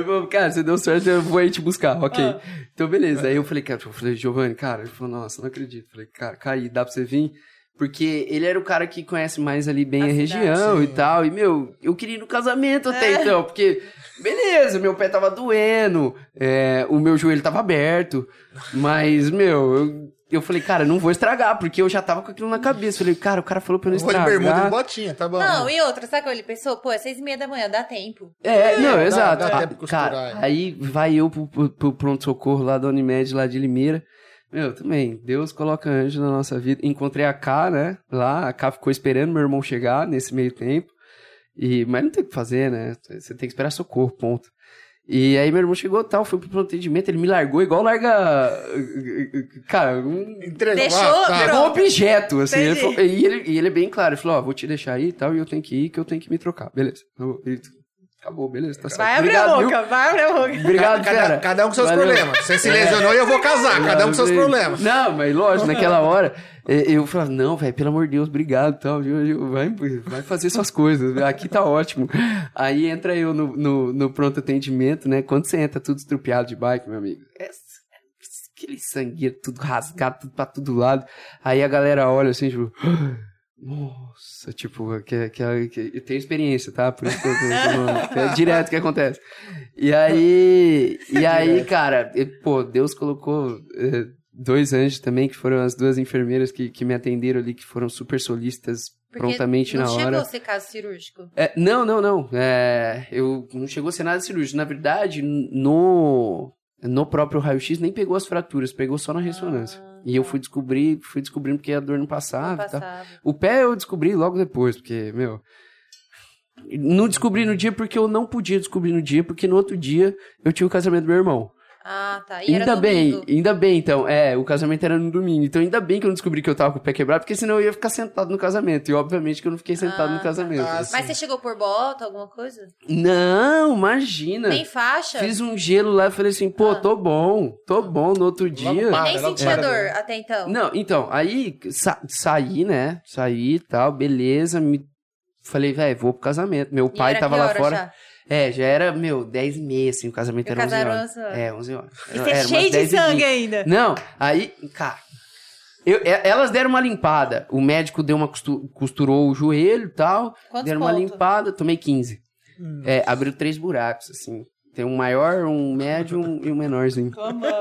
Aí eu falei, cara, você deu sorte, eu vou aí te buscar, ok. Ah. Então, beleza. Aí eu falei, cara, eu falei, Giovanni, cara, ele falou, nossa, não acredito. Eu falei, cara, Caí, dá pra você vir? Porque ele era o cara que conhece mais ali bem A a, região e tal. E, meu, eu queria ir no casamento até É. então, porque, beleza, meu pé tava doendo, é, o meu joelho tava aberto, mas, meu, eu, eu falei, cara, não vou estragar, porque eu já tava com aquilo na cabeça. Falei, cara, o cara falou pra eu não Vou de bermuda e estragar. botinha, tá bom. Não, e outra, sabe como ele pensou? Pô, é seis e meia da manhã, dá tempo. É, não, dá- exato. dá Ah, tempo costurar, cara, é. aí vai eu pro, pro, pro pronto-socorro lá da Unimed, lá de Limeira. Meu, também, Deus coloca anjo na nossa vida. Encontrei a K, né, lá, a K ficou esperando meu irmão chegar nesse meio tempo. E, mas não tem o que fazer, né, você tem que esperar socorro, ponto. E aí meu irmão chegou tal, foi pro atendimento, ele me largou igual larga, cara, um, Entregou. Deixou, Ah, tá. Um objeto, assim. Ele falou- e, ele, e ele é bem claro. Ele falou, ó, vou te deixar aí e tal, e eu tenho que ir, que eu tenho que me trocar. Beleza. Eu- e- acabou, beleza, tá certo. Vai abrir Obrigado, a viu? boca, vai abrir a boca. Obrigado, cada, cara. cada um com seus Valeu. problemas. Você se lesionou e eu vou casar. Cada um com seus Eu- problemas. Não, mas lógico, [laughs] naquela hora, eu falava, não, velho, pelo amor de Deus, obrigado tal, Vai, vai fazer suas coisas, aqui tá ótimo. Aí entra eu no, no, no pronto atendimento, né? Quando você entra tudo estrupiado de bike, meu amigo, é, aquele sangue tudo rasgado, tudo pra todo lado. Aí a galera olha assim, tipo, [gasps] nossa, tipo, que, que, que, eu tenho experiência, tá? Por isso que eu tô, tô- é direto que acontece. E aí, e [laughs] aí, cara, e, pô, Deus colocou eh, dois anjos também, que foram as duas enfermeiras que, que me atenderam ali, que foram super solistas Porque prontamente não na chegou hora. a ser caso cirúrgico. É, não, não, não. É, eu não chegou a ser nada cirúrgico. Na verdade, no no próprio raio-x nem pegou as fraturas, pegou só na ressonância. Ah, e eu fui descobrir, fui descobrindo porque a dor não Não passava, tal. passava. O pé eu descobri logo depois, porque, meu, Não descobri no dia porque eu não podia descobrir no dia, porque no outro dia eu tinha o casamento do meu irmão. Ah, tá. E era ainda bem, domingo. ainda bem, então. É, o casamento era no domingo. Então ainda bem que eu não descobri que eu tava com o pé quebrado, porque senão eu ia ficar sentado no casamento. E obviamente que eu não fiquei sentado Ah, no casamento. tá. Ah, Mas você chegou por bota, alguma coisa? Não, imagina. Nem faixa? Fiz um gelo lá e falei assim, pô, Ah. tô bom, tô bom no outro Logo dia. E para, nem logo sentia dor até então? Não, então, aí sa saí, né? Saí e tal, beleza. Me... Falei, velho, vou pro casamento. Meu E pai era tava que lá hora fora. já? É, já era, meu, 10 e meia, assim, o casamento E o era 11 casaram horas. 11 horas. É, 11 horas. E [laughs] você é cheio de 10 sangue ainda. Não, aí, cara. eu- e- elas deram uma limpada. O médico deu uma costu- costurou o joelho e tal. Quantos deram uma pontos? limpada, tomei 15. Hum. É, abriu três buracos, assim. Tem um maior, um médio um- e um menorzinho. Tô amando,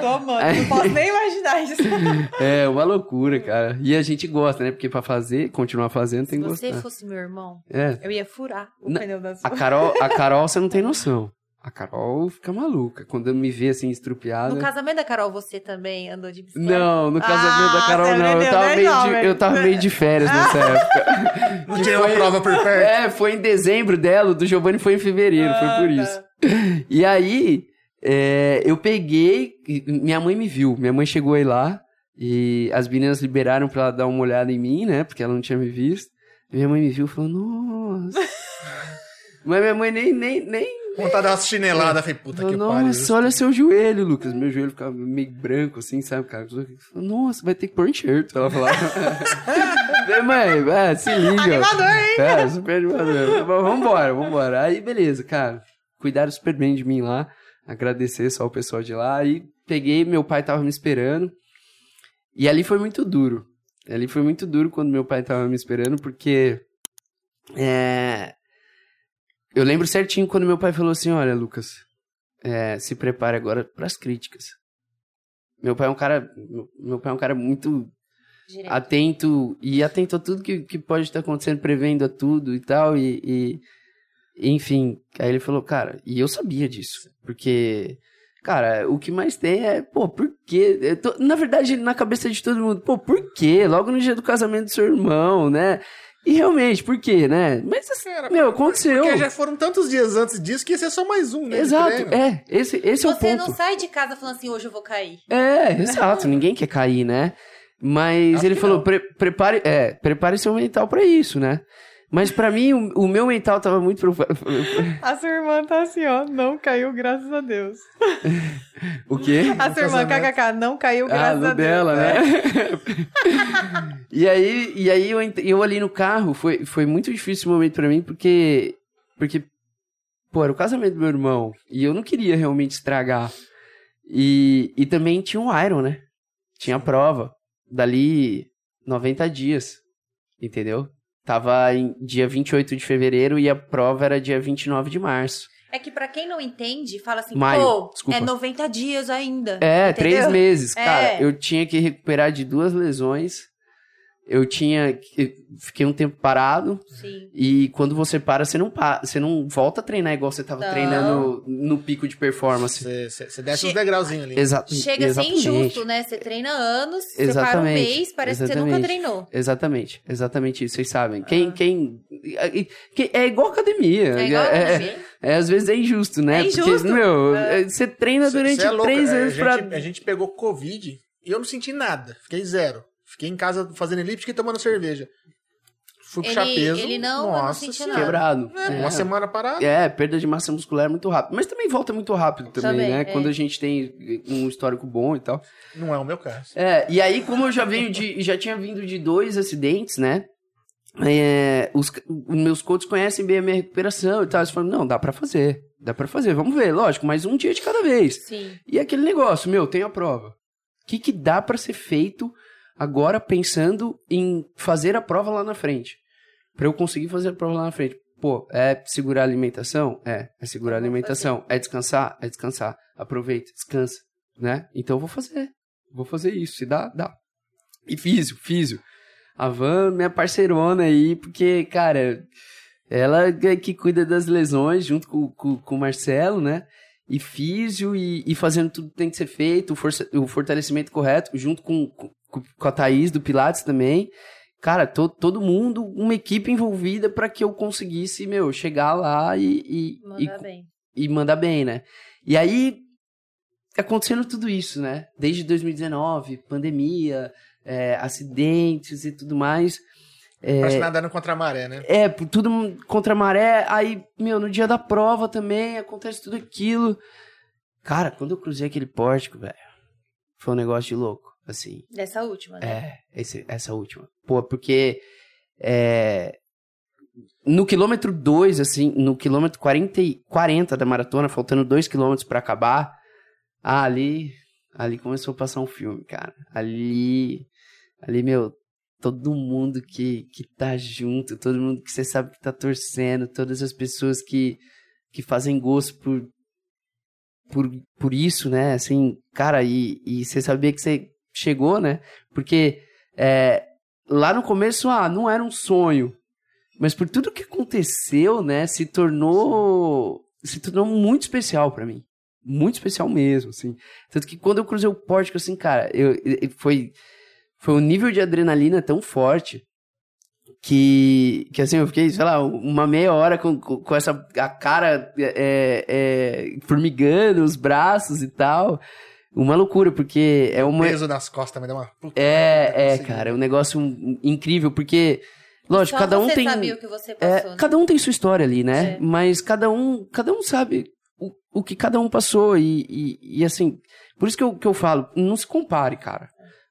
tô amando. Não posso nem imaginar isso. [laughs] É, uma loucura, cara. E a gente gosta, né? Porque pra fazer, continuar fazendo, tem Se que você gostar. fosse meu irmão, É. eu ia furar o Não, pneu da A sua. Carol, a Carol, você não tem noção. A Carol fica maluca. Quando me vê assim, estrupiada. No casamento da Carol, você também andou de bicicleta? Não, no casamento Ah, da Carol você não. Eu tava, bem meio de, eu tava meio de férias [laughs] nessa época. Não tinha uma prova por perto. É, foi em dezembro dela, o do Giovanni foi em fevereiro, foi por Ah, isso. Tá. E aí, é, eu peguei, minha mãe me viu, minha mãe chegou aí lá, e as meninas liberaram pra ela dar uma olhada em mim, né, porque ela não tinha me visto. Minha mãe me viu e falou, nossa... [laughs] Mas minha mãe nem, nem, nem Vontade de dar uma chinelada. Falei, puta que Falou, pariu. Nossa, olha seu joelho, Lucas. Meu joelho ficava meio branco, assim, sabe, cara? Falou, Nossa, vai ter que pôr enxerto. Ela falava. [laughs] Falei, mãe, é, se liga. Animador, hein? É, super animador. Mas Vambora, vambora. Aí, beleza, cara. Cuidaram super bem de mim lá. Agradecer só o pessoal de lá. Aí, peguei, meu pai tava me esperando. E ali foi muito duro. Ali foi muito duro quando meu pai tava me esperando, porque... É... Eu lembro certinho quando meu pai falou assim, olha, Lucas, é, se prepare agora pras críticas. Meu pai é um cara... Meu, pai é um cara muito Direto. atento e atento a tudo que, que pode estar acontecendo, prevendo a tudo e tal, e, e- enfim, aí ele falou, cara, e eu sabia disso, porque, cara, o que mais tem é, pô, por quê? Eu tô- na verdade, na cabeça de todo mundo, pô, por quê? Logo no dia do casamento do seu irmão, né? E realmente, por quê, né? Mas, assim, Cara, meu, aconteceu. Porque já foram tantos dias antes disso que ia ser só mais um, né? Exato, é, esse, esse é o Você ponto. não sai de casa falando assim, hoje eu vou cair. É, exato, ninguém quer cair, né? Mas Acho ele falou, pre- prepare, é, prepare seu mental pra isso, né? Mas pra mim, o, o meu mental tava muito preocupado. A sua irmã tá assim, ó. Não caiu, graças a Deus. [laughs] o quê? A sua irmã, kkk, não caiu, Ah, graças no a Deus. dela, né? [laughs] e aí, e aí eu, eu ali no carro, foi, foi muito difícil o momento pra mim, porque, porque, pô, era o casamento do meu irmão, e eu não queria realmente estragar. E, e também tinha um Iron, né? Tinha a prova, dali 90 dias, entendeu? Tava em dia 28 de fevereiro e a prova era dia 29 de março. É que pra quem não entende, fala assim, Maio, pô, desculpa. é 90 dias ainda. É, Entendeu? três meses. É. Cara, eu tinha que recuperar de duas lesões. Eu tinha. que- Fiquei um tempo parado. Sim. E quando você para, você não para, você não volta a treinar igual você tava Não. treinando no pico de performance. Você, desce Che- uns degrauzinhos ali. Exato. Chega a ser exatamente. injusto, né? Você treina anos, você para um Exatamente, mês, parece que você nunca exatamente. treinou. Exatamente, exatamente isso, vocês sabem. Quem, Ah. quem, quem- É igual academia. É igual é, academia. é, às vezes é injusto, né? É Porque, injusto. meu, É. é, você treina Cê- durante cê é três é, anos a gente pegou Covid e eu não senti nada. Fiquei zero. Fiquei em casa fazendo elíptica e tomando cerveja. Fui puxar Ele- peso. ele não, não nossa senti senhora. Quebrado. É, É. Uma semana parada. É, perda de massa muscular muito rápido. Mas também volta muito rápido também, Também, né? é. Quando a gente tem um histórico bom e tal. Não é o meu caso. É, e aí, como eu já venho de. já tinha vindo de dois acidentes, né? É, os, os meus coaches conhecem bem a minha recuperação e tal. Eles falam, não, dá pra fazer. Dá pra fazer, vamos ver, lógico, mas um dia de cada vez. Sim. E aquele negócio, meu, tem a prova. O que, que dá pra ser feito agora pensando em fazer a prova lá na frente? Pra eu conseguir fazer a prova lá na frente. Pô, é segurar a alimentação? É, é segurar a alimentação. É descansar? É descansar. Aproveita, descansa, né? Então eu vou fazer. Vou fazer isso. Se dá, dá. E físio, físio. A Van, minha parceirona aí, porque, cara, ela é que cuida das lesões junto com, com, com o Marcelo, né? E físio e, e fazendo tudo que tem que ser feito, o, força- o fortalecimento correto, junto com, com, com a Thaís do Pilates também. cara, to, todo mundo, uma equipe envolvida para que eu conseguisse, meu, chegar lá e, e, Manda e, bem. e mandar bem, né? E aí, acontecendo tudo isso, né? Desde 2019, pandemia, é, acidentes e tudo mais. Parece nadando contra a maré, né? É, por tudo contra a maré. Aí, meu, no dia da prova também acontece tudo aquilo. Cara, quando eu cruzei aquele pórtico, velho, foi um negócio de louco, assim. Dessa última, né? É, esse- essa última. Pô, porque é, no quilômetro 2, assim, no quilômetro 40, e- 40 da maratona, faltando 2 quilômetros pra acabar, ah, ali, ali começou a passar um filme, cara. Ali, ali, meu, todo mundo que, que tá junto, todo mundo que você sabe que tá torcendo, todas as pessoas que, que fazem gosto por, por, por isso, né? Assim, cara, e, e você sabia que você chegou, né? Porque é, lá no começo, ah, não era um sonho. Mas por tudo que aconteceu, né, se tornou se tornou muito especial pra mim. Muito especial mesmo, assim. Tanto que quando eu cruzei o pórtico, assim, cara, eu, foi foi um nível de adrenalina tão forte que, que assim, eu fiquei, sei lá, uma meia hora com, com, com essa a cara é, é, formigando, os braços e tal. Uma loucura, porque é O uma. peso nas costas também dá uma. Puta, É, é, cara, é um negócio incrível, porque, lógico, Só cada um você tem. sabia o que você é, passou, né? cada um tem sua história ali, né? É. Mas cada um, cada um sabe o, o que cada um passou e, e, e, assim, por isso que eu, que eu falo, não se compare, cara.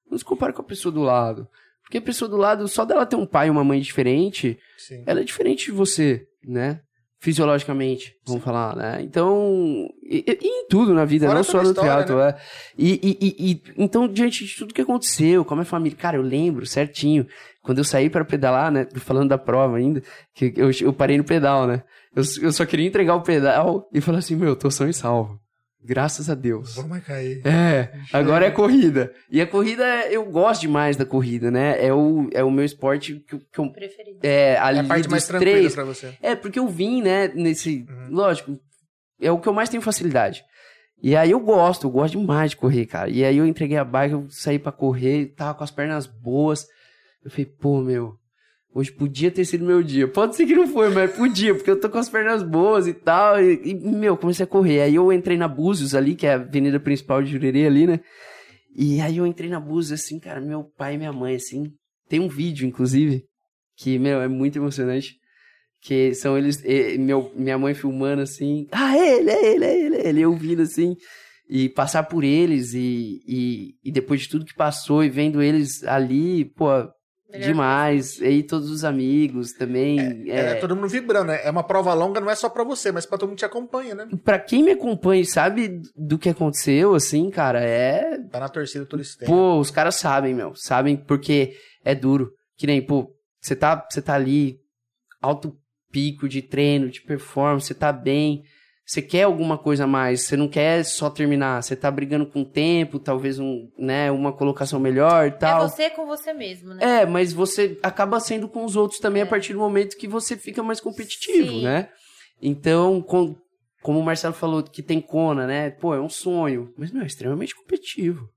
Não se compare com a pessoa do lado. Porque a pessoa do lado, só dela ter um pai e uma mãe diferente, Sim. ela é diferente de você, né? Fisiologicamente, vamos falar, né? Então, e, e- em tudo na vida, Fora não só no história, teatro, é. E, e, então, diante de tudo que aconteceu, com a minha família, cara, eu lembro certinho, quando eu saí pra pedalar, né? Falando da prova ainda, que eu, eu parei no pedal, né? Eu, eu só queria entregar o pedal e falar assim, meu, tô são e salvo. Graças a Deus. Vamos cair. É, agora é corrida. E a corrida, eu gosto demais da corrida, né? É o, é o meu esporte que, que eu. Preferido. É, É ali a parte dos mais tranquila três. pra você. É, porque eu vim, né, nesse. Uhum. Lógico, é o que eu mais tenho facilidade. E aí eu gosto, eu gosto demais de correr, cara. E aí eu entreguei a bike, eu saí pra correr, tava com as pernas boas. Eu falei, pô, meu, hoje podia ter sido meu dia. Pode ser que não foi, mas podia, porque eu tô com as pernas boas e tal. E, e, meu, comecei a correr. Aí eu entrei na Búzios ali, que é a avenida principal de Jurerê ali, né? E aí eu entrei na Búzios, assim, cara, meu pai e minha mãe, assim. Tem um vídeo, inclusive, que, meu, é muito emocionante. Que são eles, e- meu, minha mãe filmando assim, ah, é ele, é ele, é ele, é ele, eu ouvindo assim, e passar por eles, e, e, e depois de tudo que passou, e vendo eles ali, pô, Melhor demais, e aí todos os amigos também, É, é, todo mundo vibrando, né? É uma prova longa, não é só pra você, mas pra todo mundo que te acompanha, né? pra quem me acompanha e sabe do que aconteceu, assim, cara, é, Tá na torcida todo esse tempo. Pô, os caras sabem, meu. Sabem porque é duro. Que nem, pô, você tá, você tá ali, alto pico de treino, de performance, você tá bem. Você quer alguma coisa a mais, você não quer só terminar, você tá brigando com o tempo, talvez um, né, uma colocação melhor e tal. É você com você mesmo, né? É, mas você acaba sendo com os outros também a partir do momento que você fica mais competitivo, Sim. né? Então, com- como o Marcelo falou que tem Kona, né? Pô, é um sonho. Mas, meu, é extremamente competitivo.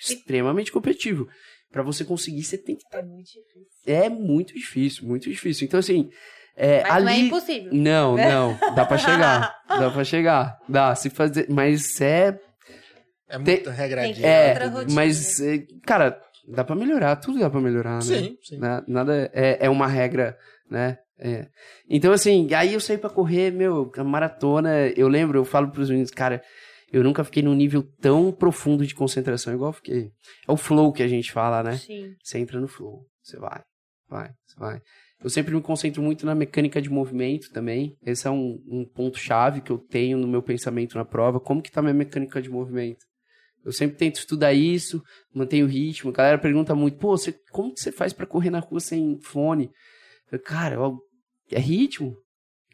Extremamente competitivo. Pra você conseguir, você tem que. É muito difícil. É muito difícil, muito difícil. Então, assim. É, Mas ali... não é impossível. Não, [laughs] não. Dá pra chegar. Dá pra chegar. Dá, se fazer. Mas é. É tem- muito regradinho. É, né? Mas, é, cara, dá pra melhorar. Tudo dá pra melhorar, né? Sim, sim. Na- Nada é, é uma regra, né? É. Então, assim, aí eu saí pra correr, meu, a maratona. Eu lembro, eu falo pros meninos, cara, eu nunca fiquei num nível tão profundo de concentração igual eu fiquei. É o flow que a gente fala, né? Sim. Você entra no flow, você vai, vai, você vai. Eu sempre me concentro muito na mecânica de movimento também. Esse é um, um ponto-chave que eu tenho no meu pensamento na prova. Como que tá minha mecânica de movimento? Eu sempre tento estudar isso, mantenho o ritmo. A galera pergunta muito, pô, você, como que você faz pra correr na rua sem fone? Eu cara, eu- é ritmo.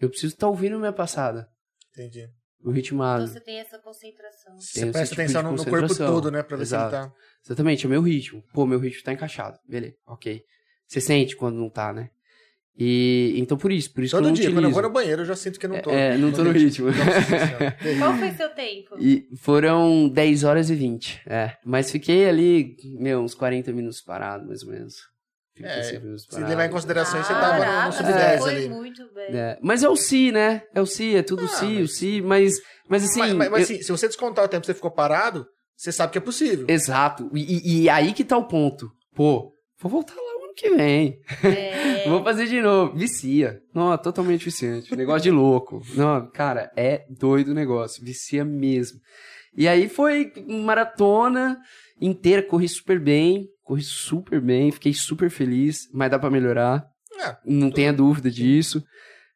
Eu preciso estar ouvindo minha passada. Entendi. O ritmado. Então você tem essa concentração. Você Tem esse presta tipo atenção no, no corpo todo, né? Pra ver Exato. se ele tá. Exatamente, é o meu ritmo. Pô, meu ritmo tá encaixado. Beleza, ok. Você sente quando não tá, né? E então por isso, por isso que eu Todo não dia, quando eu utilizo. vou no banheiro, eu já sinto que eu não tô. É, não tô no ritmo. Terrível. [laughs] Qual foi seu tempo? E foram 10 horas e 20. É. Mas fiquei ali, meu, uns 40 minutos parado, mais ou menos. 35 É, minutos Se parado. levar em consideração, você Ah, tava no, no caraca, sub-10 foi ali. muito bem. É, Mas é o si, né? É o si, é tudo Ah, si, mas- o si, mas, mas assim. mas, mas- mas, eu- assim, se você descontar o tempo que você ficou parado, você sabe que é possível. Exato. E, e- e aí que tá o ponto. Pô, vou voltar que vem. É. [laughs] Vou fazer de novo. Vicia. Não, totalmente viciante. Negócio de louco. Não, cara, é doido o negócio. Vicia mesmo. E aí foi maratona inteira, corri super bem. Corri super bem, fiquei super feliz, mas dá pra melhorar. É, Não tenha dúvida disso.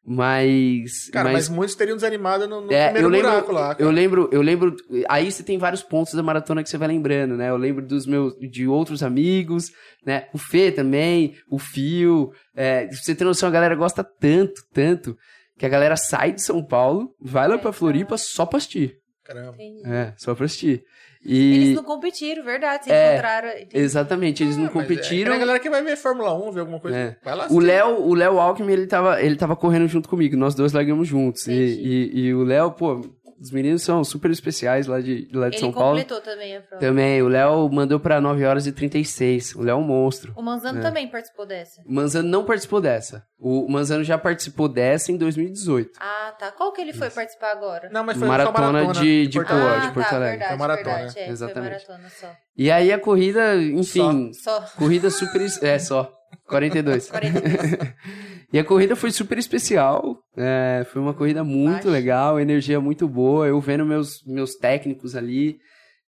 Mas. Cara, mas, muitos teriam desanimado no, no É, primeiro eu lembro, buraco lá. cara. eu lembro, eu lembro. Aí você tem vários pontos da maratona que você vai lembrando, né? Eu lembro dos meus, de outros amigos, né? O Fê também, o Fio. É, você ter noção, a galera gosta tanto, tanto, que a galera sai de São Paulo, vai lá É, pra Floripa só pra assistir. Caramba. É, só pra assistir. E. Eles não competiram, verdade. Se É, encontraram. Exatamente, eles não Ah, mas competiram. É, a galera que vai ver Fórmula 1, ver alguma coisa. É. Vai lá O. Léo, o Léo Alckmin, ele tava, ele tava correndo junto comigo, nós dois largamos juntos. E, e, e o Léo, pô, os meninos são super especiais lá de, lá de Ele São Paulo. completou também a prova. Também, o Léo mandou pra 9 horas e 36. O Léo é um monstro. O Manzano É. também participou dessa. O Manzano não participou dessa. O Manzano já participou dessa em 2018. Ah, tá. Qual que ele foi participar agora? Não, mas foi Maratona só maratona de- de Porto ah, de Porto tá, Alegre. verdade, Foi maratona, verdade. É, exatamente. Foi maratona só. E aí a corrida, enfim, Só. corrida super. É, só. [laughs] 42. 42. [laughs] E a corrida foi super especial. é, foi uma corrida muito Baixo. legal, energia muito boa. Eu vendo meus, meus técnicos ali.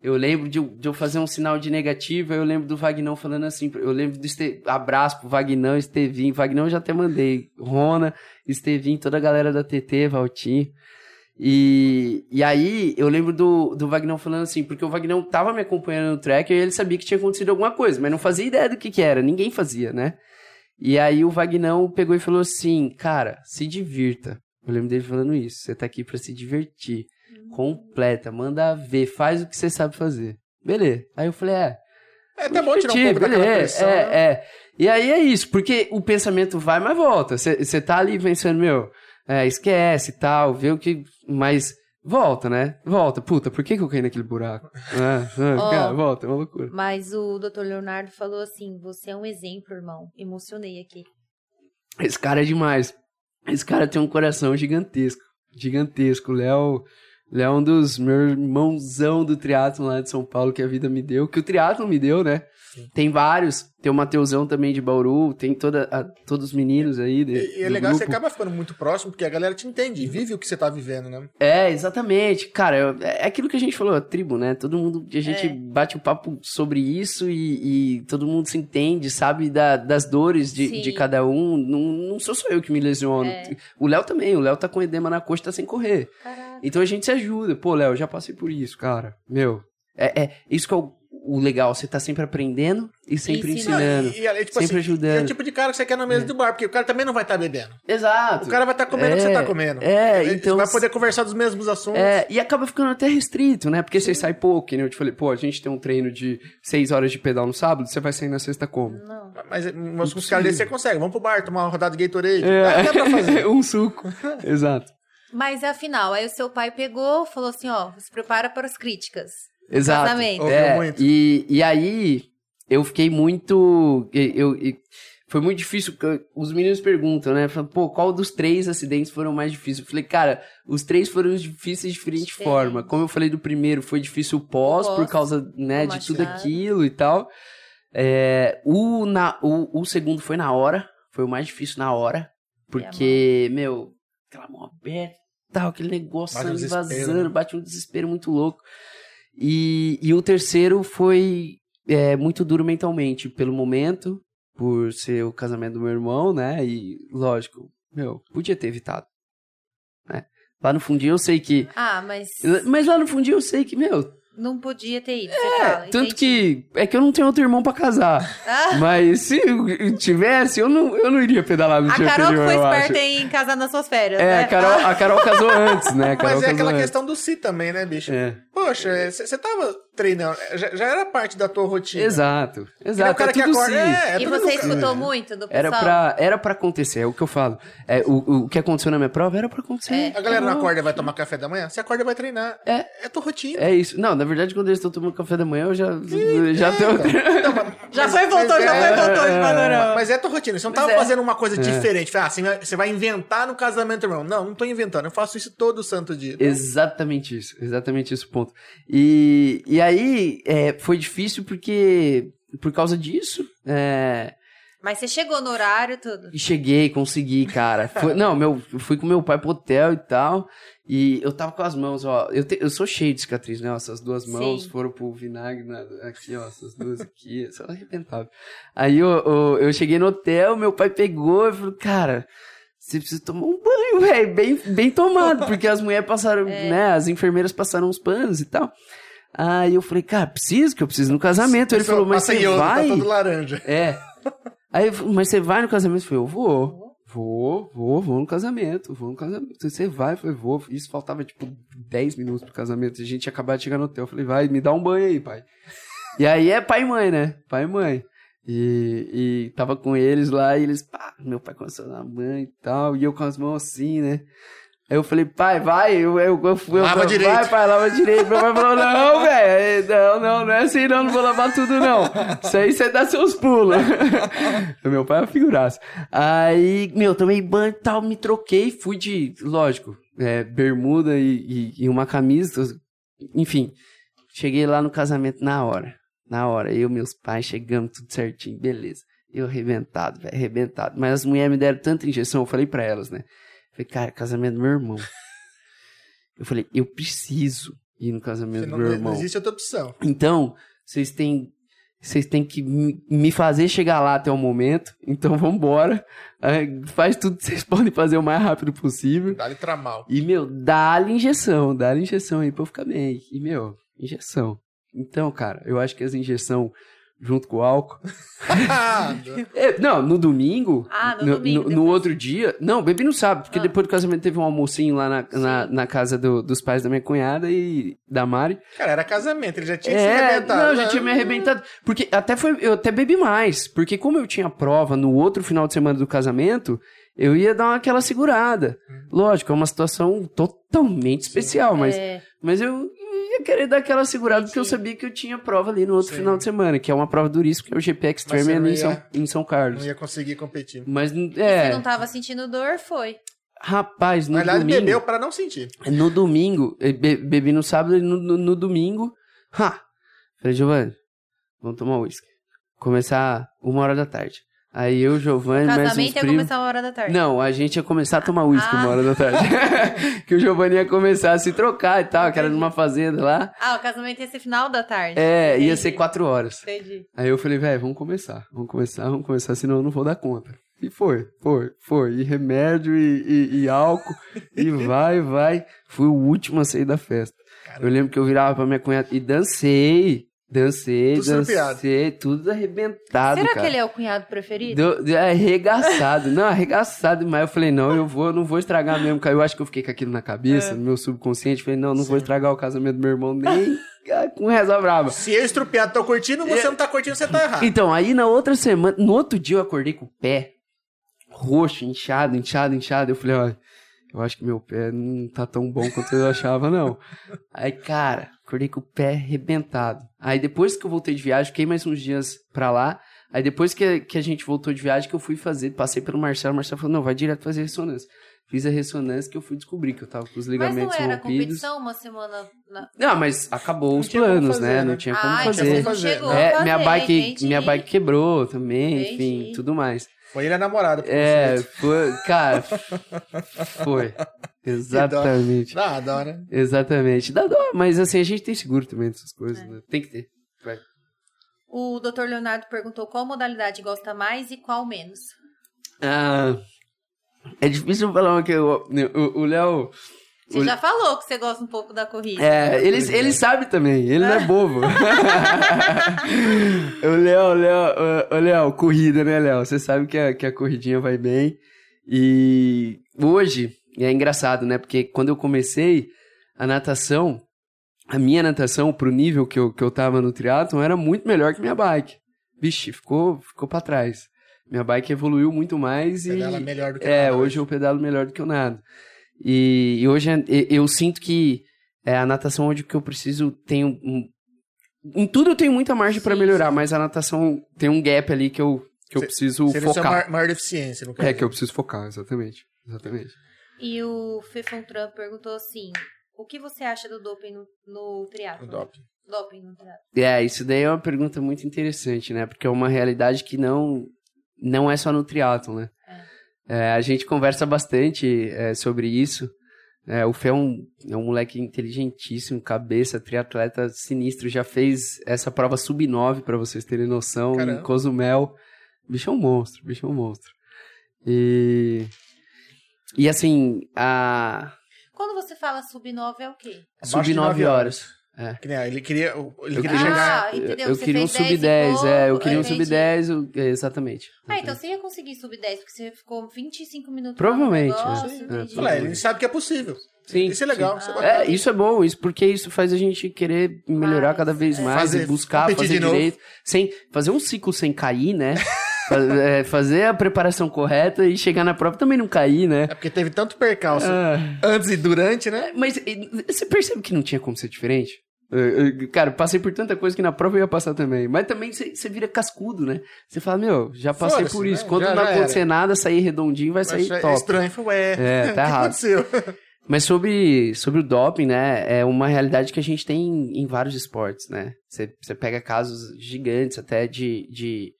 Eu lembro de, eu- de eu fazer um sinal de negativa. Eu lembro do Vagnão falando assim. Eu lembro do este, abraço pro Vagnão, Estevinho. Vagnão eu já até mandei. Rona, Estevinho, toda a galera da TT, Valtinho. E, e aí, eu lembro do, do Vagnão falando assim, porque o Vagnão tava me acompanhando no track e ele sabia que tinha acontecido alguma coisa, mas não fazia ideia do que que era, ninguém fazia, né? E aí o Vagnão pegou e falou assim, cara, se divirta. Eu lembro dele falando isso, você tá aqui pra se divertir. Completa, manda ver, faz o que você sabe fazer. Beleza. Aí eu falei, é, É até bom tirar um pouco daquela beleza, pressão. né? É, é. E aí é isso, porque o pensamento vai, mas volta. Você tá ali pensando, meu, é, esquece e tal, vê o que. Mas volta, né? Volta. Puta, por que, que eu caí naquele buraco? [laughs] Ah, ah, Ó. cara, volta, é uma loucura. Mas o Dr. Leonardo falou assim: você é um exemplo, irmão. Emocionei aqui. Esse cara é demais. Esse cara tem um coração gigantesco. Gigantesco. Léo. Léo é um dos meus irmãozão do triatlon lá de São Paulo que a vida me deu, que o triatlon me deu, né? Tem vários. Tem o Mateusão também de Bauru, tem toda, a- todos os meninos aí. De, E, e é do legal que você grupo. acaba ficando muito próximo, porque a galera te entende, vive o que você tá vivendo, né? É, exatamente. Cara, eu- é aquilo que a gente falou, a tribo, né? Todo mundo, a gente É. bate o papo sobre isso e, e todo mundo se entende, sabe da- das dores de, Sim. de cada um. Não, não sou só eu que me lesiono. É. O Léo também, o Léo tá com edema na coxa, tá sem correr. Caraca. Então a gente se ajuda. Pô, Léo, eu já passei por isso, cara. Meu, é, é isso que é o, legal, você tá sempre aprendendo e sempre Ensinando. ensinando. E, e, é, tipo sempre assim, ajudando. é o tipo de cara que você quer na mesa do bar, porque o cara também não vai estar bebendo. Exato. O cara vai estar comendo o que você É, tá comendo. é, Ele então- vai poder conversar dos mesmos assuntos. É, e acaba ficando até restrito, né? Porque você sai pouco, nem eu te falei, pô, a gente tem um treino de seis horas de pedal no sábado, você vai sair na sexta como? Não. Mas, mas com os caras você consegue. Vamos pro bar, tomar uma rodada de Gatorade. É. Dá, dá pra fazer. [laughs] um suco. Exato. Mas afinal, aí o seu pai pegou, falou assim: ó, se prepara para as críticas. Exato. Casamento. É, muito. E, e aí, eu fiquei muito. Eu, eu- foi muito difícil. porque Os meninos perguntam, né? Falam, Pô, qual dos três acidentes foram mais difíceis? Eu falei, cara, os três foram difíceis de diferente Diferente. forma. Como eu falei do primeiro, foi difícil o pós, O pós, por causa né, de tudo aquilo e tal. É, o, na, o, o segundo foi na hora. Foi o mais difícil na hora. Porque, meu, aquela mão aberta, tal, aquele negócio Bate um sangue desespero, vazando, né? bate um desespero muito louco. E, e o terceiro foi é, muito duro mentalmente, pelo momento, por ser o casamento do meu irmão, né? E, lógico, meu, podia ter evitado. Né? Lá no fundinho eu sei que. Ah, mas Mas lá no fundinho eu sei que, meu. Não podia ter ido. Você É, fala, tanto entendi. que. É que eu não tenho outro irmão pra casar. Ah, Mas se tivesse, eu não, eu não iria pedalar no a dia Carol que anterior, foi eu esperta acho. em casar nas suas férias. É, né? a Carol, a Carol casou [laughs] antes, né? A Carol Mas é aquela antes. questão do si também, né, bicho? É. Poxa, você tava treinando. Já, já era parte da tua rotina. Exato, exato. o cara é que acorda. sim. É, é e tudo você escutou muito do pessoal? Era pra, era pra acontecer, é o que eu falo. É, o, o que aconteceu na minha prova era pra acontecer. É. A galera não acorda e vai tomar café da manhã? Você acorda e vai treinar. É. É tua rotina. É isso. Não, na verdade, quando eles estão tomando café da manhã, eu já, já tenho. Já Mas- foi, [laughs] voltou, mas já é- foi, voltou de panorama. Mas é tua rotina. Você não tava é. fazendo uma coisa diferente. Ah, você vai- você vai inventar no casamento do irmão. Não, não tô inventando. Eu faço isso todo santo dia. Exatamente isso, exatamente esse o ponto. E, e aí é, foi difícil porque, por causa disso, é, Mas você chegou no horário, tudo. e cheguei, consegui, cara. Foi- [laughs] não, meu, eu fui com meu pai pro hotel e tal, e eu tava com as mãos, ó, eu, te- eu sou cheio de cicatriz, né, ó, essas duas mãos Sim. foram pro vinagre, na- aqui, ó, essas duas aqui, só arrebentado. Aí eu, eu, eu cheguei no hotel, meu pai pegou e falou, cara... Você precisa tomar um banho, [laughs] velho, bem, bem tomado, [laughs] porque as mulheres passaram, né, as enfermeiras passaram uns panos e tal. Aí eu falei, cara, preciso, que eu preciso no casamento. Ele Pessoa falou, mas você vai? Tá todo laranja. É. Aí, eu falei, mas você vai no casamento? Eu falei, eu vou. Vou, vou, vou no casamento, vou no casamento. Você vai? Eu falei, vou. Isso faltava, tipo, 10 minutos pro casamento. A gente ia acabar de chegar no hotel. Eu falei, vai, me dá um banho aí, pai. E aí é pai e mãe, né? Pai e mãe. E, e tava com eles lá e eles, pá, meu pai começou a dar banho e tal. E eu com as mãos assim, né? Aí eu falei, pai, vai, eu, eu, eu fui. eu Lava falei, direito. Vai, pai, lava direito. Meu pai falou, não, velho, não, não, não é assim não, não vou lavar tudo não. Isso aí você dá seus pulos. [laughs] meu pai é uma figuraça. Aí, meu, tomei banho e tal, me troquei, fui de, lógico, é, bermuda e, e, e uma camisa, enfim. Cheguei lá no casamento na hora, na hora. Eu e meus pais chegamos, tudo certinho, beleza. Eu arrebentado, velho, arrebentado. Mas as mulheres me deram tanta injeção, eu falei pra elas, né? Falei, cara, casamento do meu irmão. Eu falei, eu preciso ir no casamento do não, meu não irmão. existe outra opção. Então, vocês têm. Vocês têm que me fazer chegar lá até o momento. Então, vambora. Faz tudo que vocês [laughs] podem fazer o mais rápido possível. Dá-lhe tramal. E, meu, dá-lhe injeção. Dá-lhe injeção aí pra eu ficar bem. E, meu, injeção. Então, cara, eu acho que essa injeção junto com o álcool. [laughs] É, não, no domingo. Ah, no domingo, No, depois. outro dia. Não, o Bebi não sabe, porque Ah. depois do casamento teve um almocinho lá na, na, na casa do- dos pais da minha cunhada e da Mari. Cara, era casamento, ele já tinha se É, arrebentado. não, já tinha me arrebentado. Porque até foi, eu até bebi mais. Porque como eu tinha prova no outro final de semana do casamento, eu ia dar aquela segurada. Lógico, é uma situação totalmente especial, mas, É, mas eu ia querer dar aquela segurada porque eu sabia que eu tinha prova ali no outro Sim. final de semana, que é uma prova duríssima, que é o GP Extreme você ali em São, ia- em São Carlos. Não ia conseguir competir. Mas, Você é, não tava sentindo dor, foi. rapaz, no Na verdade, domingo... bebeu pra não sentir. No domingo, eu be- bebi no sábado e no, no, no domingo. Ha! Falei, Giovanni, vamos tomar uísque. Começar uma hora da tarde. Aí eu, Giovanni, mais uns Casamento ia começar uma hora da tarde. Não, a gente ia começar a tomar uísque Ah. uma hora da tarde. [laughs] [laughs] que o Giovanni ia começar a se trocar e tal, que era numa fazenda lá. Ah, o casamento ia ser final da tarde. É, ia Entendi. ser quatro horas. Entendi. Aí eu falei, velho, vamos começar. Vamos começar, vamos começar, senão eu não vou dar conta. E foi, foi, foi. E remédio e, e- e álcool. [laughs] e vai, vai. Fui o último a sair da festa. Eu lembro que eu virava pra minha cunhada e dancei. Dancei, Tudo estrupiado. dancei, tudo arrebentado, Será cara. que ele é o cunhado preferido? Deu- deu- é, arregaçado. não, arregaçado demais. Eu falei, não, eu vou, não vou estragar mesmo. Eu acho que eu fiquei com aquilo na cabeça, no meu subconsciente. Falei, não, não vou estragar o casamento do meu irmão nem [laughs] com reza brava. Se eu estrupiado tô curtindo, você não tá curtindo, você tá errado. Então, aí na outra semana, no outro dia eu acordei com o pé roxo, inchado, inchado, inchado. Eu falei, olha, eu acho que meu pé não tá tão bom quanto eu achava, não. [laughs] Aí, cara, acordei com o pé arrebentado. Aí depois que eu voltei de viagem, fiquei mais uns dias pra lá. Aí depois que, que a gente voltou de viagem, que eu fui fazer, passei pelo Marcelo, o Marcelo falou, não, vai direto fazer ressonância. Fiz a ressonância que eu fui descobrir que eu tava com os Mas não ligamentos era rompidos. competição uma semana... Na... Não, mas acabou os tinha como planos, fazer, né? né? Não tinha como ah, então fazer. você não fazer, chegou né? a É, fazer, minha bike, entendi. minha bike quebrou também, Entendi. enfim, tudo mais. Foi ele a namorada. É, foi, cara, foi. [laughs] Exatamente. Dá, dá, né? Exatamente. Dá dó, mas assim, a gente tem seguro também dessas coisas, né? Tem que ter. Vai. O Dr. Leonardo perguntou qual modalidade gosta mais e qual menos. Ah, é difícil falar uma que eu- o o Léo. Você o- já falou que você gosta um pouco da corrida. É, ele, ele sabe também, ele não é [laughs] bobo. [laughs] o Léo, o Léo, o- Léo, corrida, né, Léo? Você sabe que a, que a corridinha vai bem. E hoje, é engraçado, né? Porque quando eu comecei a natação, a minha natação, pro nível que eu, que eu tava no triatlon, era muito melhor que minha bike. Vixe, ficou, ficou pra trás. Minha bike evoluiu muito mais e... Pedala melhor do que É, nada, hoje eu pedalo melhor do que eu nado. E, e hoje é- eu sinto que é a natação onde que eu preciso tem um, em tudo eu tenho muita margem pra Sim, melhorar, mas a natação tem um gap ali que eu que eu preciso sua focar. maior, maior deficiência, no caso. É que eu preciso focar, exatamente. Exatamente. E o Fefon Trump perguntou assim: o que você acha do doping no, no triatlo? O doping. Doping no triatlo. É, isso daí é uma pergunta muito interessante, né? Porque é uma realidade que não não é só no triatlo, né? É, a gente conversa bastante é, sobre isso. É, o Fê é um, é um moleque inteligentíssimo, cabeça, triatleta sinistro. Já fez essa prova sub-9, pra vocês terem noção, Caramba. em Cozumel. O bicho é um monstro, o bicho é um monstro. E... E assim, a... Quando você fala sub-9 é o quê? Abaixo de Sub-9 nove horas. Que nem, ele queria, ele Eu queria queria- chegar... Ah, entendeu? Eu Você queria um fez 10 e sub-10, é, eu queria um entendi. sub-10, eu- é, exatamente. Ah, então você ia conseguir sub-10, porque você ficou 25 minutos Provavelmente, negócio, né? É, ele sabe que é possível. Sim. Isso é legal, isso é Ah. É, isso é bom, isso porque isso faz a gente querer melhorar Mais, cada vez é. mais Fazer- e buscar fazer novo. direito, sem fazer um ciclo sem cair, né? [laughs] É, fazer a preparação correta e chegar na prova também não cair, né? É porque teve tanto percalço Ah. antes e durante, né? Mas e, você percebe que não tinha como ser diferente? É, é, Cara, passei por tanta coisa que na prova eu ia passar também. Mas também você vira cascudo, né? Você fala, meu, já passei por isso. né? Quando Já- não acontecer nada, sair redondinho, vai sair Mas é top. estranho, foi, ué, É, [laughs] tá que errado. aconteceu? [laughs] Mas sobre, sobre o doping, né? É uma realidade que a gente tem em, em vários esportes, né? Você, você pega casos gigantes até de, de,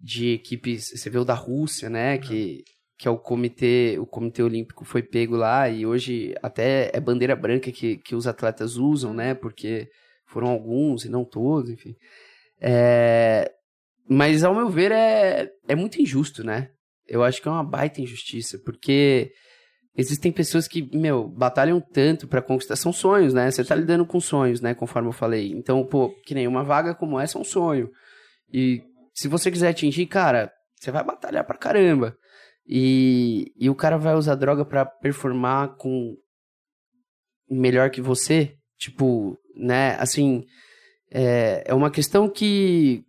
de equipes. Você vê o da Rússia, né? Que, que é o comitê, o comitê olímpico foi pego lá e hoje até é bandeira branca que, que os atletas usam, né? Porque foram alguns e não todos, enfim. É, mas ao meu ver é, é muito injusto, né? Eu acho que é uma baita injustiça, porque existem pessoas que, meu, batalham tanto pra conquistar. São sonhos, né? Você tá lidando com sonhos, né? Conforme eu falei. Então, pô, que nem uma vaga como essa é um sonho. E se você quiser atingir, cara, você vai batalhar pra caramba. E, e o cara vai usar droga pra performar com melhor que você. Tipo, né? Assim, é, é uma questão que.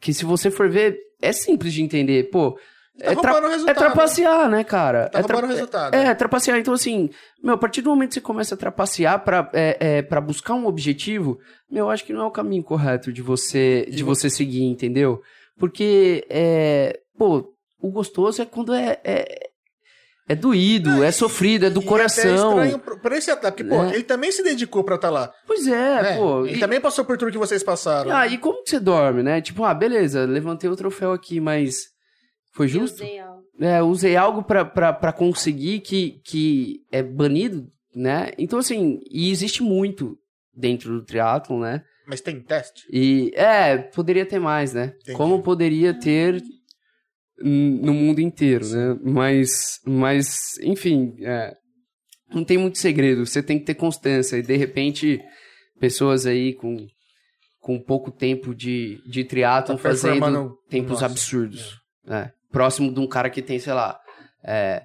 Que se você for ver, é simples de entender. Pô, Tá é, tra- é trapacear, né, cara? Tá é, tra- resultado. é, trapacear. Então, assim, meu, a partir do momento que você começa a trapacear pra, é, é, pra buscar um objetivo, meu, eu acho que não é o caminho correto de você, de E você seguir, entendeu? Porque, é, pô, o gostoso é quando é, é, é doído, é sofrido, é do E coração. até estranho pra esse atleta, porque, pô, É. ele também se dedicou pra estar lá. Pois é, né? pô. Ele e- também passou por tudo que vocês passaram. Ah, e como que você dorme, né? Tipo, ah, beleza, levantei o troféu aqui, mas foi Eu justo? usei algo. É, usei algo pra, pra, pra conseguir que, que é banido, né? Então, assim, e existe muito dentro do triatlon, né? Mas tem teste? E, é, poderia ter mais, né? Entendi. Como poderia ter n- no mundo inteiro, né? Mas, mas enfim, é, não tem muito segredo. Você tem que ter constância. E, de repente, pessoas aí com, com pouco tempo de, de triatlon Tá fazendo tempos Nossa. absurdos. né? Próximo de um cara que tem, sei lá, é,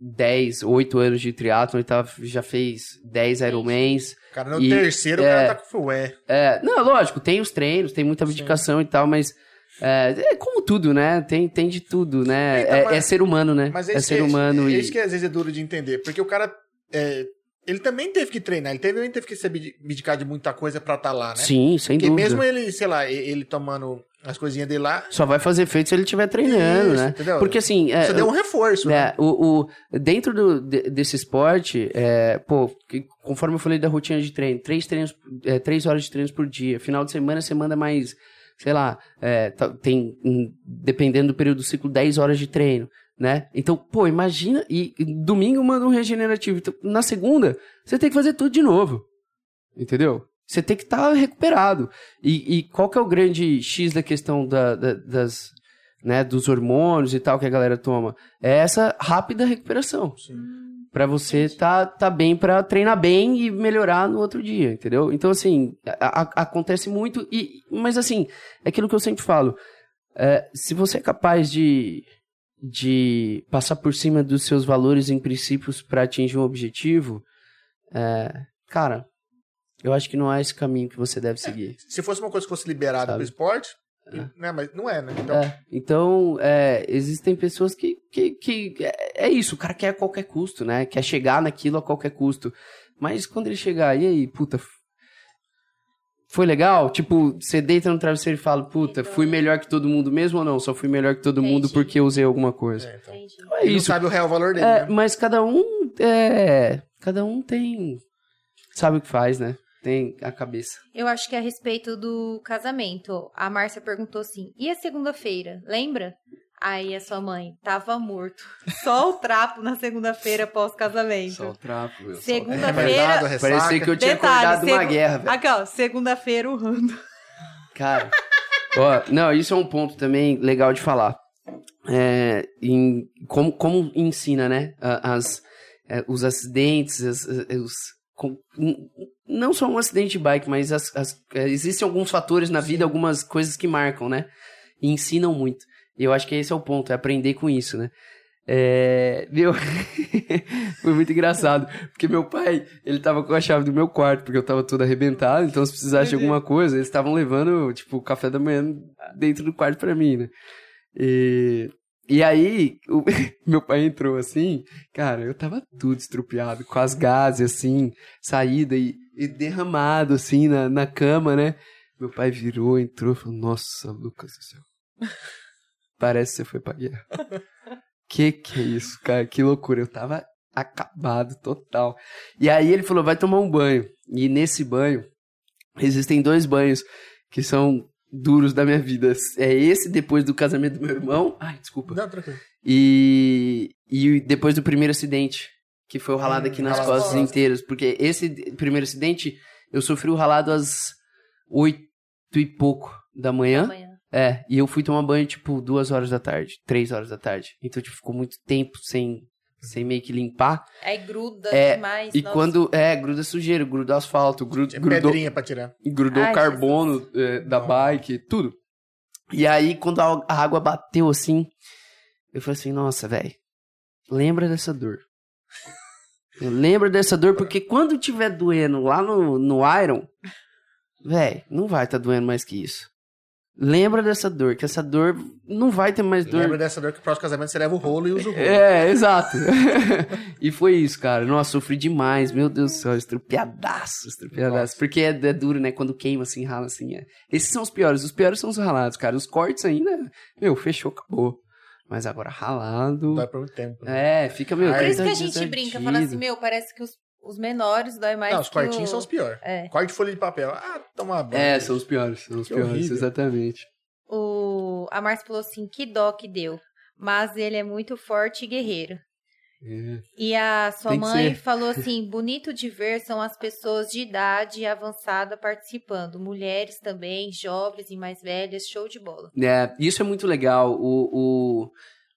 10, 8 anos de triatlon e tá, já fez 10 Ironmans. O cara no E- terceiro, o é. cara tá com ué. É, não, lógico, tem os treinos, tem muita dedicação e tal, mas é, é como tudo, né? Tem, tem de tudo, né? Então, É, mas- é ser humano, né? Mas é esse ser humano é, e. isso que às vezes é duro de entender. Porque o cara. é, ele também teve que treinar, ele também teve que se abdi- abdicar de muita coisa pra estar lá, né? Sim, sem Porque dúvida. mesmo ele, sei lá, ele tomando as coisinhas dele lá, Só vai fazer efeito se ele estiver treinando, Isso, né? entendeu? Porque assim. É, você deu um reforço, né? É, o, o- dentro do, de- desse esporte, é, pô, conforme eu falei da rotina de treino, três, treinos, é, três horas de treinos por dia. Final de semana, você manda mais, sei lá, é, tá- tem, dependendo do período do ciclo, 10 horas de treino, né? Então, pô, imagina, e, domingo manda um regenerativo. Então, na segunda, você tem que fazer tudo de novo. Entendeu? Você tem que estar recuperado. E, e qual que é o grande X da questão da- da- das, né, dos hormônios e tal que a galera toma? É essa rápida recuperação. Pra você tá, tá bem pra treinar bem e melhorar no outro dia, entendeu? Então, assim, a- a- acontece muito. E, mas, assim, é aquilo que eu sempre falo. É, se você é capaz de, de passar por cima dos seus valores e princípios pra atingir um objetivo, é, cara, Eu acho que não é esse caminho que você deve seguir. Se fosse uma coisa que fosse liberada pro esporte, né? Mas não é, né? Então, É, então, é, existem pessoas que, que, que é, é isso, o cara quer a qualquer custo, né? Quer chegar naquilo a qualquer custo. Mas quando ele chegar, e aí, puta, f- foi legal? Tipo, você deita no travesseiro e fala, puta, fui melhor que todo mundo mesmo ou não? Só fui melhor que todo mundo Entendi. porque eu usei alguma coisa. é, então. Entendi. Então é isso. sabe o real valor dele, É, né? mas cada um é, cada um tem sabe o que faz, né? Tem a cabeça. Eu acho que é a respeito do casamento. A Márcia perguntou assim: e a segunda-feira? Lembra? Aí a sua mãe tava morto. [laughs] Só o trapo na segunda-feira pós-casamento. trapo, meu. É Segunda-feira. ressaca. Parecia que eu tinha Detalhe, acordado de uma guerra, velho. Aqui, ó, segunda-feira urrando. Cara, [laughs] ó, não, isso é um ponto também legal de falar. É, em, como, como ensina, né? As, é, os acidentes, as- as- os, com- não só um acidente de bike, mas as, as- é, existem alguns fatores na vida, algumas coisas que marcam, né? E ensinam muito. E eu acho que esse é o ponto, é aprender com isso, né? É, meu, [laughs] foi muito engraçado, porque meu pai, ele tava com a chave do meu quarto, porque eu tava todo arrebentado, então se precisasse de alguma coisa, eles estavam levando, tipo, o café da manhã dentro do quarto pra mim, né? E, e aí, o- [laughs] meu pai entrou assim, cara, eu tava tudo estrupiado, com as gases, assim, saída e, e derramado, assim, na, na cama, né? Meu pai virou, entrou e falou, nossa, Lucas do céu, [laughs] parece que você foi pra guerra. Que que é isso, cara? Que loucura. Eu tava acabado total. E aí ele falou: vai tomar um banho. E nesse banho, existem dois banhos que são duros da minha vida. É esse depois do casamento do meu irmão. Ai, desculpa. Não, tranquilo. E, e depois do primeiro acidente, que foi o ralado aqui nas nas costas inteiras. Porque esse primeiro acidente, eu sofri o ralado às oito e pouco da manhã. Amanhã. É, e eu fui tomar banho, tipo, duas horas da tarde, três horas da tarde. Então, tipo, ficou muito tempo sem, sem meio que limpar. Aí gruda É, demais. E nossa. quando, é, gruda sujeira, gruda asfalto, gruda, Tinha grudou, pedrinha pra tirar. grudou Ai, carbono é, da bike, tudo. E aí, quando a, a água bateu assim, eu falei assim, nossa, velho, lembra dessa dor. [laughs] Eu lembro dessa dor, porque quando tiver doendo lá no, no Iron, velho, não vai estar doendo mais que isso. Lembra dessa dor, que essa dor não vai ter mais dor. Lembra dessa dor que o próximo casamento você leva o rolo e usa o rolo. É, exato. [laughs] e foi isso, cara. Nossa, sofri demais. Meu Deus do céu, estrupiadaço, estrupiadaço. Nossa. Porque é, é duro, né? Quando queima assim, rala assim. É. Esses são os piores. Os piores são os ralados, cara. Os cortes ainda, meu, fechou, acabou. Mas agora ralado. Dói por muito tempo. né? É, fica meio. Por Por isso que a gente brinca, fala assim, meu, parece que os, os menores dói mais Não, os que cortinhos o... são os piores. É. Corte de folha de papel. Ah, toma banho. É, são os piores. São os Que piores, horrível. exatamente. O... A Márcia falou assim, que dó que deu. Mas ele é muito forte e guerreiro. É. E a sua Tem que mãe falou [laughs] assim: bonito de ver são as pessoas de idade avançada participando. Mulheres também, jovens e mais velhas, show de bola. É, isso é muito legal. O, o,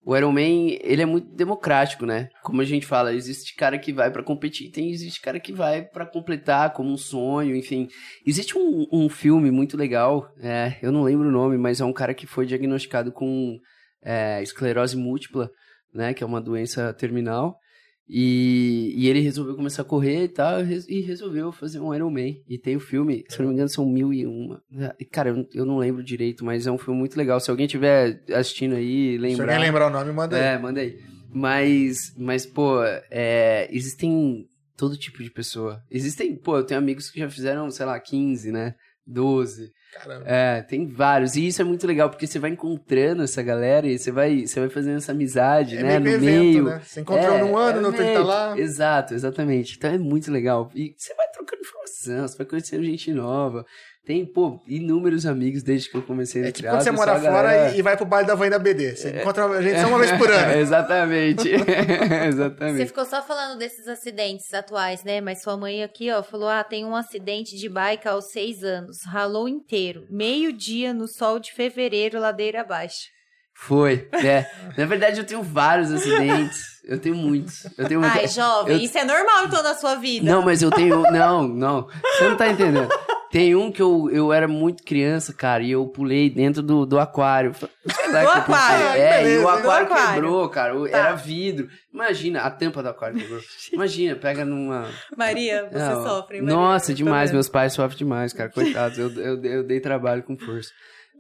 o Iron Man, ele é muito democrático, né? Como a gente fala, existe cara que vai pra competir, tem existe cara que vai pra completar como um sonho, enfim. Existe um, um filme muito legal, é, eu não lembro o nome, mas é um cara que foi diagnosticado com é, esclerose múltipla, né? Que é uma doença terminal. E, e ele resolveu começar a correr e tal, e resolveu fazer um Iron Man. E tem o filme, se eu não me engano, são mil e uma. Cara, eu, eu não lembro direito, mas é um filme muito legal. Se alguém tiver assistindo aí, Se lembrar. alguém lembrar o nome, manda aí. É, manda aí. Mas, mas pô, é, existem todo tipo de pessoa. Existem, pô, eu tenho amigos que já fizeram, sei lá, 15, né? 12. Caramba. É, tem vários. E isso é muito legal, porque você vai encontrando essa galera e você vai, você vai fazendo essa amizade, É né? meio no evento, meio. né? Você encontrou É, num ano, é no outro tá lá. Exato, exatamente. Então é muito legal. E você vai trocando informação, você vai conhecendo gente nova. Tem, pô, inúmeros amigos desde que eu comecei no É tipo quando você mora a fora galera- e- vai pro baile da Van da BD. Você encontra a gente só uma vez por [laughs] ano. Exatamente. [laughs] Você Exatamente. ficou só falando desses acidentes atuais, né? Mas sua mãe aqui, ó, falou: ah, tem um acidente de bike aos seis anos. Ralou inteiro. Meio dia no sol de fevereiro, ladeira abaixo. Foi, é. Na verdade, eu tenho vários acidentes. Eu tenho muitos. Eu tenho Ai, jovem, eu- isso é normal então na sua vida. Não, mas eu tenho. Não, não. Você não tá entendendo. Tem um que eu, eu era muito criança, cara, e eu pulei dentro do, do aquário. Lá Do o aquário? É, e Beleza, o do aquário, aquário. quebrou, cara. o- Tá. Era vidro. Imagina, a tampa do aquário quebrou. [laughs] Imagina, pega numa. Maria, você Não, sofre, Maria. Nossa, demais. Meus pais sofrem demais, cara. Coitados. eu, eu, eu dei trabalho com força.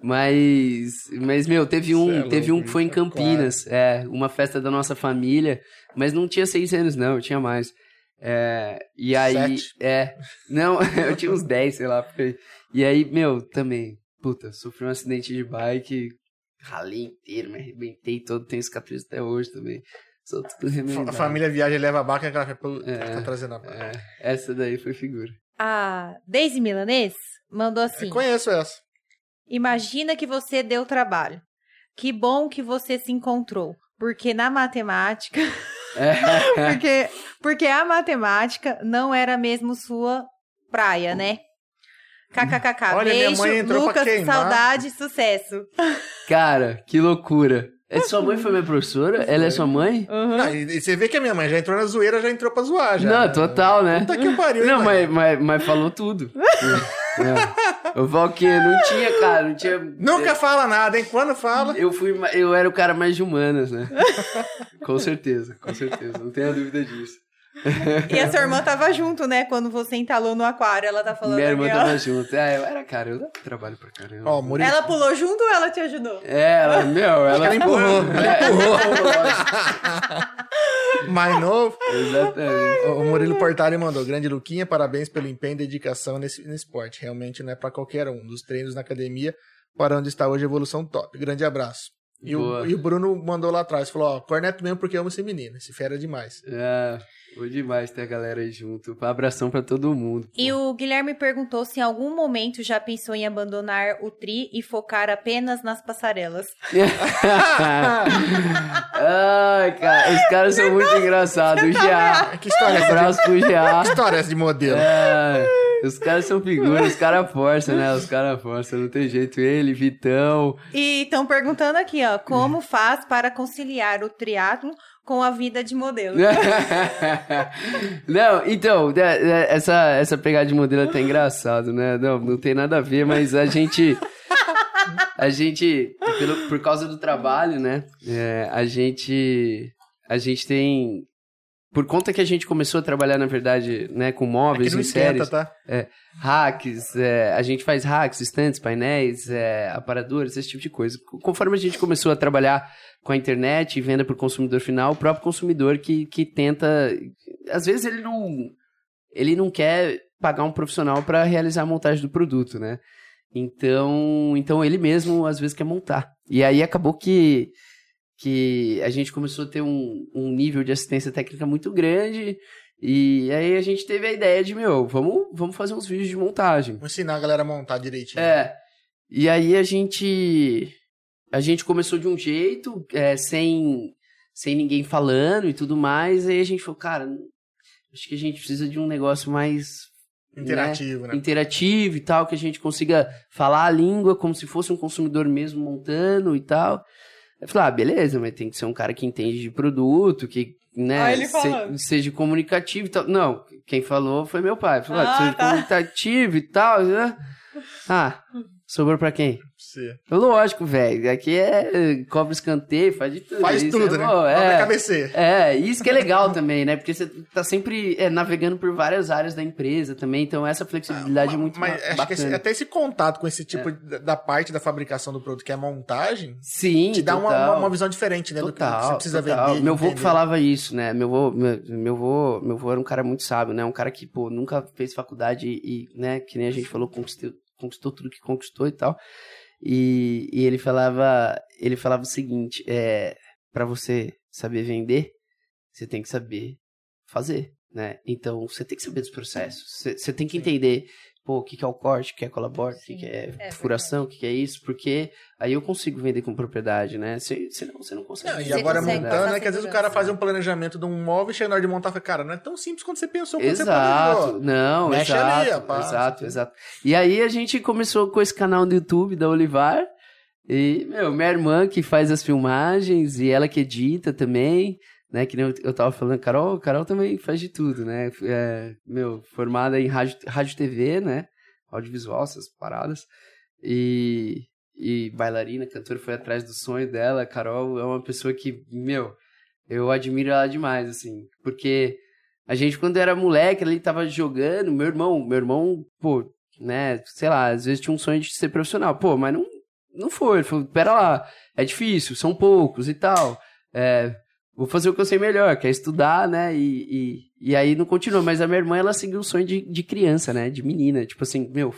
Mas, mas meu, teve um, é teve um que foi em é Campinas. É, uma festa da nossa família. Mas não tinha seis anos, não. Eu tinha mais. É, e aí, Sete. é. Não, [laughs] eu tinha uns 10, sei lá. porque- E aí, meu, também. Puta, sofri um acidente de bike. Ralei inteiro, me arrebentei todo. Tenho cicatriz até hoje também. Sou tudo remendado. A família viaja e leva a baca, aquela que É. tá trazendo a baca. É, essa daí foi figura. A Daisy Milanês mandou assim: Eu conheço essa. Imagina que você deu trabalho. Que bom que você se encontrou. Porque na matemática. É. [laughs] porque, porque a matemática não era mesmo sua praia, né? KKKK. Olha, minha Beijo, mãe entrou pra Lucas, saudade, sucesso. Cara, que loucura. É sua mãe foi minha professora? Ela é sua mãe? Não, e, e você vê que a minha mãe já entrou na zoeira, já entrou pra zoar. Já, Não, total, né? Puta que pariu, Não, mãe? mas, mas, mas falou tudo. [laughs] é. Falo que não tinha, cara, não tinha. Nunca fala nada, hein? Quando fala. Eu fui, eu era o cara mais de humanas, né? [laughs] com certeza, com certeza, não tenha dúvida disso. E a sua irmã tava junto, né? Quando você entalou no aquário, ela tá falando Minha irmã ó. tava junto. Ah, eu era, cara, eu dava trabalho pra caramba. Ó, Murilo. Ela pulou junto ou ela te ajudou? É, ela, meu, ela, ela empurrou, ela É, empurrou. Mais novo. Exatamente. O Murilo Portari mandou. Grande Luquinha, parabéns pelo empenho e dedicação nesse, nesse esporte. Realmente não é pra qualquer um. Dos treinos na academia para onde está hoje, evolução top. Grande abraço. E o, e o Bruno mandou lá atrás, falou, ó, corneto mesmo porque amo esse menino, esse fera é demais. É, foi demais ter a galera aí junto. Um abração pra todo mundo. pô. E o Guilherme perguntou se em algum momento já pensou em abandonar o tri e focar apenas nas passarelas. [laughs] [laughs] Ai, cara, os caras são muito engraçados. O GA. Que história é essa? pro GA. Que história é essa de modelo? É, os caras são figuras, os caras forçam, né? Os caras forçam, não tem jeito. Ele, Vitão. E estão perguntando aqui, ó, como faz para conciliar o triatlo com a vida de modelo? [laughs] Não, então, né, né, essa, essa pegada de modelo é até engraçado, né? Não, não tem nada a ver, mas a gente. A gente, pelo, por causa do trabalho, né? é, a gente. A gente tem. Por conta que a gente começou a trabalhar, na verdade, né, com É móveis em esquenta, séries. tá? hacks, é, a gente faz hacks, estantes, painéis, é, aparadores, esse tipo de coisa. Conforme a gente começou a trabalhar com a internet e venda para o consumidor final, o próprio consumidor que, que tenta. Às vezes ele não. Ele não quer pagar um profissional para realizar a montagem do produto, né? Então, então ele mesmo às vezes quer montar. E aí acabou que, que a gente começou a ter um, um nível de assistência técnica muito grande. E aí a gente teve a ideia de, meu, vamos, vamos fazer uns vídeos de montagem. Vou ensinar a galera a montar direitinho. É. E aí a gente. A gente começou de um jeito, é, sem, sem ninguém falando e tudo mais. Aí a gente falou, cara, acho que a gente precisa de um negócio mais Interativo, né? interativo e tal, que a gente consiga falar a língua como se fosse um consumidor mesmo montando e tal. Eu falei, ah, beleza, mas tem que ser um cara que entende de produto, que, né, Ah, ele se- seja comunicativo e tal. Não, quem falou foi meu pai. Falou, ah, Ah, seja tá. comunicativo e tal, né? Ah, [laughs] sobrou pra quem? Você. Lógico, velho. Aqui é cobra escanteio, faz de tudo. Faz Isso tudo, é né? bom, é. cabeceira. É, isso que é legal também, né? Porque você tá sempre é, navegando por várias áreas da empresa também, então essa flexibilidade é muito Mas ba- acho que bacana. esse- até esse contato com esse tipo da, da parte da fabricação do produto, que é montagem, Sim, te dá uma, total. uma, uma visão diferente, né? do que Total, você precisa total. vender. Meu avô que falava isso, né? Meu avô, meu, meu avô, meu avô era um cara muito sábio, né? Um cara que, pô, nunca fez faculdade e, né, que nem a gente falou, conquistou, conquistou tudo que conquistou e tal. E, e ele falava, ele falava o seguinte, é, para você saber vender, você tem que saber fazer, né? Então, você tem que saber dos processos. Você, você tem que entender, pô, o que, que é o corte, o que é colabora, o que, que é, é furação, o que, que é isso, porque aí eu consigo vender com propriedade, né? Se, senão você não consegue. Não, e Você agora consegue montando, né? Que às vezes o cara segurança, faz né? um planejamento de um móvel e chega na hora de montar e fala, cara, não é tão simples quanto você pensou, quando você Exato, planejou. não, Mexe exato, ali, rapaz. exato, exato. E aí a gente começou com esse canal do YouTube da Olivar, E, meu, minha irmã que faz as filmagens e ela que edita também, né? Que nem eu, eu tava falando, Carol, Carol também faz de tudo, né? É, meu, formada em rádio, rádio TV, né? Audiovisual, essas paradas. E, e bailarina, cantora, foi atrás do sonho dela. Carol é uma pessoa que, meu, eu admiro ela demais, assim. Porque a gente, quando era moleque, ele tava jogando, meu irmão, meu irmão, pô, né, sei lá, às vezes tinha um sonho de ser profissional. Pô, mas não, não foi. Ele falou, pera lá, é difícil, são poucos e tal. É, vou fazer o que eu sei melhor, que é estudar, né? E, e, e aí não continua. Mas a minha irmã, ela seguiu o sonho de, de criança, né? De menina. Tipo assim, meu,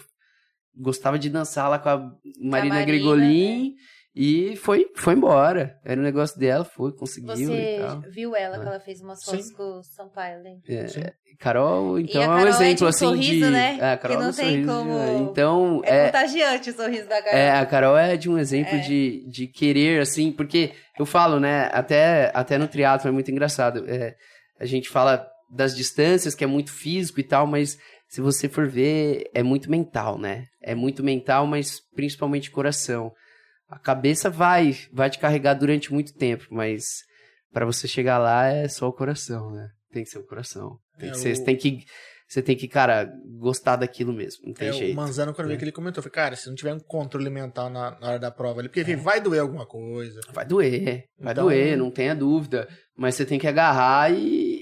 gostava de dançar lá com a Marina, Marina, Grigolin. E foi, foi embora. Era um negócio dela, foi, conseguiu e Você tal. viu ela, que Ah. ela fez umas fotos Sim. com o Sampaio, lembra? É. Carol, então a é um Carol é de exemplo um assim sorriso, de. né? É, a Carol Que não é um tem sorriso, como- né? Então, É, é, contagiante o sorriso da Carol. É, a Carol é de um exemplo É. de, de querer, assim, porque eu falo, né, até, até no triatlo é muito engraçado. É, a gente fala das distâncias, que é muito físico e tal, mas se você for ver, é muito mental, né? É muito mental, mas principalmente coração. A cabeça vai, vai te carregar durante muito tempo, mas para você chegar lá é só o coração, né? Tem que ser o coração. Tem É, que ser, o- você tem que, você tem que, cara, gostar daquilo mesmo. Não tem É, o jeito. Manzano, quando eu vi É. que ele comentou, foi, cara, se não tiver um controle mental na, na hora da prova ali, porque vai doer alguma coisa. Vai doer, vai Então- doer, não tenha dúvida. Mas você tem que agarrar e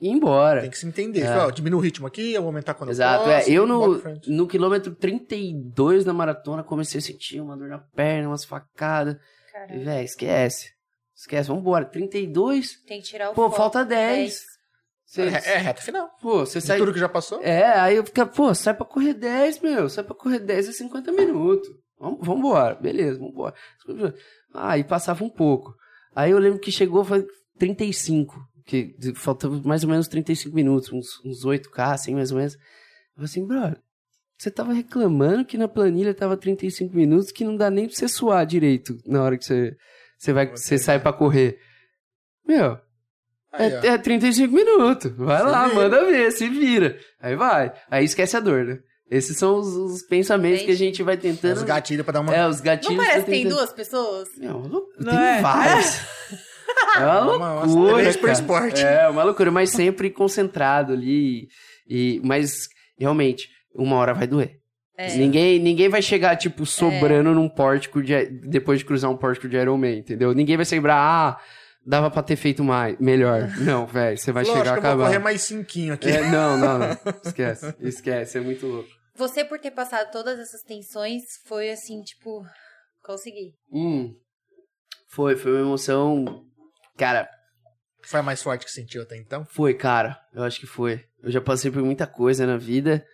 ir embora. Tem que se entender. É. Fala, ó, diminui o ritmo aqui, eu vou aumentar quando Exato, eu é. posso, Eu bola no, no quilômetro 32 da maratona comecei a sentir uma dor na perna, umas facadas. E, Caralho. véi, esquece. Esquece, vambora. 32, Tem que tirar o pô, foco. falta 10. Você, É, é reta final. Pô, você De sai. tudo que já passou. É, aí eu fico, pô, sai pra correr 10, meu. Sai pra correr 10 é 50 minutos. Vamos, vambora, beleza, vambora. Ah, e passava um pouco. Aí eu lembro que chegou, foi 35. Que faltava mais ou menos 35 minutos, uns, uns 8K, assim, mais ou menos. Eu falei assim, brother, você tava reclamando que na planilha tava 35 minutos, que não dá nem pra você suar direito na hora que você, você, vai, você sai pra correr. Meu, Aí, é, é 35 minutos. Vai Se lá, vira. manda ver, se vira. Aí vai. Aí esquece a dor, né? Esses são os, os pensamentos que a gente vai tentando. Os gatilhos pra dar uma. É, os gatilhos. Não parece que tem tentando- duas pessoas? É uma lou- Não tem é? vários. [laughs] É uma [laughs] loucura. por cara. esporte. É, uma loucura, mas sempre concentrado ali. E, mas, realmente, uma hora vai doer. É. Ninguém, ninguém vai chegar, tipo, sobrando num pórtico de, depois de cruzar um pórtico de Iron Man, entendeu? Ninguém vai se lembrar, ah, dava pra ter feito mais, melhor. [laughs] Não, velho, você vai Lógico chegar a que eu vou correr mais cinquinho aqui. É, não, não, não. [laughs] Esquece, esquece, é muito louco. Você, por ter passado todas essas tensões, foi assim, tipo, consegui. Hum, foi, foi uma emoção. Cara, Foi a mais forte que sentiu até então. foi, cara. Eu acho que foi. Eu já passei por muita coisa na vida.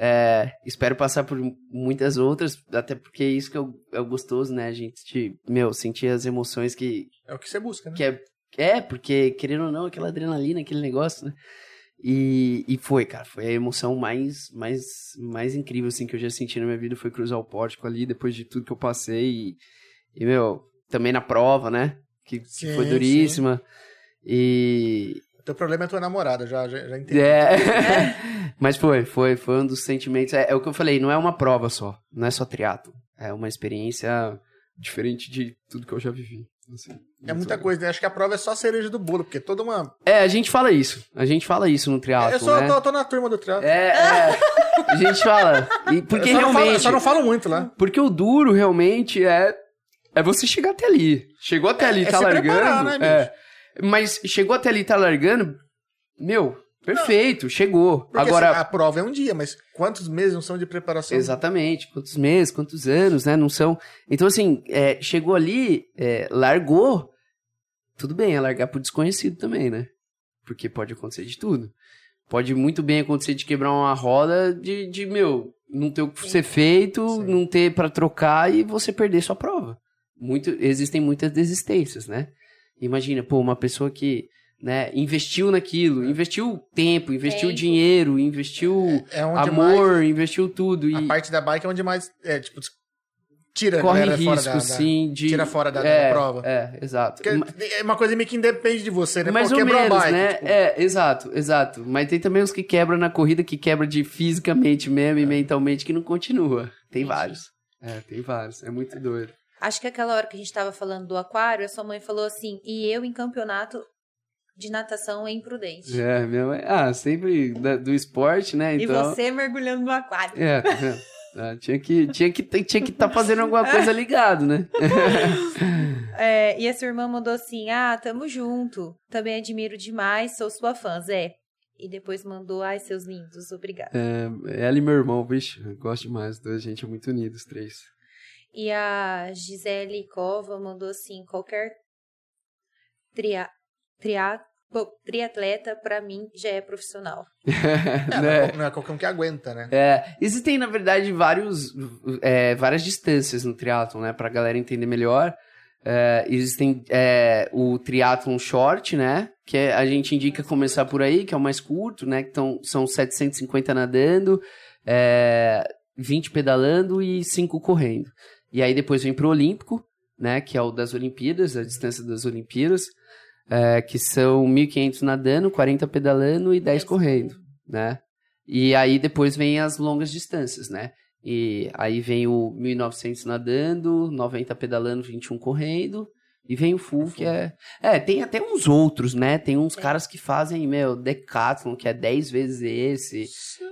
É, espero passar por muitas outras, até porque é isso que é o, é o gostoso, né? A gente, meu, sentir as emoções que, É o que você busca, né? que é, é, porque, querendo ou não, aquela adrenalina, aquele negócio, né? E, e foi, cara, foi a emoção mais, mais, mais incrível, assim, que eu já senti na minha vida, foi cruzar o pórtico ali, depois de tudo que eu passei, e, e meu, também na prova, né? Que, que Sim, foi duríssima, e... O teu problema é tua namorada, já, já, já entendi. É, [laughs] [laughs] mas foi, foi, foi um dos sentimentos, é, é o que eu falei, não é uma prova só, não é só triatlo, é uma experiência diferente de tudo que eu já vivi, assim. É muita coisa, né? Acho que a prova é só a cereja do bolo, porque toda uma. É, a gente fala isso. A gente fala isso no triatlo, eu só né? tô, tô na turma do triatlo. É, é. A gente fala. E porque eu só não falo- eu realmente. só não falo muito lá. Porque o duro realmente é. É você chegar até ali. Chegou até ali, é tá largando. preparar, né, é. Mas chegou até ali, tá largando. Meu, perfeito, chegou. Porque Agora. assim, a prova é um dia, mas quantos meses não são de preparação? Exatamente, quantos meses, quantos anos, né? Não são. Então, assim, é, chegou ali, é, largou. Tudo bem, é largar pro desconhecido também, né? Porque pode acontecer de tudo. Pode muito bem acontecer de quebrar uma roda de, de meu, não ter o que ser feito, Sim. não ter pra trocar e você perder sua prova. Muito, existem muitas desistências, né? Imagina, pô, uma pessoa que né, investiu naquilo, investiu tempo, investiu Tempo. dinheiro, investiu É onde amor, investiu tudo. mais. E A parte da bike é onde mais. É, tipo, tira a corre risco, da, da- sim, de... Tira fora da, da é, prova. É, exato. Porque é uma coisa meio que independe de você, né? Mais Pô, ou quebrou menos, a bike. né? tipo, É, exato, exato. Mas tem também os que quebram na corrida, que quebra de fisicamente mesmo e mentalmente, que não continua. Tem vários. É, tem vários. É muito doido. Acho que aquela hora que a gente tava falando do aquário, a sua mãe falou assim, e eu em campeonato de natação é imprudente. É, minha mãe. Ah, sempre da- do esporte, né? E Então. você mergulhando no aquário. É, tá? [laughs] Ah, tinha que tinha que tinha que estar fazendo alguma coisa ligado, né? [laughs] É, e a sua irmã mandou assim: Ah, tamo junto. Também admiro demais, sou sua fã, Zé. E depois mandou, ai, seus lindos, obrigada. É, ela e meu irmão, vixe, eu gosto demais, dois, a gente é muito unidos, os três. E a Gisele Cova mandou assim: qualquer tria, tria, triatleta, pra mim, já é profissional. [laughs] É, né? Não é qualquer um que aguenta, né? É, existem, na verdade, vários, é, várias distâncias no triatlon, né? Pra galera entender melhor. É, existem é, o triatlon short, né? Que é- a gente indica começar por aí, que é o mais curto, né? Que tão, são 750 nadando, é, 20 pedalando e 5 correndo. E aí depois vem pro Olímpico, né? Que é o das Olimpíadas, a distância das Olimpíadas. é, que são 1.500 nadando, 40 pedalando e 10 correndo, né? E aí depois vem as longas distâncias, né? E aí vem o 1900 nadando, 90 pedalando, 21 correndo. E vem o full, que é. É, tem até uns outros, né? Tem uns Tem. caras que fazem, meu, Decathlon, que é 10 vezes esse.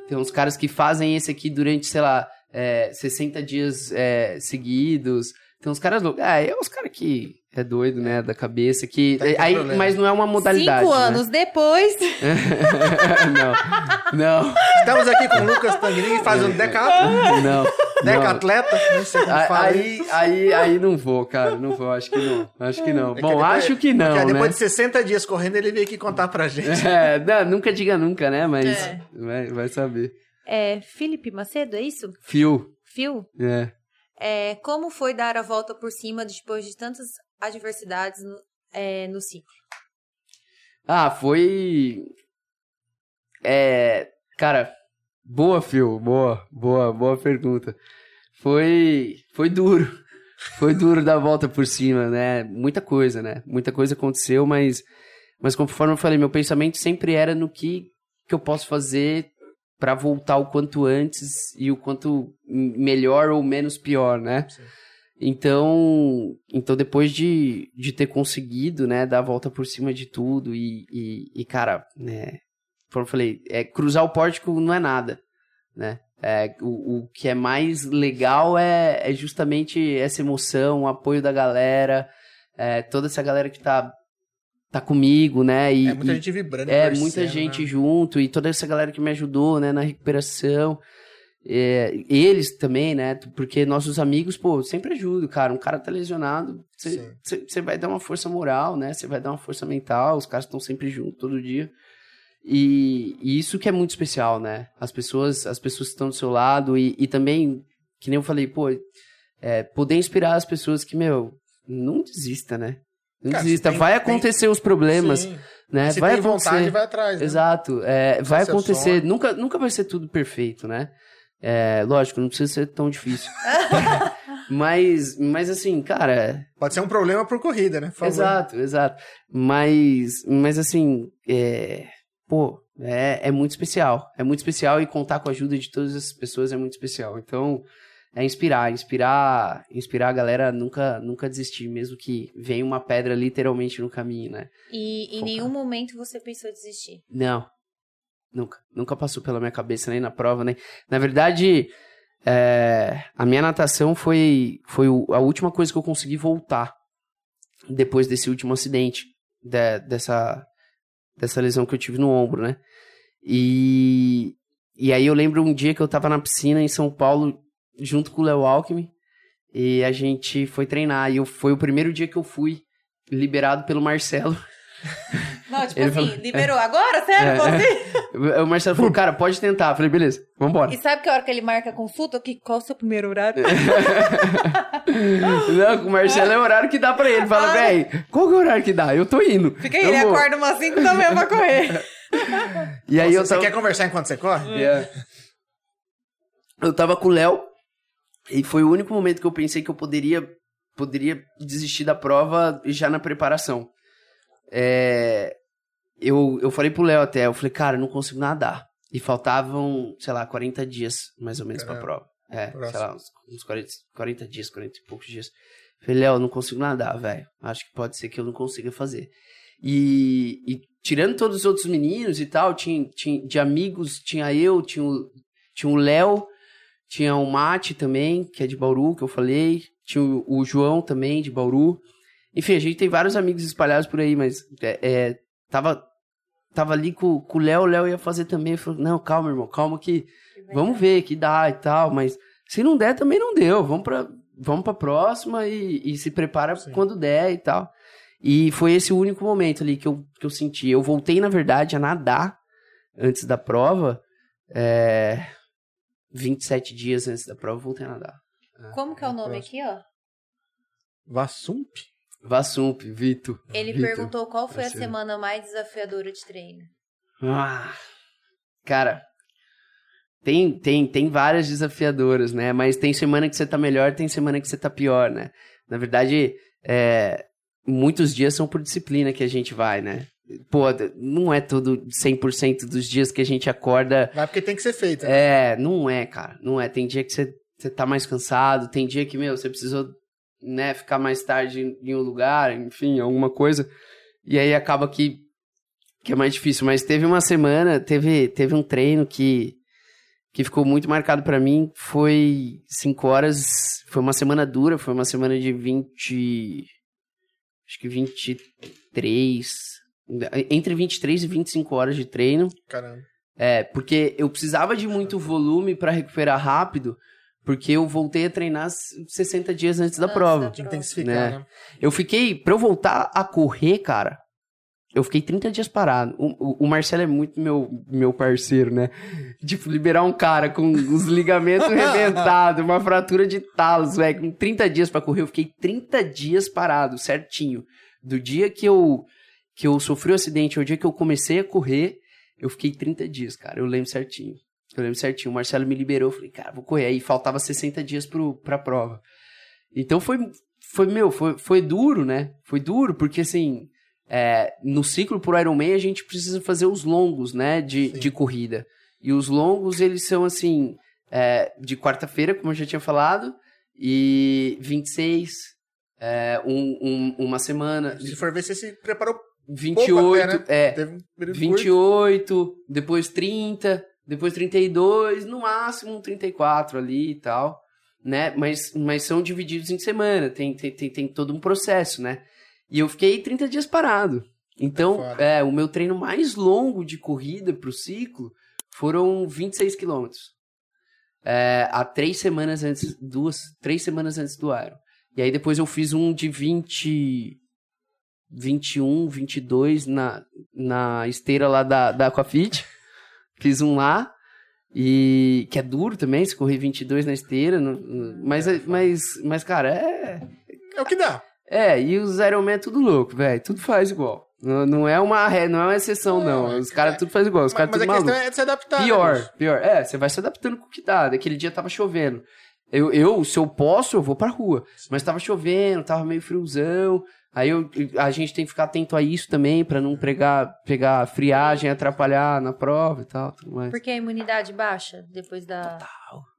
Tem uns caras que fazem esse aqui durante, sei lá, é, 60 dias é, seguidos. Tem uns caras loucos. Ah, é uns caras que é doido, né? Da cabeça. que que ter aí, problema. Mas não é uma modalidade. Cinco né? anos depois, [laughs] não, não, Estamos aqui com o Lucas Tanguini fazendo decato. não. Deca não. sei como A- fala. Aí, aí, aí não vou, cara, não vou, acho que não, acho que não. É que Bom, depois- acho que não, Porque né? depois de 60 dias correndo, ele veio aqui contar pra gente. É, não, nunca diga nunca, né? Mas É. vai, vai saber. É Felipe Macedo, é isso? Fio, Fio? é. É, como foi dar a volta por cima depois de tantas adversidades no, é, no ciclo? Ah, foi. É. Cara, boa, Fio, boa, boa, boa pergunta. Foi. Foi duro. Foi duro dar a volta por cima, né? Muita coisa, né? Muita coisa aconteceu, mas. Mas conforme eu falei, meu pensamento sempre era no que, que eu posso fazer pra voltar o quanto antes e o quanto melhor ou menos pior, né? Sim. Então, então depois de, de ter conseguido, né, dar a volta por cima de tudo e, e, e, cara, né, como eu falei, é, cruzar o pórtico não é nada, né? É, o, o que é mais legal é, é justamente essa emoção, o apoio da galera, é, toda essa galera que tá, tá comigo, né? E, É muita e- gente vibrando. é, muita gente né? junto e toda essa galera que me ajudou, né, na recuperação. É, eles também, né? Porque nossos amigos, pô, sempre ajudam, cara. Um cara tá lesionado, você vai dar uma força moral, né? Você vai dar uma força mental, os caras estão sempre juntos todo dia. E, e isso que é muito especial, né? As pessoas, as pessoas estão do seu lado e, e também, que nem eu falei, pô, é, poder inspirar as pessoas que, meu, não desista, né? Não Cara, desista. tem- vai tem- acontecer os problemas, Sim. né? Se vai tem acontecer. vontade, vai atrás. Né? Exato. É, vai acontecer. Nunca, nunca vai ser tudo perfeito, né? É, lógico, não precisa ser tão difícil. [laughs] mas, mas assim, cara. Pode ser um problema por corrida, né? Por favor. Exato, exato. Mas, mas assim, é, pô, é, é muito especial. É muito especial e contar com a ajuda de todas essas pessoas é muito especial. Então, é inspirar, inspirar, inspirar a galera a nunca, nunca desistir, mesmo que venha uma pedra literalmente no caminho, né? E em nenhum momento você pensou em desistir. Não. Nunca. Nunca passou pela minha cabeça, nem na prova, nem. Na verdade, é, a minha natação foi, foi a última coisa que eu consegui voltar depois desse último acidente, de- dessa, dessa lesão que eu tive no ombro, né? E, e aí eu lembro um dia que eu tava na piscina em São Paulo, junto com o Léo Alckmin, e a gente foi treinar. E eu, foi o primeiro dia que eu fui liberado pelo Marcelo. [laughs] Não, tipo Ele assim, falou- liberou agora? Sério? É, você? [laughs] O Marcelo falou, cara, pode tentar. Eu falei, beleza, vambora. E sabe que a hora que ele marca a consulta, que, qual o seu primeiro horário? [laughs] Não, com o Marcelo é o horário que dá pra ele. Fala, Ah. véi, qual que é o horário que dá? Eu tô indo. Fica aí, ele vou." acorda umas 5 da manhã pra correr. E aí Você, eu você tava... quer conversar enquanto você corre? É. Eu tava com o Léo e foi o único momento que eu pensei que eu poderia, poderia desistir da prova já na preparação. É, eu, eu falei pro Léo até, eu falei, cara, eu não consigo nadar. E faltavam, sei lá, 40 dias mais ou menos pra Caramba. prova. É, Próximo. sei lá, uns, uns 40, 40 dias, 40 e poucos dias. Falei, Léo, não consigo nadar, velho. Acho que pode ser que eu não consiga fazer. E, e tirando todos os outros meninos e tal, tinha, tinha de amigos, tinha eu, tinha o tinha o Léo, tinha o Mate também, que é de Bauru, que eu falei, tinha o, o João também, de Bauru. Enfim, a gente tem vários amigos espalhados por aí, mas é, é, tava, tava ali com, com o Léo, o Léo ia fazer também. Eu falei, não, calma, irmão, calma que vamos ver que dá e tal, mas se não der, também não deu. Vamos pra, vamos pra próxima e, e se prepara Sim. quando der e tal. E foi esse o único momento ali que eu, que eu senti. Eu voltei, na verdade, a nadar antes da prova. É, 27 dias antes da prova, eu voltei a nadar. Como que é o nome aqui, ó? Vassump? Vassump, Vitor. Ele Vitor. perguntou qual foi a semana mais desafiadora de treino. Ah, cara, tem, tem, tem várias desafiadoras, né? Mas tem semana que você tá melhor, tem semana que você tá pior, né? Na verdade, é, muitos dias são por disciplina que a gente vai, né? Pô, não é todo 100% dos dias que a gente acorda Vai porque tem que ser feito. né? é, não é, cara. Não é. Tem dia que você, você tá mais cansado, tem dia que, meu, você precisou, né, ficar mais tarde em, um lugar, enfim, alguma coisa. E aí acaba que, que é mais difícil. Mas teve uma semana, teve, teve um treino que, que ficou muito marcado pra mim. Foi cinco horas, foi uma semana dura, foi uma semana de 20. Acho que 23. Entre 23 e 25 horas de treino. Caramba. É, porque eu precisava de muito volume pra recuperar rápido, porque eu voltei a treinar 60 dias antes da Antes prova. da Prova. intensificar, Né? né? Eu fiquei, pra eu voltar a correr, cara, eu fiquei 30 dias parado. O, o, o Marcelo é muito meu, meu parceiro, né? Tipo, liberar um cara com os ligamentos [laughs] rebentados, uma fratura de talos, velho, com 30 dias pra correr, eu fiquei 30 dias parado, certinho. Do dia que eu, que eu sofri o acidente ao dia que eu comecei a correr, eu fiquei 30 dias, cara. Eu lembro certinho. Eu lembro certinho. O Marcelo me liberou. Eu falei, cara, vou correr. Aí faltava 60 dias pro, pra prova. Então foi, foi meu, foi, foi duro, né? Foi duro, porque assim, é, no ciclo por Ironman a gente precisa fazer os longos, né? De, Sim. de corrida. E os longos, eles são assim, é, de quarta-feira, como eu já tinha falado, e 26, é, um, um, uma semana, Se for ver, você se preparou. 28, até, né? é, Teve um período curto. 28, depois 30, depois 32, no máximo um 34 ali e tal, né? Mas, mas são divididos em semana, tem, tem, tem, tem todo um processo, né? E eu fiquei 30 dias parado. Então, É é, o meu treino mais longo de corrida pro ciclo foram 26 quilômetros. É, há três semanas antes, duas, três semanas antes do Iron. E aí depois eu fiz um de 20, 21, 22 na, na esteira lá da, da Aquafit. [laughs] Fiz um lá. E que é duro também, se correr 22 na esteira. no- no- mas, é- mas, mas, cara, é. É o que dá. É, e os Ironman é tudo louco, velho. Tudo faz igual. Não, não é uma não é uma exceção, não. É, Os caras tudo faz igual. Os Mas, caras mas tudo a questão maluco. é de se adaptar. né, Pior, bicho? pior. É, você vai se adaptando com o que dá. Daquele dia tava chovendo. Eu, eu, se eu posso, eu vou pra rua. Mas tava chovendo, tava meio friozão. Aí eu, a gente tem que ficar atento a isso também, pra não pegar, pegar friagem, atrapalhar na prova e tal. Tudo mais. Porque a imunidade baixa depois da.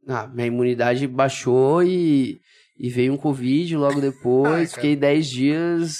Ah, minha imunidade baixou e, e veio um Covid logo depois. [laughs] Ai, fiquei 10 dias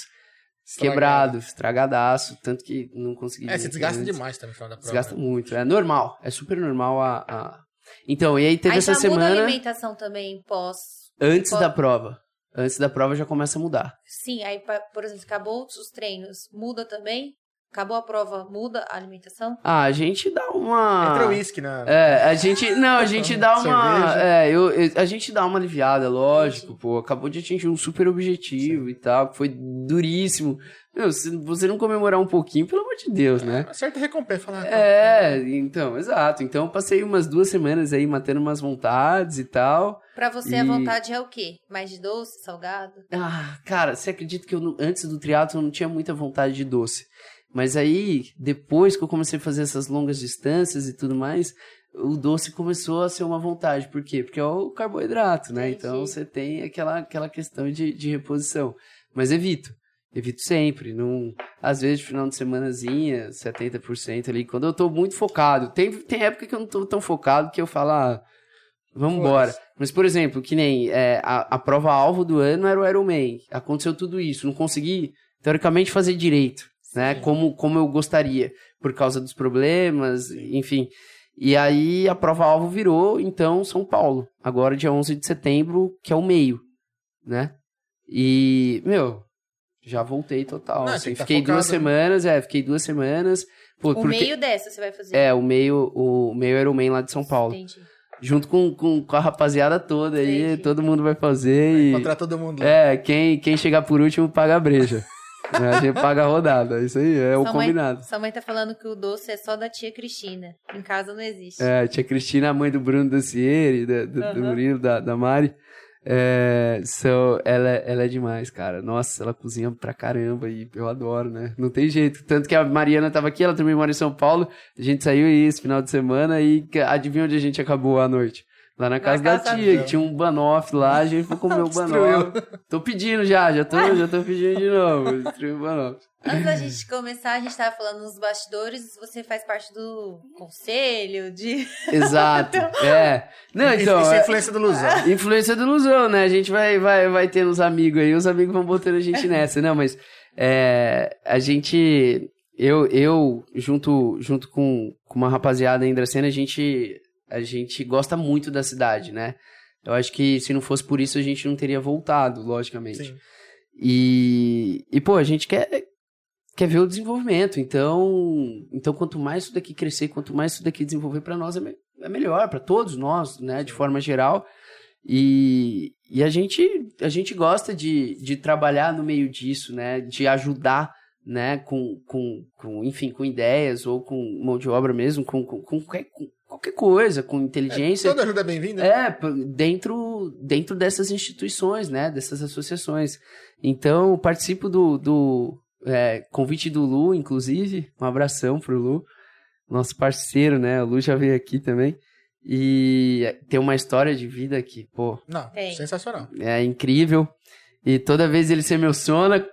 Estragado. quebrado, estragadaço. Tanto que não consegui. É, se desgasta antes. demais também no final da prova. Desgasta né? muito. É normal. É super normal a. a- Então, e aí teve Aí essa já muda a semana alimentação também pós. antes pós- da prova. Antes da prova já começa a mudar. Sim, aí, por exemplo, acabou os treinos, muda também? Acabou a prova, muda a alimentação? Ah, a gente dá uma. Entra o uísque na. É, a gente. Não, a gente dá [laughs] uma. É, eu, eu- a gente dá uma aliviada, lógico, pô. Acabou de atingir um super objetivo e tal, foi duríssimo. Meu, se você não comemorar um pouquinho, pelo amor de Deus, né? Uma certa recompensa. Falar, É, então, exato. Então eu passei umas duas semanas aí matando umas vontades e tal. Pra você, E- a vontade é o quê? Mais de doce, salgado? Ah, cara, você acredita que eu, antes do triatlo eu não tinha muita vontade de doce. Mas aí, depois que eu comecei a fazer essas longas distâncias e tudo mais, o doce começou a ser uma vontade. Por quê? Porque é o carboidrato, né? Entendi. Então você tem aquela, aquela questão de, de reposição. Mas evito. Evito sempre. Não, às vezes, final de semanazinha, 70% ali. Quando eu tô muito focado. Tem, tem época que eu não tô tão focado que eu falo, ah, Vamos embora. Mas, por exemplo, que nem é, a, a prova-alvo do ano era o Ironman. Aconteceu tudo isso. Não consegui, teoricamente, fazer direito, né? Como, como eu gostaria, por causa dos problemas, enfim. E aí a prova-alvo virou, então, São Paulo. Agora, dia 11 de setembro, que é o meio, né? E, meu, já voltei total. Não, assim. tá fiquei duas focado, né? semanas, é, fiquei duas semanas. Pô, O porque- meio dessa você vai fazer. É, o meio, o meio Ironman lá de São Paulo Entendi. junto com, com, com a rapaziada toda aí, Entendi. todo mundo vai fazer e... Encontrar todo mundo lá. É, quem, quem chegar por último paga a breja. [laughs] A gente paga a rodada, isso aí é o Sua mãe- combinado. Sua mãe tá falando que o doce é só da tia Cristina. Em casa não existe. É, a tia Cristina, a mãe do Bruno Dacieri, da, do, do Aham. Murilo, da, da Mari, é, so, ela, é- ela é demais, cara. Nossa, ela cozinha pra caramba e eu adoro, né? Não tem jeito. Tanto que a Mariana tava aqui, ela também mora em São Paulo, a gente saiu aí esse final de semana e adivinha onde a gente acabou a noite? Lá na casa, casa da tia, que tinha um banoff lá, a gente foi comer o banoff. Tô pedindo já, já tô, já tô pedindo de novo. Destruir o banoff. Antes da gente começar, a gente tava falando nos bastidores, você faz parte do conselho de... Exato. [laughs] É. Não, então. Isso é é- influência do Luzão. Influência do Ilusão, né? A gente vai, vai, vai tendo uns amigos aí, os amigos vão botando a gente [laughs] nessa. Não, mas é, a gente. Eu, eu junto, junto com, com uma rapaziada em Dracena, a gente, a gente gosta muito da cidade, né? Eu acho que se não fosse por isso, a gente não teria voltado, logicamente. Sim. E, e pô, a gente quer, quer ver o desenvolvimento. Então, então, quanto mais isso daqui crescer, quanto mais isso daqui desenvolver para nós, é, me- é melhor para todos nós, né, de forma geral. E, e a gente a gente gosta de, de trabalhar no meio disso, né, de ajudar, né, com, com, com enfim, com ideias ou com mão de obra mesmo, com, com, com qualquer, com qualquer coisa, com inteligência. Toda ajuda é bem-vinda. É, dentro, dentro dessas instituições, né? Dessas associações. Então, participo do, do é, convite do Lu, inclusive. Um abração pro Lu, nosso parceiro, né? O Lu já veio aqui também. E tem uma história de vida que, pô, Não, Tem. sensacional. é incrível. E toda vez ele se emociona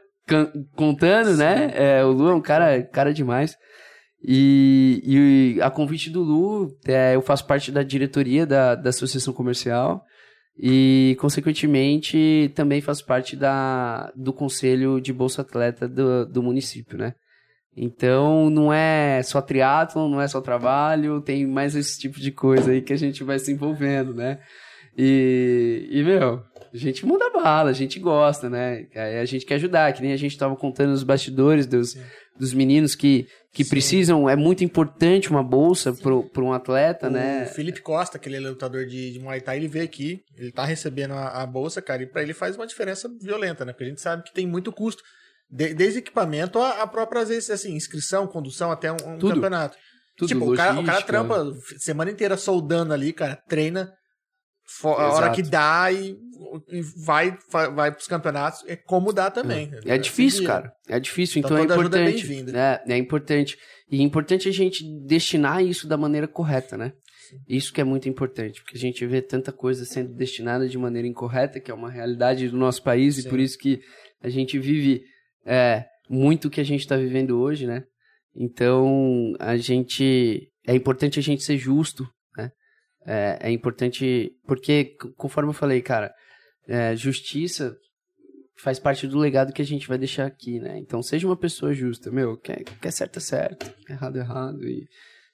contando, né? É, o Lu é um cara, cara demais. E, e a convite do Lu, é, eu faço parte da diretoria da, da Associação Comercial e, consequentemente, também faço parte da, do Conselho de Bolsa Atleta do, do município, né? Então, não é só triatlon, não é só trabalho, tem mais esse tipo de coisa aí que a gente vai se envolvendo, né? E, e meu, a gente muda bala, a gente gosta, né? A gente quer ajudar, que nem a gente tava contando nos bastidores dos, dos meninos que, que Sim. precisam, é muito importante uma bolsa para um atleta, O né? Felipe Costa, que ele é lutador de, de Muay Thai, ele veio aqui, ele tá recebendo a, a bolsa, cara, e pra ele faz uma diferença violenta, né? Porque a gente sabe que tem muito custo. De- desde equipamento a, a própria, às vezes, assim, inscrição, condução até um, um campeonato. Tudo, tipo, o cara, o cara trampa semana inteira soldando ali, cara, treina fo- a hora que dá e, e vai, vai, pros campeonatos. É como dá também. É difícil, Seguir. cara. É difícil, Então, então, é é importante. né? É importante. E é importante a gente destinar isso da maneira correta, né? Isso que é muito importante, porque a gente vê tanta coisa sendo destinada de maneira incorreta, que é uma realidade do nosso país, Sim. e por isso que a gente vive é, muito o que a gente está vivendo hoje, né? Então, a gente. É importante a gente ser justo? É, é importante. Porque, conforme eu falei, cara, é, justiça faz parte do legado que a gente vai deixar aqui, né? Então, seja uma pessoa justa, meu, quer, quer certo é certo, errado é errado, e...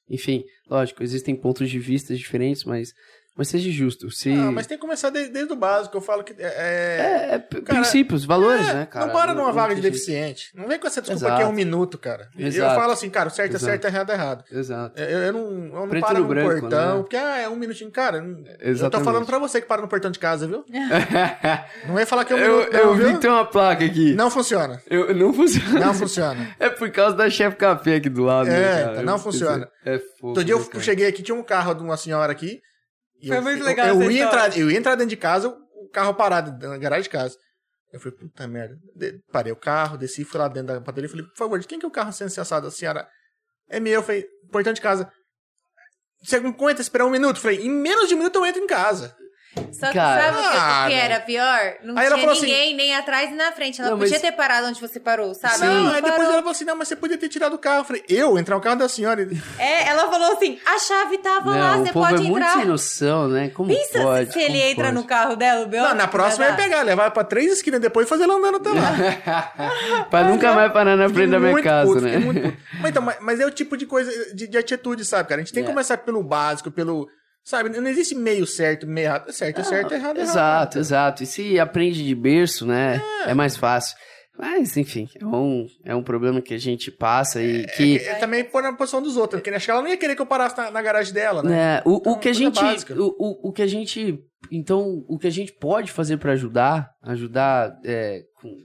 Enfim, lógico, existem pontos de vista diferentes, mas, mas seja justo. Se... Ah, mas tem que começar desde, desde o básico. Eu falo que é, É, é p- Cara, princípios, valores, É, né, cara? Não para numa vaga de tem jeito. deficiente. Não vem com essa desculpa Exato. que é um minuto, cara. Eu Exato. falo assim, cara, o certo é Exato. certo, errado é errado. Exato. Eu, eu não, eu não Preto paro no branco, portão, né? porque ah, é um minutinho. Cara, eu não- eu tô Exatamente. falando pra você que para no portão de casa, viu? [laughs] [laughs] Não vai falar que é um eu minuto, eu não, vi viu? que tem uma placa aqui. Não funciona. Eu, não funciona. Não funciona. [laughs] É por causa da chefe café aqui do lado. É, né, cara? não Eu- funciona. É. Outro dia né, eu cara? cheguei aqui, tinha um carro de uma senhora aqui. Foi eu, muito eu- legal Eu, essa ia entrar, eu ia entrar dentro de casa, o carro parado na garagem de casa. Eu falei, puta merda. De- parei o carro, desci, fui lá dentro da padaria e falei, por favor, de quem que é o carro sendo acessado? A senhora, é meu. Eu falei, portão de casa. Você aguenta esperar um minuto? Eu falei, em menos de um minuto eu entro em casa. Só que Cara. sabe o que, o que não. era pior? Não Aí ela tinha falou assim- ninguém, nem atrás nem na frente. Ela Não, podia mas- ter parado onde você parou, sabe? Não, Ela aí depois parou. ela falou assim: não, mas você podia ter tirado o carro. Eu falei, eu entrar no carro da senhora. É, ela falou assim: a chave tava lá, Não, você o povo pode é muito entrar. sem noção, né? Como Pensa se- pode? se ele Como entra pode? no carro dela, o Bel. Não, na próxima ia pegar, levar pra três esquinas depois e fazer ela andando até lá. [laughs] pra nunca mais parar na frente da minha Muito casa, puto, né? fiquei muito puto. [laughs] Mas, então, mas, mas é o tipo de coisa, de, de atitude, sabe, cara? A gente tem que É. começar pelo básico, pelo. Sabe, não existe meio certo, meio errado. Certo é certo, errado é errado. Exato, exato. E se aprende de berço, né? É, mais fácil. Mas, enfim, é um, é um problema que a gente passa e que. É, também pôr na posição dos outros, porque acho que ela não ia querer que eu parasse na, na garagem dela, né? É, o, o Então, que a gente. O, o, o que a gente. Então, o que a gente pode fazer pra ajudar, ajudar é, com-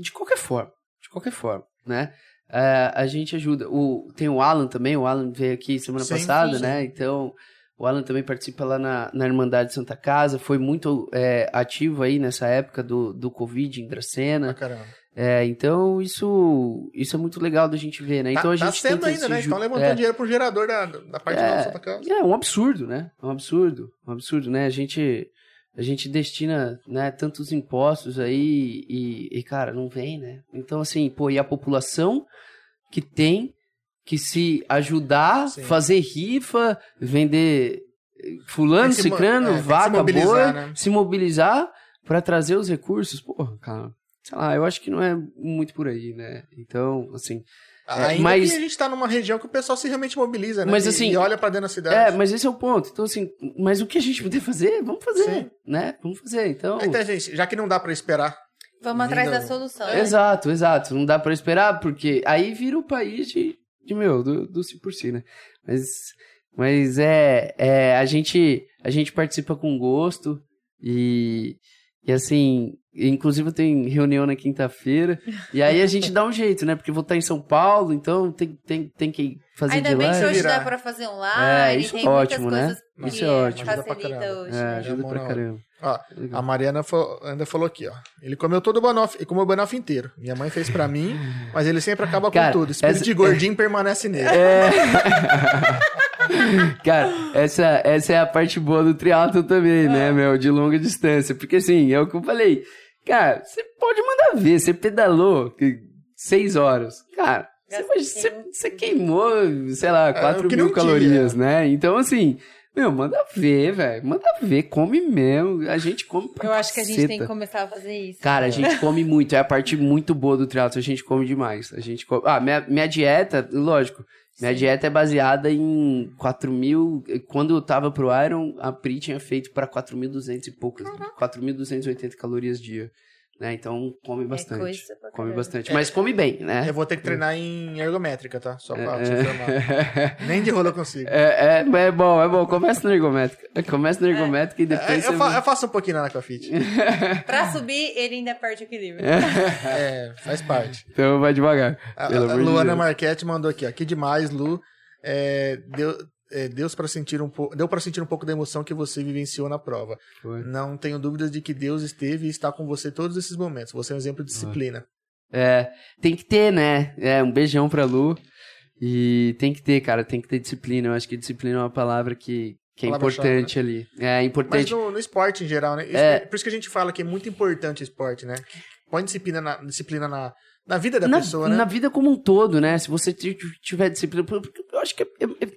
de qualquer forma. De qualquer forma, né? É, a gente ajuda. O, tem o Alan também, o Alan veio aqui semana Sim, passada, sim. né? Então, o Alan também participa lá na, na Irmandade Santa Casa, foi muito é, ativo aí nessa época do, do Covid em Dracena. Ah, caramba. É, então, isso, isso é muito legal da gente ver, né? Tá, Então a tá gente sendo tenta ainda, né? ju- Estão levantando é. dinheiro pro gerador da, da parte É. da Santa Casa. É um absurdo, né? É um absurdo, um absurdo, né? A gente a gente destina, né, tantos impostos aí e, e, cara, não vem, né? Então assim, pô, e a população que tem que se ajudar, Sim. fazer rifa, vender eh, fulano, que se cicrano, é, se vaca, boi, né? se mobilizar para trazer os recursos. Porra, cara, sei lá, eu acho que não é muito por aí, né? Então, assim, Ainda mas- que a gente tá numa região que o pessoal se realmente mobiliza, né? Mas, E- assim, E olha pra dentro da cidade. É, mas esse é o ponto. Então, assim, mas o que a gente puder fazer, vamos fazer, Sim. né? Vamos fazer. Então, Então, gente, já que não dá pra esperar. Vamos atrás da solução. né? exato, exato. Não dá pra esperar, porque aí vira o país de, de meu, do, do si por si, né? Mas, mas é, é, a gente, a gente participa com gosto e, e assim, inclusive tem reunião na quinta-feira [laughs] e aí a gente dá um jeito, né? Porque eu vou estar em São Paulo, então tem, tem, tem que fazer Ainda de bem que hoje dá pra fazer É, online, isso tem é ótimo, né? coisas que Isso é ótimo. Ajuda pra facilita caramba. hoje. É, né? ajuda pra caramba. Ó, a Mariana fo- ainda falou aqui, ó. Ele comeu todo o banoffee, comeu o banoffee inteiro. Minha mãe fez pra mim, [laughs] mas ele sempre acaba Cara, com tudo. Espírito essa- de gordinho permanece nele. É. [laughs] Cara, essa, essa é a parte boa do triatlo também, né, meu? De longa distância. Porque assim, é o que eu falei. Cara, você pode mandar ver, você pedalou que- seis horas. Cara, você, você- você queimou, sei lá, quatro É, mil calorias, né? Então, assim, meu, manda ver, velho. Manda ver, come mesmo. A gente come pra Eu acho que a gente caceta. tem que começar a fazer isso. Cara, a gente come muito, é a parte muito boa do triatlo, a gente come demais. A gente come... Ah, minha, minha dieta, lógico, minha dieta é baseada em 4 mil. Quando eu tava pro Iron, a Pri tinha feito pra 4.200 e poucas, 4.280 calorias dia. Né? Então come bastante. coisa pra come bastante. Mas come bem, né? Eu vou ter que treinar em ergométrica, tá? Só pra É. te informar. [laughs] Nem de rolo eu consigo. É, é, é bom, é bom. Começa no ergométrica. Começa no ergométrica e É, depois eu, você... fa- eu faço um pouquinho na Aquafit. [laughs] Pra subir, ele ainda perde o equilíbrio. É, [laughs] faz parte. Então vai devagar. A, a de Luana. Marchetti mandou aqui, ó. Que demais, Lu. É, deu, é, Deus para sentir um pouco, deu para sentir um pouco da emoção que você vivenciou na prova. Foi. Não tenho dúvidas de que Deus esteve e está com você todos esses momentos. Você é um exemplo de disciplina. É, tem que ter, né? É, um beijão pra Lu. E tem que ter, cara, tem que ter disciplina. Eu acho que disciplina é uma palavra que, que é importante ali. É Mas importante. no, no esporte em geral, né? Isso- É. Por isso que a gente fala que é muito importante o esporte, né? Põe disciplina na, disciplina na, na vida da na, pessoa, né? na vida como um todo, né? Se você tiver disciplina. Eu acho que. é- é- é-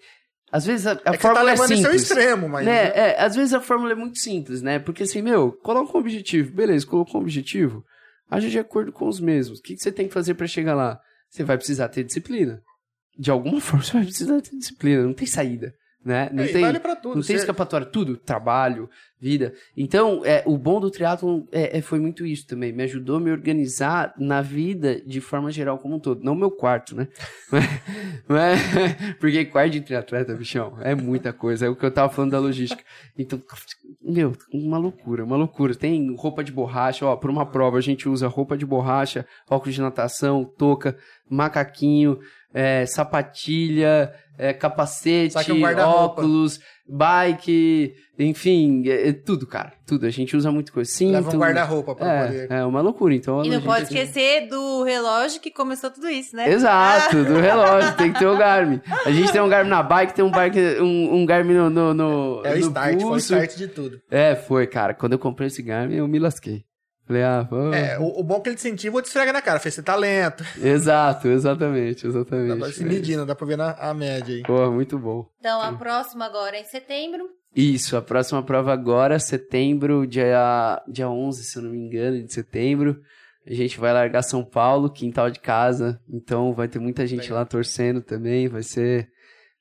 às vezes a, a é tá fórmula é isso ao simples. extremo, mas. né? né? É, às vezes a fórmula é muito simples, né? Porque assim, meu, coloca um objetivo. Beleza, colocou um objetivo. Age de acordo com os mesmos. O que, que você tem que fazer pra chegar lá? Você vai precisar ter disciplina. De alguma [laughs] forma você vai precisar ter disciplina. Não tem saída, né? Não É, e tem, vale pra tudo. não tem escapatória. Tudo. Trabalho, vida. Então, é, o bom do triatlon é, é, foi muito isso também. Me ajudou a me organizar na vida de forma geral como um todo. Não meu quarto, né? [laughs] Mas- porque quarto de triatleta, bichão, é muita coisa. É o que eu tava falando da logística. Então, meu, uma loucura, uma loucura. Tem roupa de borracha, ó, por uma prova a gente usa roupa de borracha, óculos de natação, touca, macaquinho, é, sapatilha, é, capacete, um óculos, bike, enfim, é, é tudo, cara. Tudo. A gente usa muito coisa. Cinto. Leva um guarda-roupa pra é, poder. é uma loucura. Então, E não pode esquecer do relógio que começou tudo isso, né? Exato, do relógio, tem que ter o Garmin. [laughs] A gente tem um Garmin na bike, tem um, bike, um, um Garmin no, no, no, É o no start, foi o pulso. start de tudo. É, foi, cara. Quando eu comprei esse Garmin, eu me lasquei. Falei, ah, pô. É, o, o bom é que ele te incentiva ou te esfrega na cara. Fez você tá lento. Exato, exatamente, Dá exatamente. pra se medindo, dá pra ver na a média aí. Pô, muito bom. Então, a próxima agora é em setembro. Isso, a próxima prova agora, setembro, dia, dia 11, se eu não me engano, de setembro. A gente vai largar São Paulo, quintal de casa. Então vai ter muita gente Legal. lá torcendo também. Vai ser,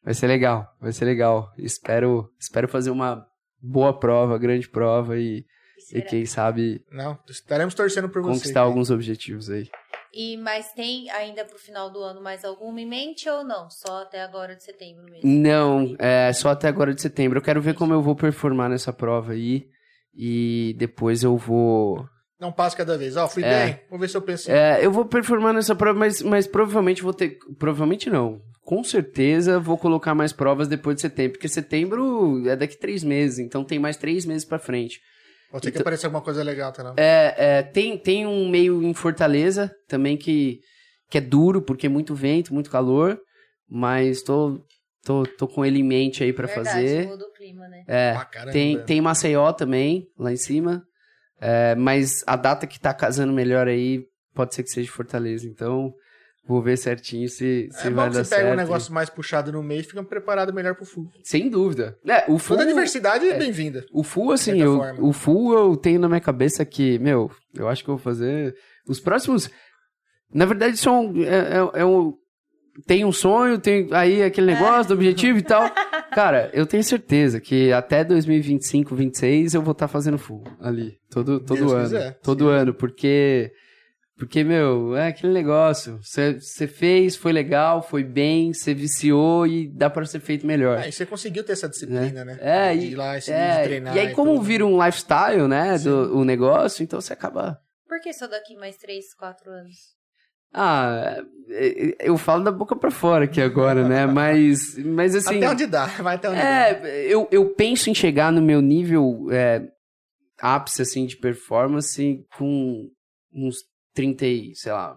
vai ser legal, vai ser legal. Espero, espero fazer uma boa prova, grande prova e, e Será? quem sabe Não, estaremos torcendo por você. conquistar alguns objetivos aí. E mas tem ainda pro final do ano mais alguma em mente ou não? Só até agora de setembro mesmo. Não, é só até agora de setembro. Eu quero ver como eu vou performar nessa prova aí. E depois eu vou. Não passo cada vez. Ó, fui É. bem. Vou ver se eu penso. É, eu vou performar nessa prova, mas, mas provavelmente vou ter. Provavelmente não. Com certeza vou colocar mais provas depois de setembro, porque setembro é daqui três meses, então tem mais três meses pra frente. Pode ser que Então- apareça alguma coisa legal, tá? Não? É, é, tem, tem um meio em Fortaleza também que, que é duro, porque é muito vento, muito calor, mas tô, tô, tô com ele em mente aí pra Verdade, fazer. muda o clima, né? É, Ah, caramba. tem, tem Maceió também, lá em cima. É, mas a data que tá casando melhor aí pode ser que seja Fortaleza. Então, vou ver certinho se, se É bom vai que dar você pega certo. um negócio mais puxado no meio e fica preparado melhor pro full. Sem dúvida. É, o full, Toda a diversidade é bem-vinda. o full assim, eu, forma. o full eu tenho na minha cabeça que, meu, eu acho que eu vou fazer os próximos. Na verdade, são é, é, é um tem um sonho, tem aí aquele negócio do objetivo e tal. Cara, eu tenho certeza que até 2025, 26 eu vou estar fazendo full ali, todo todo Deus ano, quiser. todo ano, porque porque meu, é aquele negócio, você fez, foi legal, foi bem, você viciou e dá pra ser feito melhor. Aí você conseguiu ter essa disciplina, né? É, de e- ir lá e, se- É, de treinar. e aí, como tudo. vira um lifestyle, né, do o negócio, então você acaba. Por que só daqui mais três, quatro anos? Ah, é, é, eu falo da boca pra fora aqui agora, né? [laughs] Mas, mas assim. Até onde dá, vai até onde dá. É, eu, eu penso em chegar no meu nível é, ápice, assim, de performance com uns 30, e, sei lá,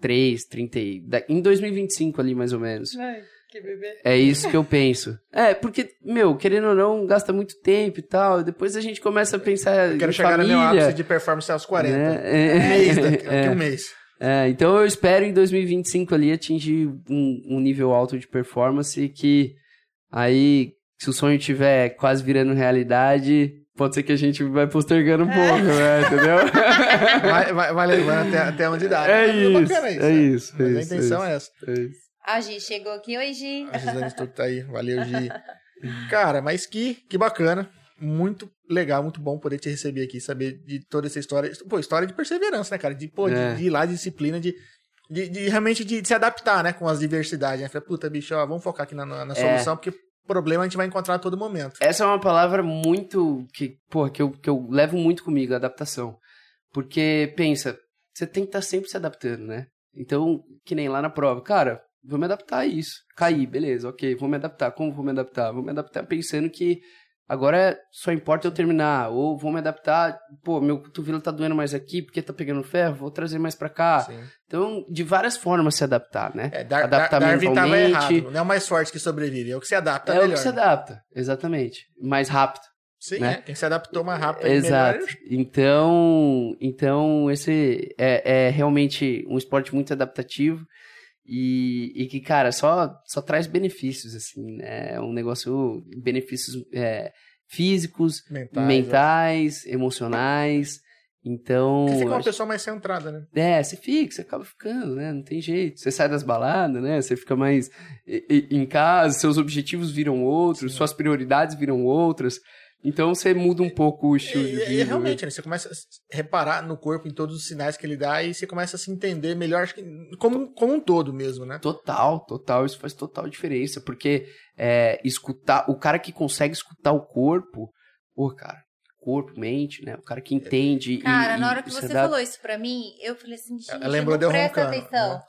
3, 30, e- em 2025 ali, mais ou menos. Ai, que bebê. É isso que eu penso. [laughs] É, porque, meu, querendo ou não, gasta muito tempo e tal. Depois a gente começa a pensar Eu quero em chegar no meu família. ápice de performance aos 40. né? Um É, mês daqui, é. daqui um mês. É, então eu espero em 2025 ali atingir um, um nível alto de performance e que aí, se o sonho tiver quase virando realidade, pode ser que a gente vai postergando um pouco, né? Entendeu? [laughs] Vai, vai, vai levando até, até onde dá. É Mas isso, bacana é né? isso, é Mas a isso, intenção é é essa. É isso. A Gi chegou aqui. Oi, Gi. A Gisane Stuck tá aí. Valeu, Gi. Cara, mas que, que bacana. Muito legal, muito bom poder te receber aqui, saber de toda essa história. Pô, história de perseverança, né, cara? De, pô, de- É. de, ir lá, de disciplina, de, de, de realmente de, de se adaptar, né, com as diversidades. Né? Falei, puta, bicho, ó, vamos focar aqui na, na, na É. solução, porque problema a gente vai encontrar a todo momento. Essa é uma palavra muito que, porra, que eu, que eu levo muito comigo, adaptação. Porque, pensa, você tem que estar sempre se adaptando, né? Então, que nem lá na prova, cara, vou me adaptar a isso. Caí, beleza, ok, vou me adaptar. Como vou me adaptar? Vou me adaptar pensando que agora só importa eu terminar. Ou vou me adaptar, pô, meu cotovelo tá doendo mais aqui porque tá pegando ferro, vou trazer mais pra cá. Sim. Então, de várias formas se adaptar, né? É, Dar, Adaptar Dar, Darwin tava errado. Não é o mais forte que sobrevive, é o que se adapta é o melhor. que se adapta, exatamente. Mais rápido. Sim, né? é. Quem se adaptou mais rápido e Exato. melhor. Então, então esse é, é realmente um esporte muito adaptativo e, e que, cara, só, só traz benefícios, assim, né? É um negócio, benefícios é, físicos, Mentais, mentais, emocionais. Então, Você fica uma acho- pessoa mais centrada, né? é, você fica, você acaba ficando, né? Não tem jeito. Você sai das baladas, né? Você fica mais em casa, seus objetivos viram outros, suas prioridades viram outras. Então você muda um pouco o estilo de E, vida. e realmente, né? Você começa a reparar no corpo, em todos os sinais que ele dá, e você começa a se entender melhor, acho que como, como um todo mesmo, né? Total, total. Isso faz total diferença. Porque é, escutar, o cara que consegue escutar o corpo, pô, cara, corpo, mente, né? O cara que entende. e- Cara, e, na hora que você adapta- falou isso pra mim, eu falei assim, gente, lembrou eu de não eu presta roncando, atenção. né?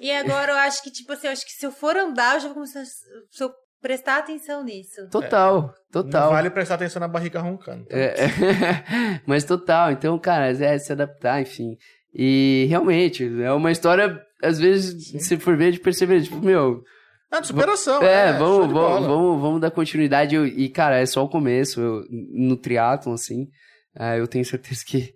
E agora eu acho que, tipo assim, eu acho que se eu for andar, eu já vou começar. Se eu prestar atenção nisso. Total, total. Não vale prestar atenção na barriga roncando. tá? É, é. [laughs] mas total, então, cara, é se adaptar, enfim. E realmente, é uma história, às vezes, se for ver, de perceber, tipo, meu, Ah, de superação. É, show vamos, de vamos, vamos, vamos dar continuidade. E, cara, é só o começo. Eu- no triatlon, assim, ah, eu tenho certeza que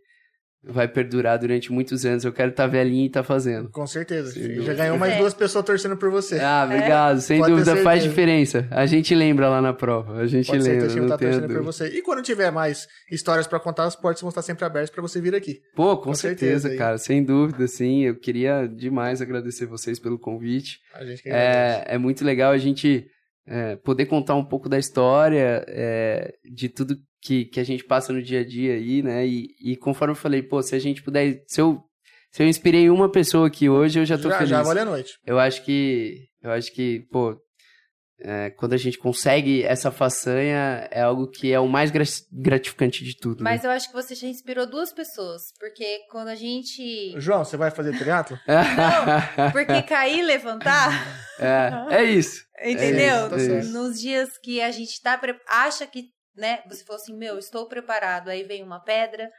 vai perdurar durante muitos anos. Eu quero estar velhinho e estar fazendo. Com certeza. Já ganhou mais É. duas pessoas torcendo por você. Ah, obrigado. Sem Pode dúvida, faz diferença. A gente lembra lá na prova. A gente Pode ser que lembra, não tá torcendo por você. E quando tiver mais histórias pra contar, as portas vão estar sempre abertas pra você vir aqui. Pô, com, Com certeza, certeza, cara. Sem dúvida, sim. Eu queria demais agradecer vocês pelo convite. A gente. É, é muito legal a gente é, poder contar um pouco da história, é, de tudo que, que a gente passa no dia a dia aí, né? E, e conforme eu falei, pô, se a gente puder. Se eu, se eu inspirei uma pessoa aqui hoje, eu já tô já, feliz. já vale a noite. Eu acho que. Eu acho que, pô. é, quando a gente consegue essa façanha, é algo que é o mais gra- gratificante de tudo. Mas eu acho que você já inspirou duas pessoas. Porque quando a gente. João, você vai fazer triatlo? [laughs] né? Porque cair e levantar, é, é isso. [laughs] entendeu? isso, tá. Nos dias que a gente tá acha que, né, você falou assim, meu, estou preparado, aí vem uma pedra,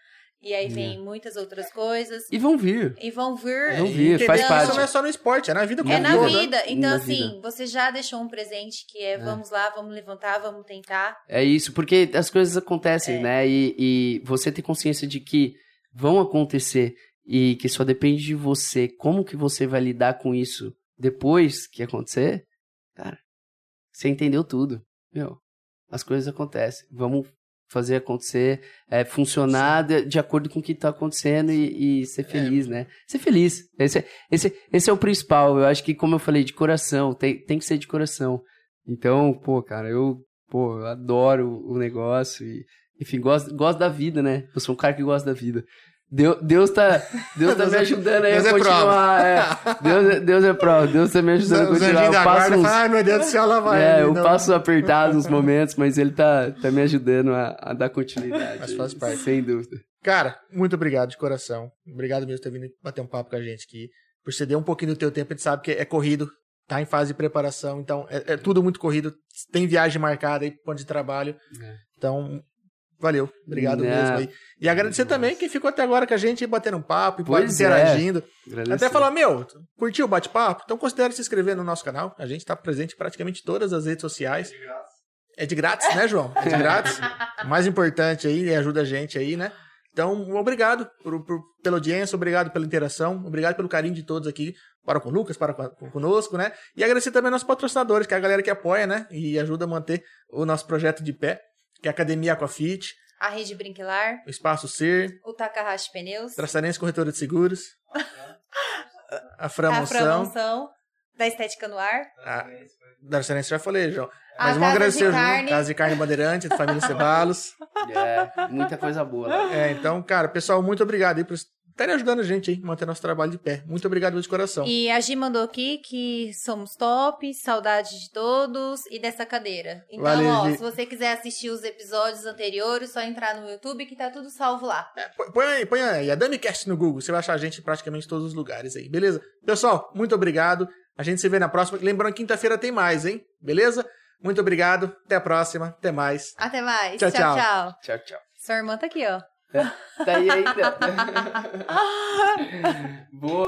e aí vem muitas outras coisas, E vão vir. e vão vir. Vão vir, faz Isso parte. não é só no esporte, é na vida como É na né? vida. Então, Na assim, vida. você já deixou um presente que é, vamos lá, vamos levantar, vamos tentar. É isso, porque as coisas acontecem, É. né? E, e você ter consciência de que vão acontecer e que só depende de você, como que você vai lidar com isso depois que acontecer, cara, você entendeu tudo. Meu, as coisas acontecem. Vamos fazer acontecer, é, funcionar de, de acordo com o que tá acontecendo e, e ser feliz, né? Ser feliz. Esse, é- esse, esse é o principal. Eu acho que, como eu falei, de coração, tem, tem que ser de coração. Então, pô, cara, eu, pô, eu adoro o negócio e, enfim, gosto, gosto da vida, né? Eu sou um cara que gosta da vida. Deus, Deus tá, Deus tá Deus me é- ajudando aí Deus a é continuar. é. Deus, é- Deus é prova, Deus tá me ajudando a continuar. Eu passo uns, ai meu Deus do céu, lá vai. é, ele, eu não. passo apertado nos momentos, mas ele tá, tá me ajudando a, a dar continuidade. Mas faz parte. Sem dúvida. Cara, muito obrigado de coração. Obrigado mesmo por ter vindo bater um papo com a gente aqui. Por ceder um pouquinho do teu tempo, a gente sabe que é corrido, tá em fase de preparação, então é, é tudo muito corrido. Tem viagem marcada aí ponto de trabalho. É. Então, valeu. Obrigado Não. mesmo aí. E agradecer também quem ficou até agora com a gente, batendo um papo, e é. interagindo. Agradecer. Até falar, meu, curtiu o bate-papo? Então considere se inscrever no nosso canal. A gente tá presente em praticamente todas as redes sociais. É de grátis, né, João? É de grátis. O [laughs] mais importante aí, e ajuda a gente aí, né? Então, obrigado por, por- pela audiência, obrigado pela interação, obrigado pelo carinho de todos aqui, para com o Lucas, para com, com- conosco, né? E agradecer também aos nossos patrocinadores, que é a galera que apoia, né? E ajuda a manter o nosso projeto de pé, que é a Academia Aquafit, A Rede Brinquilar, o Espaço Ser, o Takahashi Pneus, Traçarense Corretora de Seguros, a Framonção, da Estética no Ar, a Traçarense já falei, João. A Mas vamos agradecer de Carne. Casa de Carne Bandeirante, da família [laughs] Cebalos. É, muita coisa boa. né? É, então, cara, pessoal, muito obrigado aí por estarem ajudando a gente aí, manter nosso trabalho de pé. Muito obrigado de coração. E a Gi mandou aqui que somos top, saudade de todos e dessa cadeira. Então, Valeu, ó, Gi. se você quiser assistir os episódios anteriores, só entrar no YouTube que tá tudo salvo lá. É, põe- põe aí, põe aí, a DamiCast no Google, você vai achar a gente em praticamente todos os lugares aí, beleza? Pessoal, muito obrigado. A gente se vê na próxima. Lembrando, quinta-feira tem mais, hein? Beleza? Muito obrigado. Até a próxima. Até mais. Até mais. Tchau, tchau. tchau. Tchau, tchau. Sua irmã tá aqui, ó. Tá aí ainda. [laughs] [laughs] Boa.